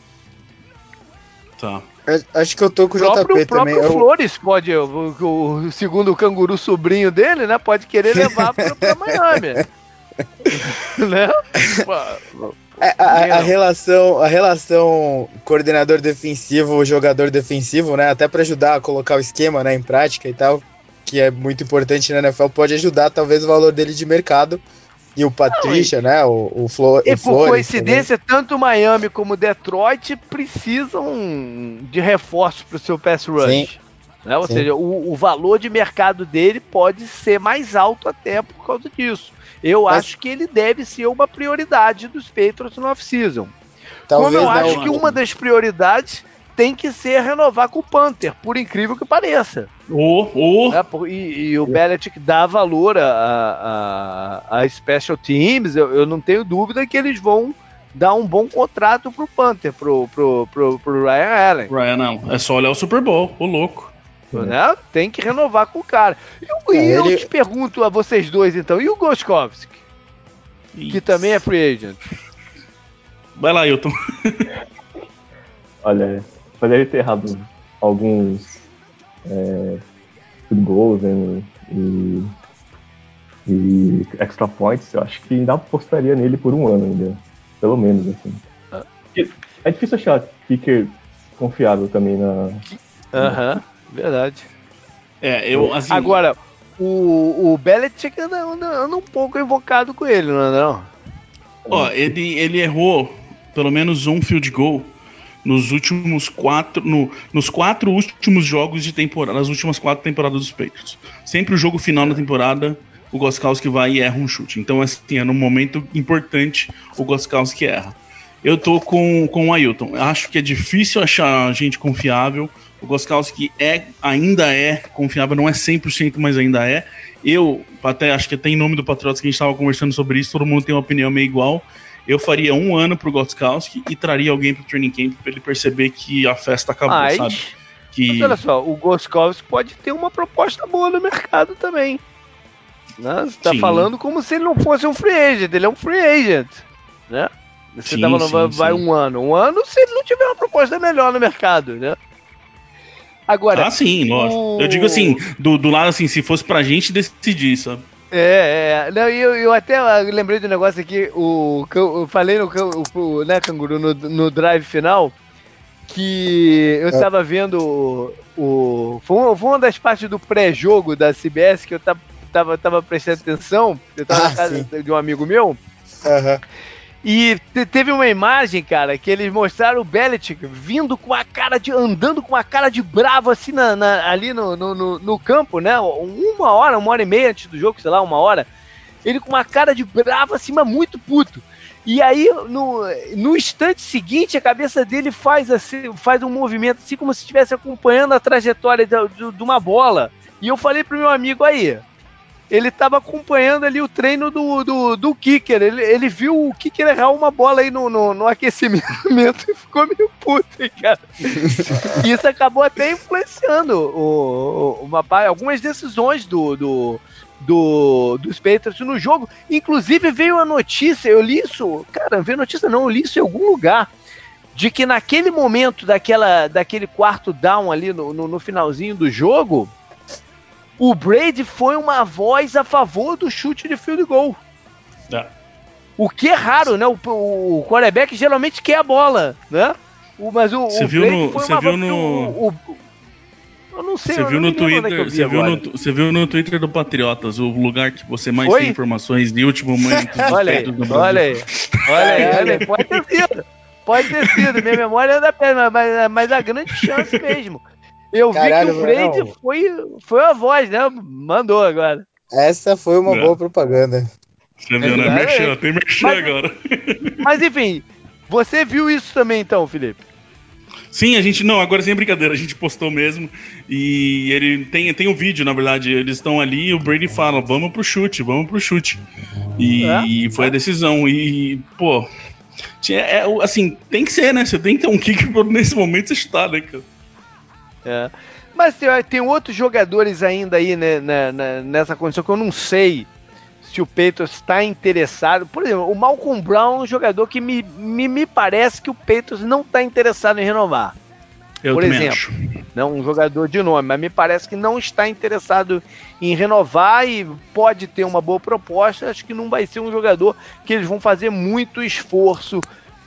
Tá. Acho que eu tô com o, o próprio, JP também. O próprio Flores pode, o, o, segundo o canguru sobrinho dele, né, pode querer levar para Miami. Né? É, a, a, a, relação, a relação coordenador defensivo, jogador defensivo, né? Até para ajudar a colocar o esquema, né, em prática e tal, que é muito importante na NFL, pode ajudar talvez o valor dele de mercado. E o Patrícia, né? O, o, Flo, e o por coincidência, também. tanto Miami como Detroit precisam de reforço para o seu pass rush. Sim. Né? Ou Sim. seja, o, o valor de mercado dele pode ser mais alto até por causa disso. Eu Mas... acho que ele deve ser uma prioridade dos Patriots no off-season. Como eu acho que uma das prioridades tem que ser renovar com o Panther, por incrível que pareça. Oh, oh. É, e, e, o Belichick dá valor a, a, a Special Teams, eu, eu, não tenho dúvida que eles vão dar um bom contrato pro Panther, pro, pro, pro, pro Ryan Allen. Ryan não, é só olhar o Super Bowl, o louco. Né? Tem que renovar com o cara. E, é, eu ele... te pergunto a vocês dois então, e o Goskowski? Que também é free agent. Vai lá, Hilton. Olha, ele ter errado alguns é, goals né, e, e extra points, eu acho que ainda apostaria nele por um ano ainda. Pelo menos, assim. Ah. É difícil achar kicker confiável também na. Aham. Uh -huh. Verdade. É, eu, assim... Agora, o, o Belichick anda, anda, anda um pouco invocado com ele, não é não? Ó, ele, ele errou pelo menos um field goal nos últimos quatro. No, nos quatro últimos jogos de temporada. Nas últimas quatro temporadas dos Patriots. Sempre o jogo final da temporada, o Goskowski vai e erra um chute. Então, assim, é num momento importante o Goskowski erra. Eu tô com, com o Ailton. Acho que é difícil achar gente confiável. O Goskowski é, ainda é confiável, não é 100%, mas ainda é. Eu, até acho que até em nome do Patriots que a gente estava conversando sobre isso, todo mundo tem uma opinião meio igual. Eu faria um ano pro Goskowski e traria alguém pro training camp para ele perceber que a festa acabou, mas, sabe? Que... Mas olha só, o Goskowski pode ter uma proposta boa no mercado também. Né? Você tá sim. falando como se ele não fosse um free agent, ele é um free agent. Né? Você sim, tá falando, sim, vai, vai um ano. Um ano se ele não tiver uma proposta melhor no mercado, né? Agora. Ah, sim, lógico. O... Eu digo assim, do, do lado assim, se fosse pra gente decidir, sabe? É, é. Não, eu, eu até lembrei de um negócio aqui, o, eu falei no, o, né, Canguru, no, no drive final, que eu estava é. vendo o. o foi, uma das partes do pré-jogo da CBS que eu tava, tava, tava prestando atenção. Eu tava ah, na casa sim. de um amigo meu. Uhum. E teve uma imagem, cara, que eles mostraram o Belichick vindo com a cara de. andando com a cara de bravo assim na, na, ali no, no, no, campo, né? Uma hora, uma hora e meia antes do jogo, sei lá, uma hora. Ele com uma cara de bravo mas muito puto. E aí, no, no instante seguinte, a cabeça dele faz assim, faz um movimento assim como se estivesse acompanhando a trajetória de, de, de uma bola. E eu falei pro meu amigo aí, ele estava acompanhando ali o treino do, do, do kicker. Ele, ele viu o kicker errar uma bola aí no, no, no aquecimento e ficou meio puto, hein, cara. isso acabou até influenciando o, o, uma, algumas decisões do, do, do, dos Patriots no jogo. Inclusive veio a notícia, eu li isso, cara, veio notícia não, eu li isso em algum lugar, de que naquele momento daquela, daquele quarto down ali no, no, no finalzinho do jogo, o Brady foi uma voz a favor do chute de field goal. É. O que é raro, né? O, o quarterback geralmente quer a bola, né? O, mas o, você o viu no, você viu no... O, o, eu não sei. Você viu no Twitter? Você viu no, você viu no Twitter do Patriotas o lugar que você mais Foi? tem informações de último momento olha aí, olha aí, olha aí, olha aí, pode ter sido, pode ter sido. Minha memória é da pena, mas, mas a grande chance mesmo. Eu Caralho, vi que o Brady foi, foi a voz, né? Mandou agora. Essa foi uma é. boa propaganda. Você viu, né? Merchan, tem merchan mas, agora. Mas enfim, você viu isso também então, Felipe? Sim, a gente. Não, agora sem brincadeira, a gente postou mesmo. E ele tem, tem um vídeo, na verdade. Eles estão ali e o Brady fala: vamos pro chute, vamos pro chute. E, é? foi a decisão. E, pô. É, é, assim, tem que ser, né? Você tem que ter um kick nesse momento você está, né, cara? É. Mas tem, tem, outros jogadores ainda aí né, né, né, nessa condição que eu não sei se o Peitos está interessado. Por exemplo, o Malcolm Brown é um jogador que me, me, me parece que o Peitos não está interessado em renovar. Eu Por exemplo, acho. não um jogador de nome, mas me parece que não está interessado em renovar e pode ter uma boa proposta. Acho que não vai ser um jogador que eles vão fazer muito esforço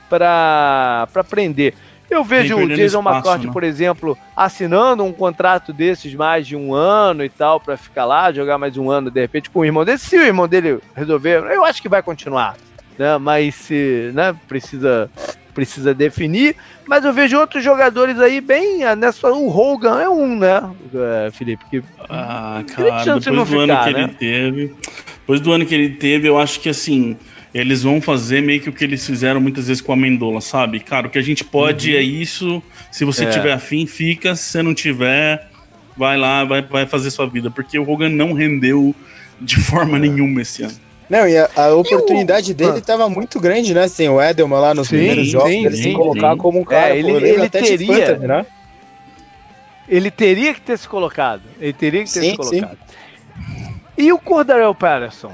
para prender. Eu vejo o Jason McCourt, né? por exemplo, assinando um contrato desses mais de um ano e tal, para ficar lá, jogar mais um ano, de repente, com o irmão dele. Se o irmão dele resolver, eu acho que vai continuar. Né? Mas se né, precisa, precisa definir. Mas eu vejo outros jogadores aí bem. Ah, nessa, o Hogan é um, né, é, Felipe? Que ah, cara, depois do ficar, ano que né? ele teve. Depois do ano que ele teve, eu acho que assim eles vão fazer meio que o que eles fizeram muitas vezes com a Mendola, sabe? Cara, o que a gente pode uhum. é isso. Se você é. tiver afim, fica. Se você não tiver, vai lá, vai, vai fazer sua vida. Porque o Hogan não rendeu de forma é. nenhuma esse ano. Não, e a, a oportunidade dele estava ah. muito grande, né? Sem o Edelman lá nos sim, primeiros jogos, sim, ele sim, se colocar sim. como um cara. É, ele, pô, ele teria, fantasy, né? Ele teria que ter se colocado. Ele teria que ter se colocado. E o Cordarel Patterson?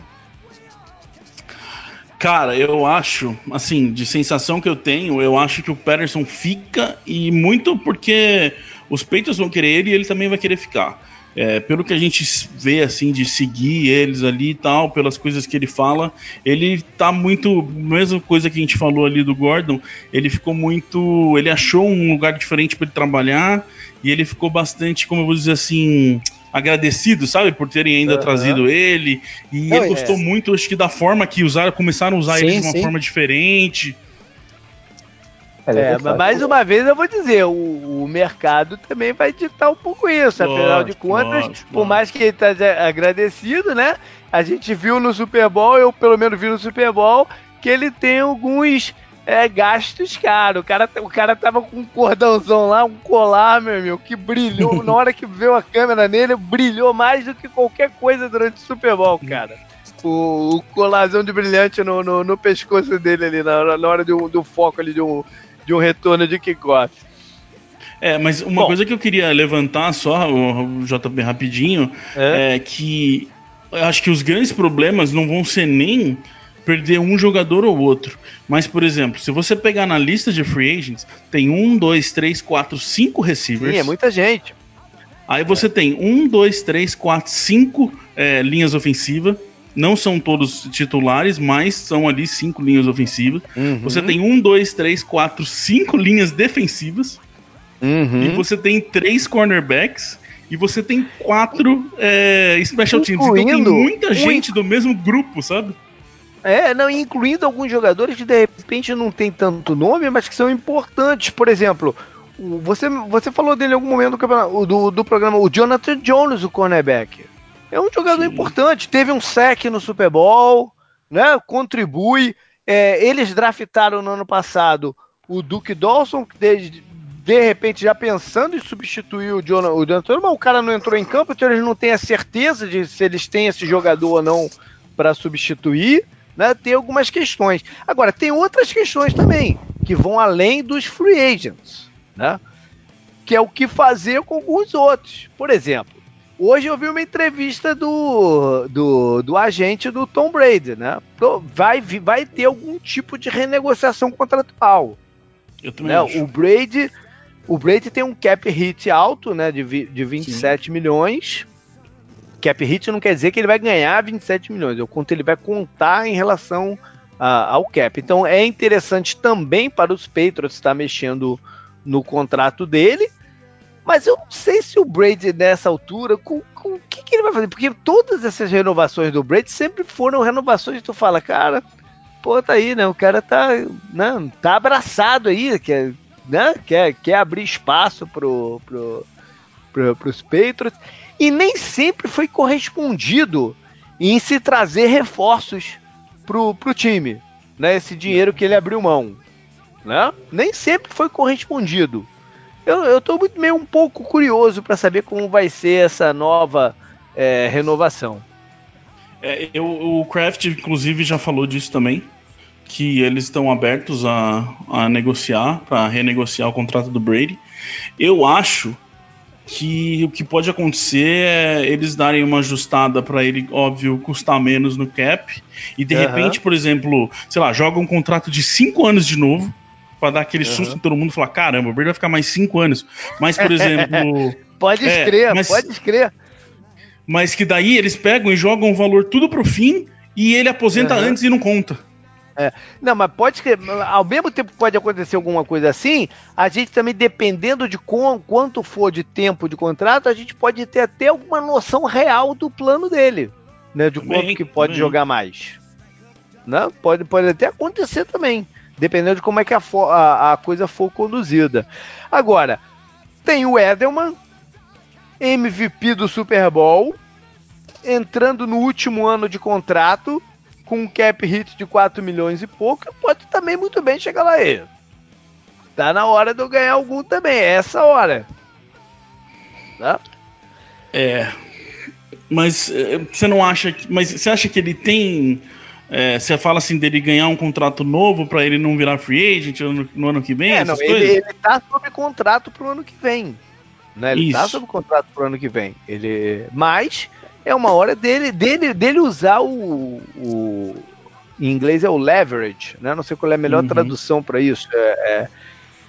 Cara, eu acho, assim, de sensação que eu tenho, eu acho que o Patterson fica e muito porque os Patriots vão querer ele e ele também vai querer ficar. É, pelo que a gente vê, assim, de seguir eles ali e tal, pelas coisas que ele fala, ele tá muito. Mesma coisa que a gente falou ali do Gordon, ele ficou muito. Ele achou um lugar diferente para ele trabalhar e ele ficou bastante, como eu vou dizer assim agradecido, sabe, por terem ainda uhum. trazido ele. E Não, ele gostou é. muito, acho que da forma que usaram, começaram a usar sim, ele de uma sim. forma diferente. É, é mas mais uma vez eu vou dizer, o, o, mercado também vai ditar um pouco isso, lógico, afinal de contas, lógico, por mais que ele esteja agradecido, né? A gente viu no Super Bowl, eu pelo menos vi no Super Bowl, que ele tem alguns é, gastos caros. O cara, o cara tava com um cordãozão lá, um colar, meu amigo, que brilhou. na hora que veio a câmera nele, brilhou mais do que qualquer coisa durante o Super Bowl, cara. O, o colarzão de brilhante no, no, no, pescoço dele ali, na, na hora do, do foco ali de um, de um retorno de kickoff. É, mas uma Bom, coisa que eu queria levantar só, o JP rapidinho, é, é que eu acho que os grandes problemas não vão ser nem perder um jogador ou outro. Mas, por exemplo, se você pegar na lista de free agents, tem um, dois, três, quatro, cinco receivers. Sim, é muita gente. Aí você é. tem um, dois, três, quatro, cinco é, linhas ofensivas. não são todos titulares, mas são ali cinco linhas ofensivas. Uhum. Você tem um, dois, três, quatro, cinco linhas defensivas. Uhum. E você tem três cornerbacks. E você tem quatro é, special teams. Então tem muita um- gente do mesmo grupo, sabe? É, não, incluindo alguns jogadores que de repente não tem tanto nome, mas que são importantes. Por exemplo, você, você falou dele em algum momento do, do, do programa, o Jonathan Jones, o cornerback. É um jogador Sim. importante, teve um sec no Super Bowl, né? Contribui. É, eles draftaram no ano passado o Duke Dawson, que de, de repente já pensando em substituir o, Jonah, o Jonathan, mas o cara não entrou em campo, então eles não têm a certeza de se eles têm esse jogador ou não para substituir né, tem algumas questões. Agora, tem outras questões também, que vão além dos free agents, né? Que é o que fazer com alguns outros. Por exemplo, hoje eu vi uma entrevista do, do, do agente do Tom Brady, né? Vai, vai ter algum tipo de renegociação contratual. Eu também Né? acho. O Brady. O Brady tem um cap hit alto, né? De, de 27 milhões. Cap hit não quer dizer que ele vai ganhar 27 milhões, é o quanto ele vai contar em relação ao cap. Então é interessante também para os Patriots estar mexendo no contrato dele. Mas eu não sei se o Brady nessa altura, com, com o que, que ele vai fazer? Porque todas essas renovações do Brady sempre foram renovações que tu fala, cara, pô, tá aí, né? O cara tá, né, tá abraçado aí, quer, né? quer, quer abrir espaço pro, pro, pro, pros Patriots. E nem sempre foi correspondido em se trazer reforços pro, pro time, né? Esse dinheiro que ele abriu mão, né? Nem sempre foi correspondido. Eu, eu tô muito meio um pouco curioso para saber como vai ser essa nova é, renovação. É, eu- o Kraft, inclusive, já falou disso também. Que eles estão abertos a, a negociar, para renegociar o contrato do Brady. Eu acho que o que pode acontecer é eles darem uma ajustada para ele, óbvio, custar menos no cap. E de Aham. repente, por exemplo, sei lá, joga um contrato de 5 anos de novo. Pra dar aquele susto Aham. em todo mundo e falar: caramba, o Brady vai ficar mais 5 anos. Mas, por exemplo. Pode É, escrever, mas- pode escrever. Mas que daí eles pegam e jogam o valor tudo pro fim e ele aposenta Aham. antes e não conta. Não, mas pode que ao mesmo tempo que pode acontecer alguma coisa assim, a gente também, dependendo de com- quanto for de tempo de contrato, a gente pode ter até alguma noção real do plano dele, né? De Também, quanto que pode também. jogar mais. Né? Pode, pode até acontecer também, dependendo de como é que a, a, a coisa for conduzida. Agora, tem o Edelman, MVP do Super Bowl, entrando no último ano de contrato, com um cap hit de 4 milhões e pouco, pode também muito bem chegar lá aí. Tá na hora de eu ganhar algum também, é essa hora. Tá? É. Mas é, você não acha que. Mas você acha que ele tem. é, você fala assim dele ganhar um contrato novo pra ele não virar free agent no, no ano que vem? É, não, ele, ele tá sob contrato pro ano que vem. Né? Ele tá Isso. sob contrato pro ano que vem. Ele, mas é uma hora dele, dele, dele usar o, o- Em inglês é o leverage, né? Não sei qual é a melhor Uhum. tradução para isso. É,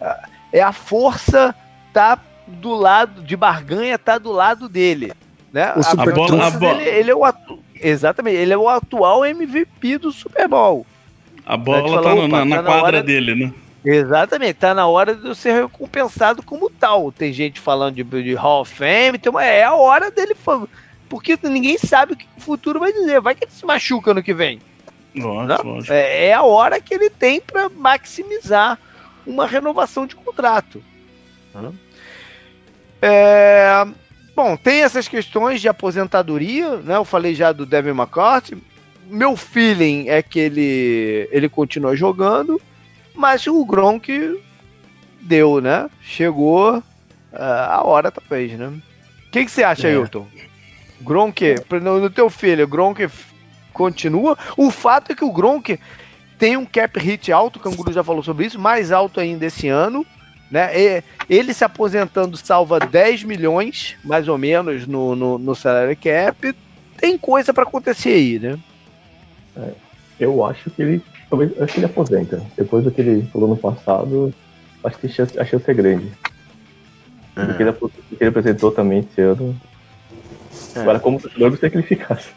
é, é a força tá do lado de barganha, tá do lado dele. Né? O super a bola- força a bola- dele- ele é o atu- Exatamente, ele é o atual MVP do Super Bowl. A bola falar, tá no- na, tá na quadra hora- dele, né? Exatamente, tá na hora de eu ser recompensado como tal. Tem gente falando de, de Hall of Fame, tem uma- é a hora dele. Porque ninguém sabe o que o futuro vai dizer. Vai que ele se machuca ano que vem. Lógico, Não? lógico. É, é a hora que ele tem para maximizar uma renovação de contrato. É, bom, tem essas questões de aposentadoria, né? Eu falei já do Devin McCarthy. Meu feeling é que ele, ele continua jogando, mas o Gronk deu, né? Chegou ah, a hora, talvez, né? O que, que você acha, É. Ailton? Gronk, no, no teu filho, Gronk continua. O fato é que o Gronk tem um cap hit alto, o Canguru já falou sobre isso, mais alto ainda esse ano. Né? E- ele se aposentando salva 10 milhões, mais ou menos, no, no, no salary cap. Tem coisa para acontecer aí, né? Eu acho que ele. Talvez. Acho que ele aposenta. Depois do que ele falou no passado, acho que a chance, a chance é grande. Do que ele, do que ele apresentou também esse ano. É. Agora, como torcedor, gostaria que ele ficasse.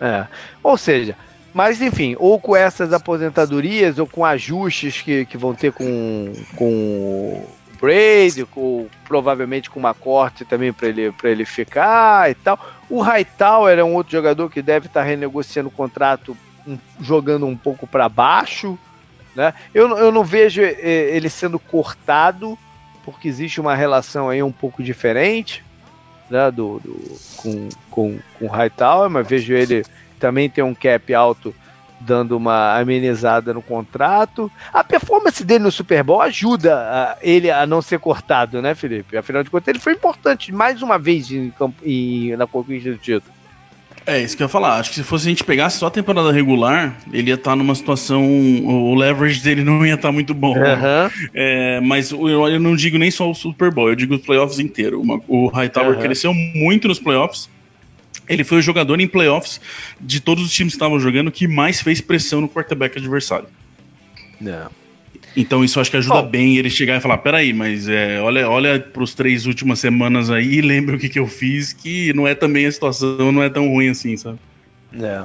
É. Ou seja, mas enfim, ou com essas aposentadorias, ou com ajustes que, que vão ter com, com o Brady, ou provavelmente com uma corte também para ele, ele ficar e tal. O Hightower é um outro jogador que deve estar tá renegociando o contrato um, jogando um pouco para baixo. Né? Eu, eu não vejo é, ele sendo cortado, porque existe uma relação aí um pouco diferente né, do, do, com, com, com Hightower, mas vejo ele também tem um cap alto dando uma amenizada no contrato. A performance dele no Super Bowl ajuda a, ele a não ser cortado, né, Felipe? Afinal de contas, ele foi importante mais uma vez em, em, na conquista do título. É, isso que eu ia falar. Acho que se fosse a gente pegasse só a temporada regular, ele ia estar tá numa situação. O leverage dele não ia estar tá muito bom. Uhum. É, mas eu, eu, não digo nem só o Super Bowl, eu digo os playoffs inteiro. o Hightower uhum. cresceu muito nos playoffs. Ele foi o jogador em playoffs de todos os times que estavam jogando que mais fez pressão no quarterback adversário. Não. Então isso acho que ajuda bem ele chegar e falar, peraí, mas é, olha, olha pros três últimas semanas aí e lembra o que, que eu fiz, que não é também a situação, não é tão ruim assim, sabe? É.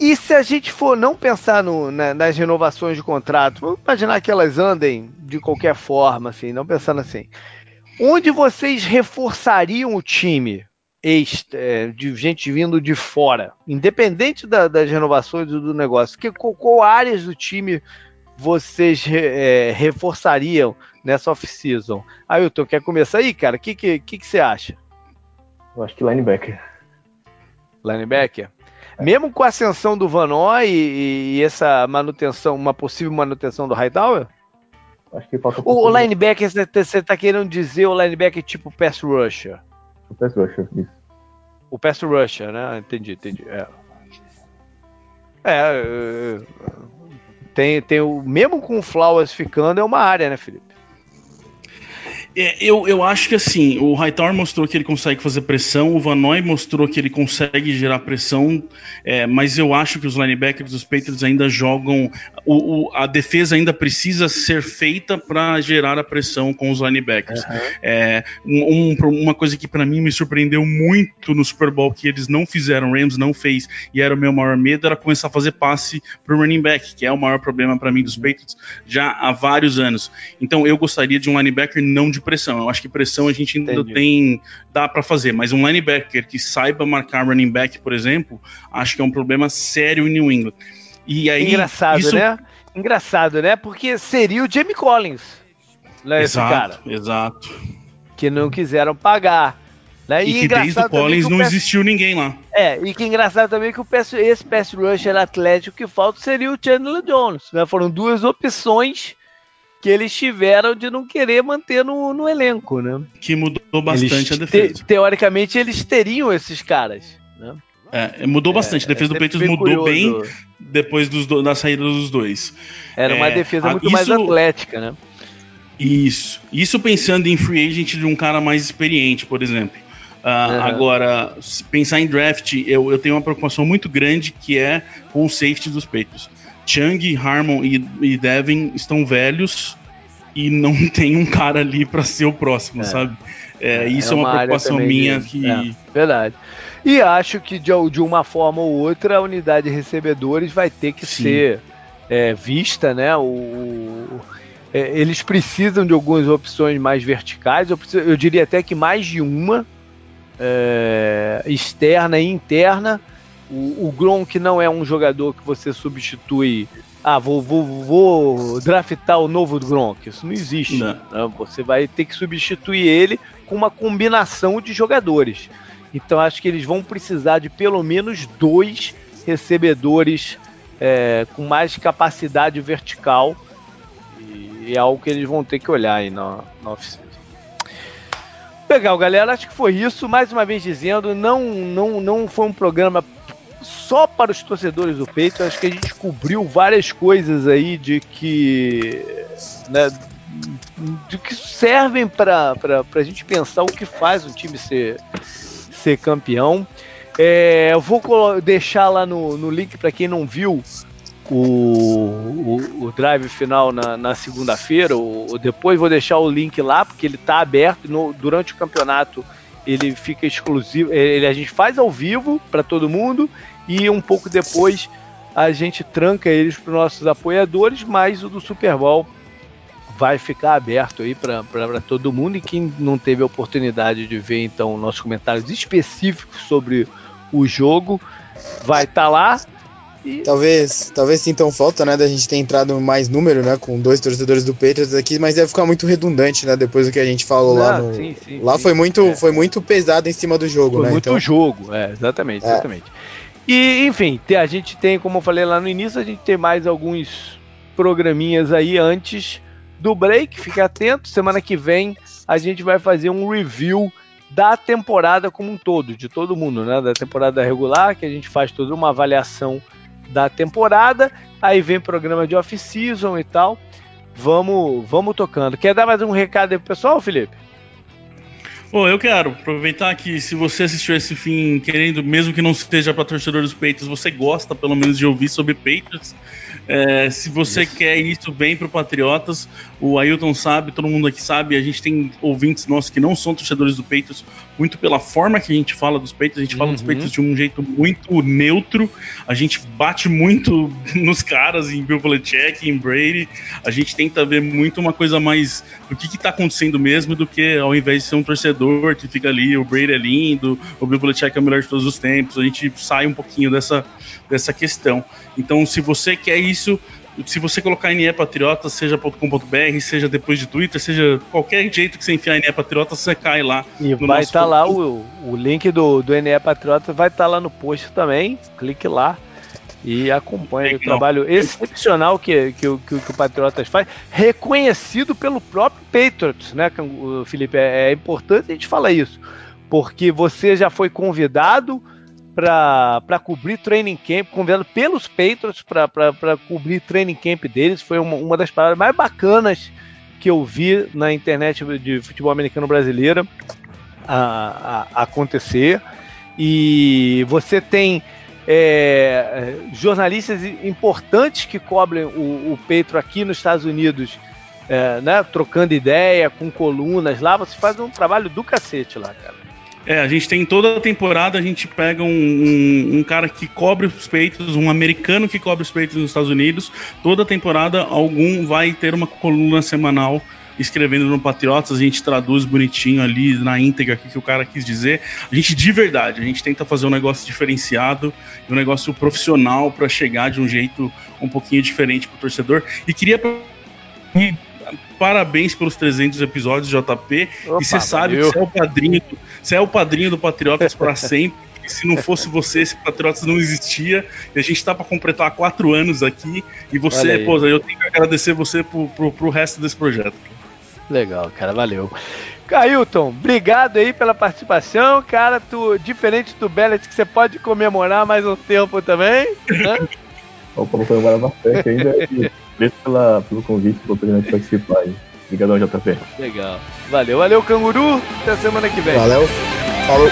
E se a gente for não pensar no, né, nas renovações de contrato, vamos imaginar que elas andem de qualquer forma, assim, não pensando assim. Onde vocês reforçariam o time é, de gente vindo de fora, independente da, das renovações do, do negócio, que, qual, qual, áreas do time vocês é, reforçariam nessa off-season? Ailton, quer começar aí, cara? O que, que, que, que, você acha? Eu acho que linebacker. Linebacker? É. Mesmo com a ascensão do Vanoy e, e, essa manutenção, uma possível manutenção do Hightower? Acho que falta o, o linebacker, você está querendo dizer o linebacker tipo pass rusher? O pass rusher, isso. O pass rusher, né? Entendi, entendi. É. É, tem, tem o mesmo com o Flowers ficando é uma área, né, Felipe? É, eu, eu acho que assim, o Hightower mostrou que ele consegue fazer pressão, o Vanoy mostrou que ele consegue gerar pressão, é, mas eu acho que os linebackers dos Patriots ainda jogam. O, o a defesa ainda precisa ser feita para gerar a pressão com os linebackers. Uhum. É, um, uma coisa que para mim me surpreendeu muito no Super Bowl, que eles não fizeram, o Rams não fez, e era o meu maior medo, era começar a fazer passe pro running back, que é o maior problema para mim dos Patriots já há vários anos. Então eu gostaria de um linebacker não de pressão. Eu acho que pressão a gente ainda Entendi. tem. dá para fazer, mas um linebacker que saiba marcar running back, por exemplo, acho que é um problema sério em New England. E aí, Engraçado, isso... né? Engraçado, né? Porque seria o Jamie Collins. Né, exato, exato. Que não quiseram pagar. Né? E, e que desde o Collins não existiu ninguém lá. É, e que engraçado também que o pass, esse pass rusher atlético que falta seria o Chandler Jones. Né? Foram duas opções que eles tiveram de não querer manter no, no elenco, né? Que mudou bastante eles, a defesa. Te, teoricamente, eles teriam esses caras, né? É, mudou bastante. a defesa é, do Patriots mudou curioso. bem depois dos do, da saída dos dois. Era uma é, defesa muito isso, mais atlética, né? Isso. Isso pensando em free agent de um cara mais experiente, por exemplo. Uh, uhum. Agora, pensar em draft, eu, eu tenho uma preocupação muito grande que é com o safety dos Patriots. Chang, Harmon e, e Devin estão velhos e não tem um cara ali para ser o próximo, é. sabe? É, é isso é uma, uma preocupação minha de... que. É, verdade. E acho que de, de, uma forma ou outra a unidade de recebedores vai ter que Sim. ser é, vista, né? O, é, eles precisam de algumas opções mais verticais, eu, preciso, eu diria até que mais de uma, é, externa e interna o, o Gronk não é um jogador que você substitui. Ah, vou, vou, vou draftar o novo Gronk. Isso não existe. Não. Você vai ter que substituir ele com uma combinação de jogadores. Então acho que eles vão precisar de pelo menos dois recebedores é, com mais capacidade vertical. E é algo que eles vão ter que olhar aí na, na oficina. Legal, galera. Acho que foi isso. Mais uma vez dizendo, não, não, não foi um programa só para os torcedores do peito, acho que a gente cobriu várias coisas aí de que. Né, de que servem para a gente pensar o que faz um time ser, ser campeão. É, eu vou deixar lá no, no link para quem não viu o, o, o drive final na, na segunda-feira, ou depois vou deixar o link lá, porque ele está aberto no, durante o campeonato ele fica exclusivo, ele, a gente faz ao vivo para todo mundo e um pouco depois a gente tranca eles para os nossos apoiadores, mas o do Super Bowl vai ficar aberto aí para todo mundo e quem não teve a oportunidade de ver então nossos comentários específicos sobre o jogo vai estar tá lá. E... Talvez, talvez sintam falta, né, da gente ter entrado mais número, né, com dois torcedores do Patriots aqui, mas deve ficar muito redundante, né, depois do que a gente falou não, lá no, sim, sim, lá sim, foi muito, é. foi muito pesado em cima do jogo, foi né? Muito então... jogo, é, exatamente, é. E enfim, a gente tem, como eu falei lá no início, a gente tem mais alguns programinhas aí antes do break. Fique atento, semana que vem a gente vai fazer um review da temporada como um todo, de todo mundo, né? Da temporada regular, que a gente faz toda uma avaliação da temporada. Aí vem programa de off-season e tal. Vamos, vamos tocando. Quer dar mais um recado aí pro pessoal, Felipe? Bom, eu quero aproveitar que se você assistiu esse fim querendo, mesmo que não seja para torcedores dos Patriots, você gosta pelo menos de ouvir sobre Patriots. É, se você isso. quer isso, vem pro Patriotas. O Ailton sabe, todo mundo aqui sabe. A gente tem ouvintes nossos que não são torcedores do Patriots, muito pela forma que a gente fala dos Patriots. A gente uhum. fala dos uhum. Patriots de um jeito muito neutro. A gente bate muito nos caras em Bill Belichick, em Brady. A gente tenta ver muito uma coisa mais do que, que tá acontecendo mesmo do que ao invés de ser um torcedor que fica ali, o Brady é lindo, o Bill Belichick é o melhor de todos os tempos, a gente sai um pouquinho dessa, dessa questão. Então, se você quer isso, se você colocar NE Patriota, seja .com.br, seja depois de Twitter, seja qualquer jeito que você enfiar NE Patriota, você cai lá. E vai estar tá lá o, o link do, do NE Patriota, vai estar tá lá no post também, clique lá e acompanhe o trabalho excepcional que, que, que, que, o Patriotas faz, reconhecido pelo próprio Patriots, né, Felipe? É, é importante a gente falar isso, porque você já foi convidado para cobrir training camp, convidado pelos Patriots para cobrir training camp deles, foi uma, uma das palavras mais bacanas que eu vi na internet de futebol americano brasileira a, a, a acontecer. E você tem é, jornalistas importantes que cobrem o, o Petro aqui nos Estados Unidos, é, né, trocando ideia, com colunas lá, você faz um trabalho do cacete lá, cara. É, a gente tem toda a temporada, a gente pega um, um, um, cara que cobre os peitos, um americano que cobre os peitos nos Estados Unidos. Toda temporada, algum vai ter uma coluna semanal escrevendo no Patriotas, a gente traduz bonitinho ali na íntegra o que o cara quis dizer. A gente de verdade, a gente tenta fazer um negócio diferenciado, um negócio profissional para chegar de um jeito um pouquinho diferente pro torcedor. E queria parabéns pelos 300 episódios JP. Opa, e você sabe que você é o padrinho, você é o padrinho do Patriotas para sempre. se não fosse você, esse Patriotas não existia. E a gente está para completar quatro anos aqui. E você, pô, eu tenho que agradecer você pro, pro, pro resto desse projeto. Legal, cara, valeu. Cailton, obrigado aí pela participação, cara. Tu, diferente do Bellet, que você pode comemorar mais um tempo também. Né? O Paulo comemora bastante ainda. Obrigado pela, pelo convite, pela oportunidade de participar. Obrigadão, JP. Legal. Valeu, valeu, canguru. Até semana que vem. Valeu. Falou.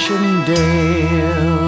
Passchendaele.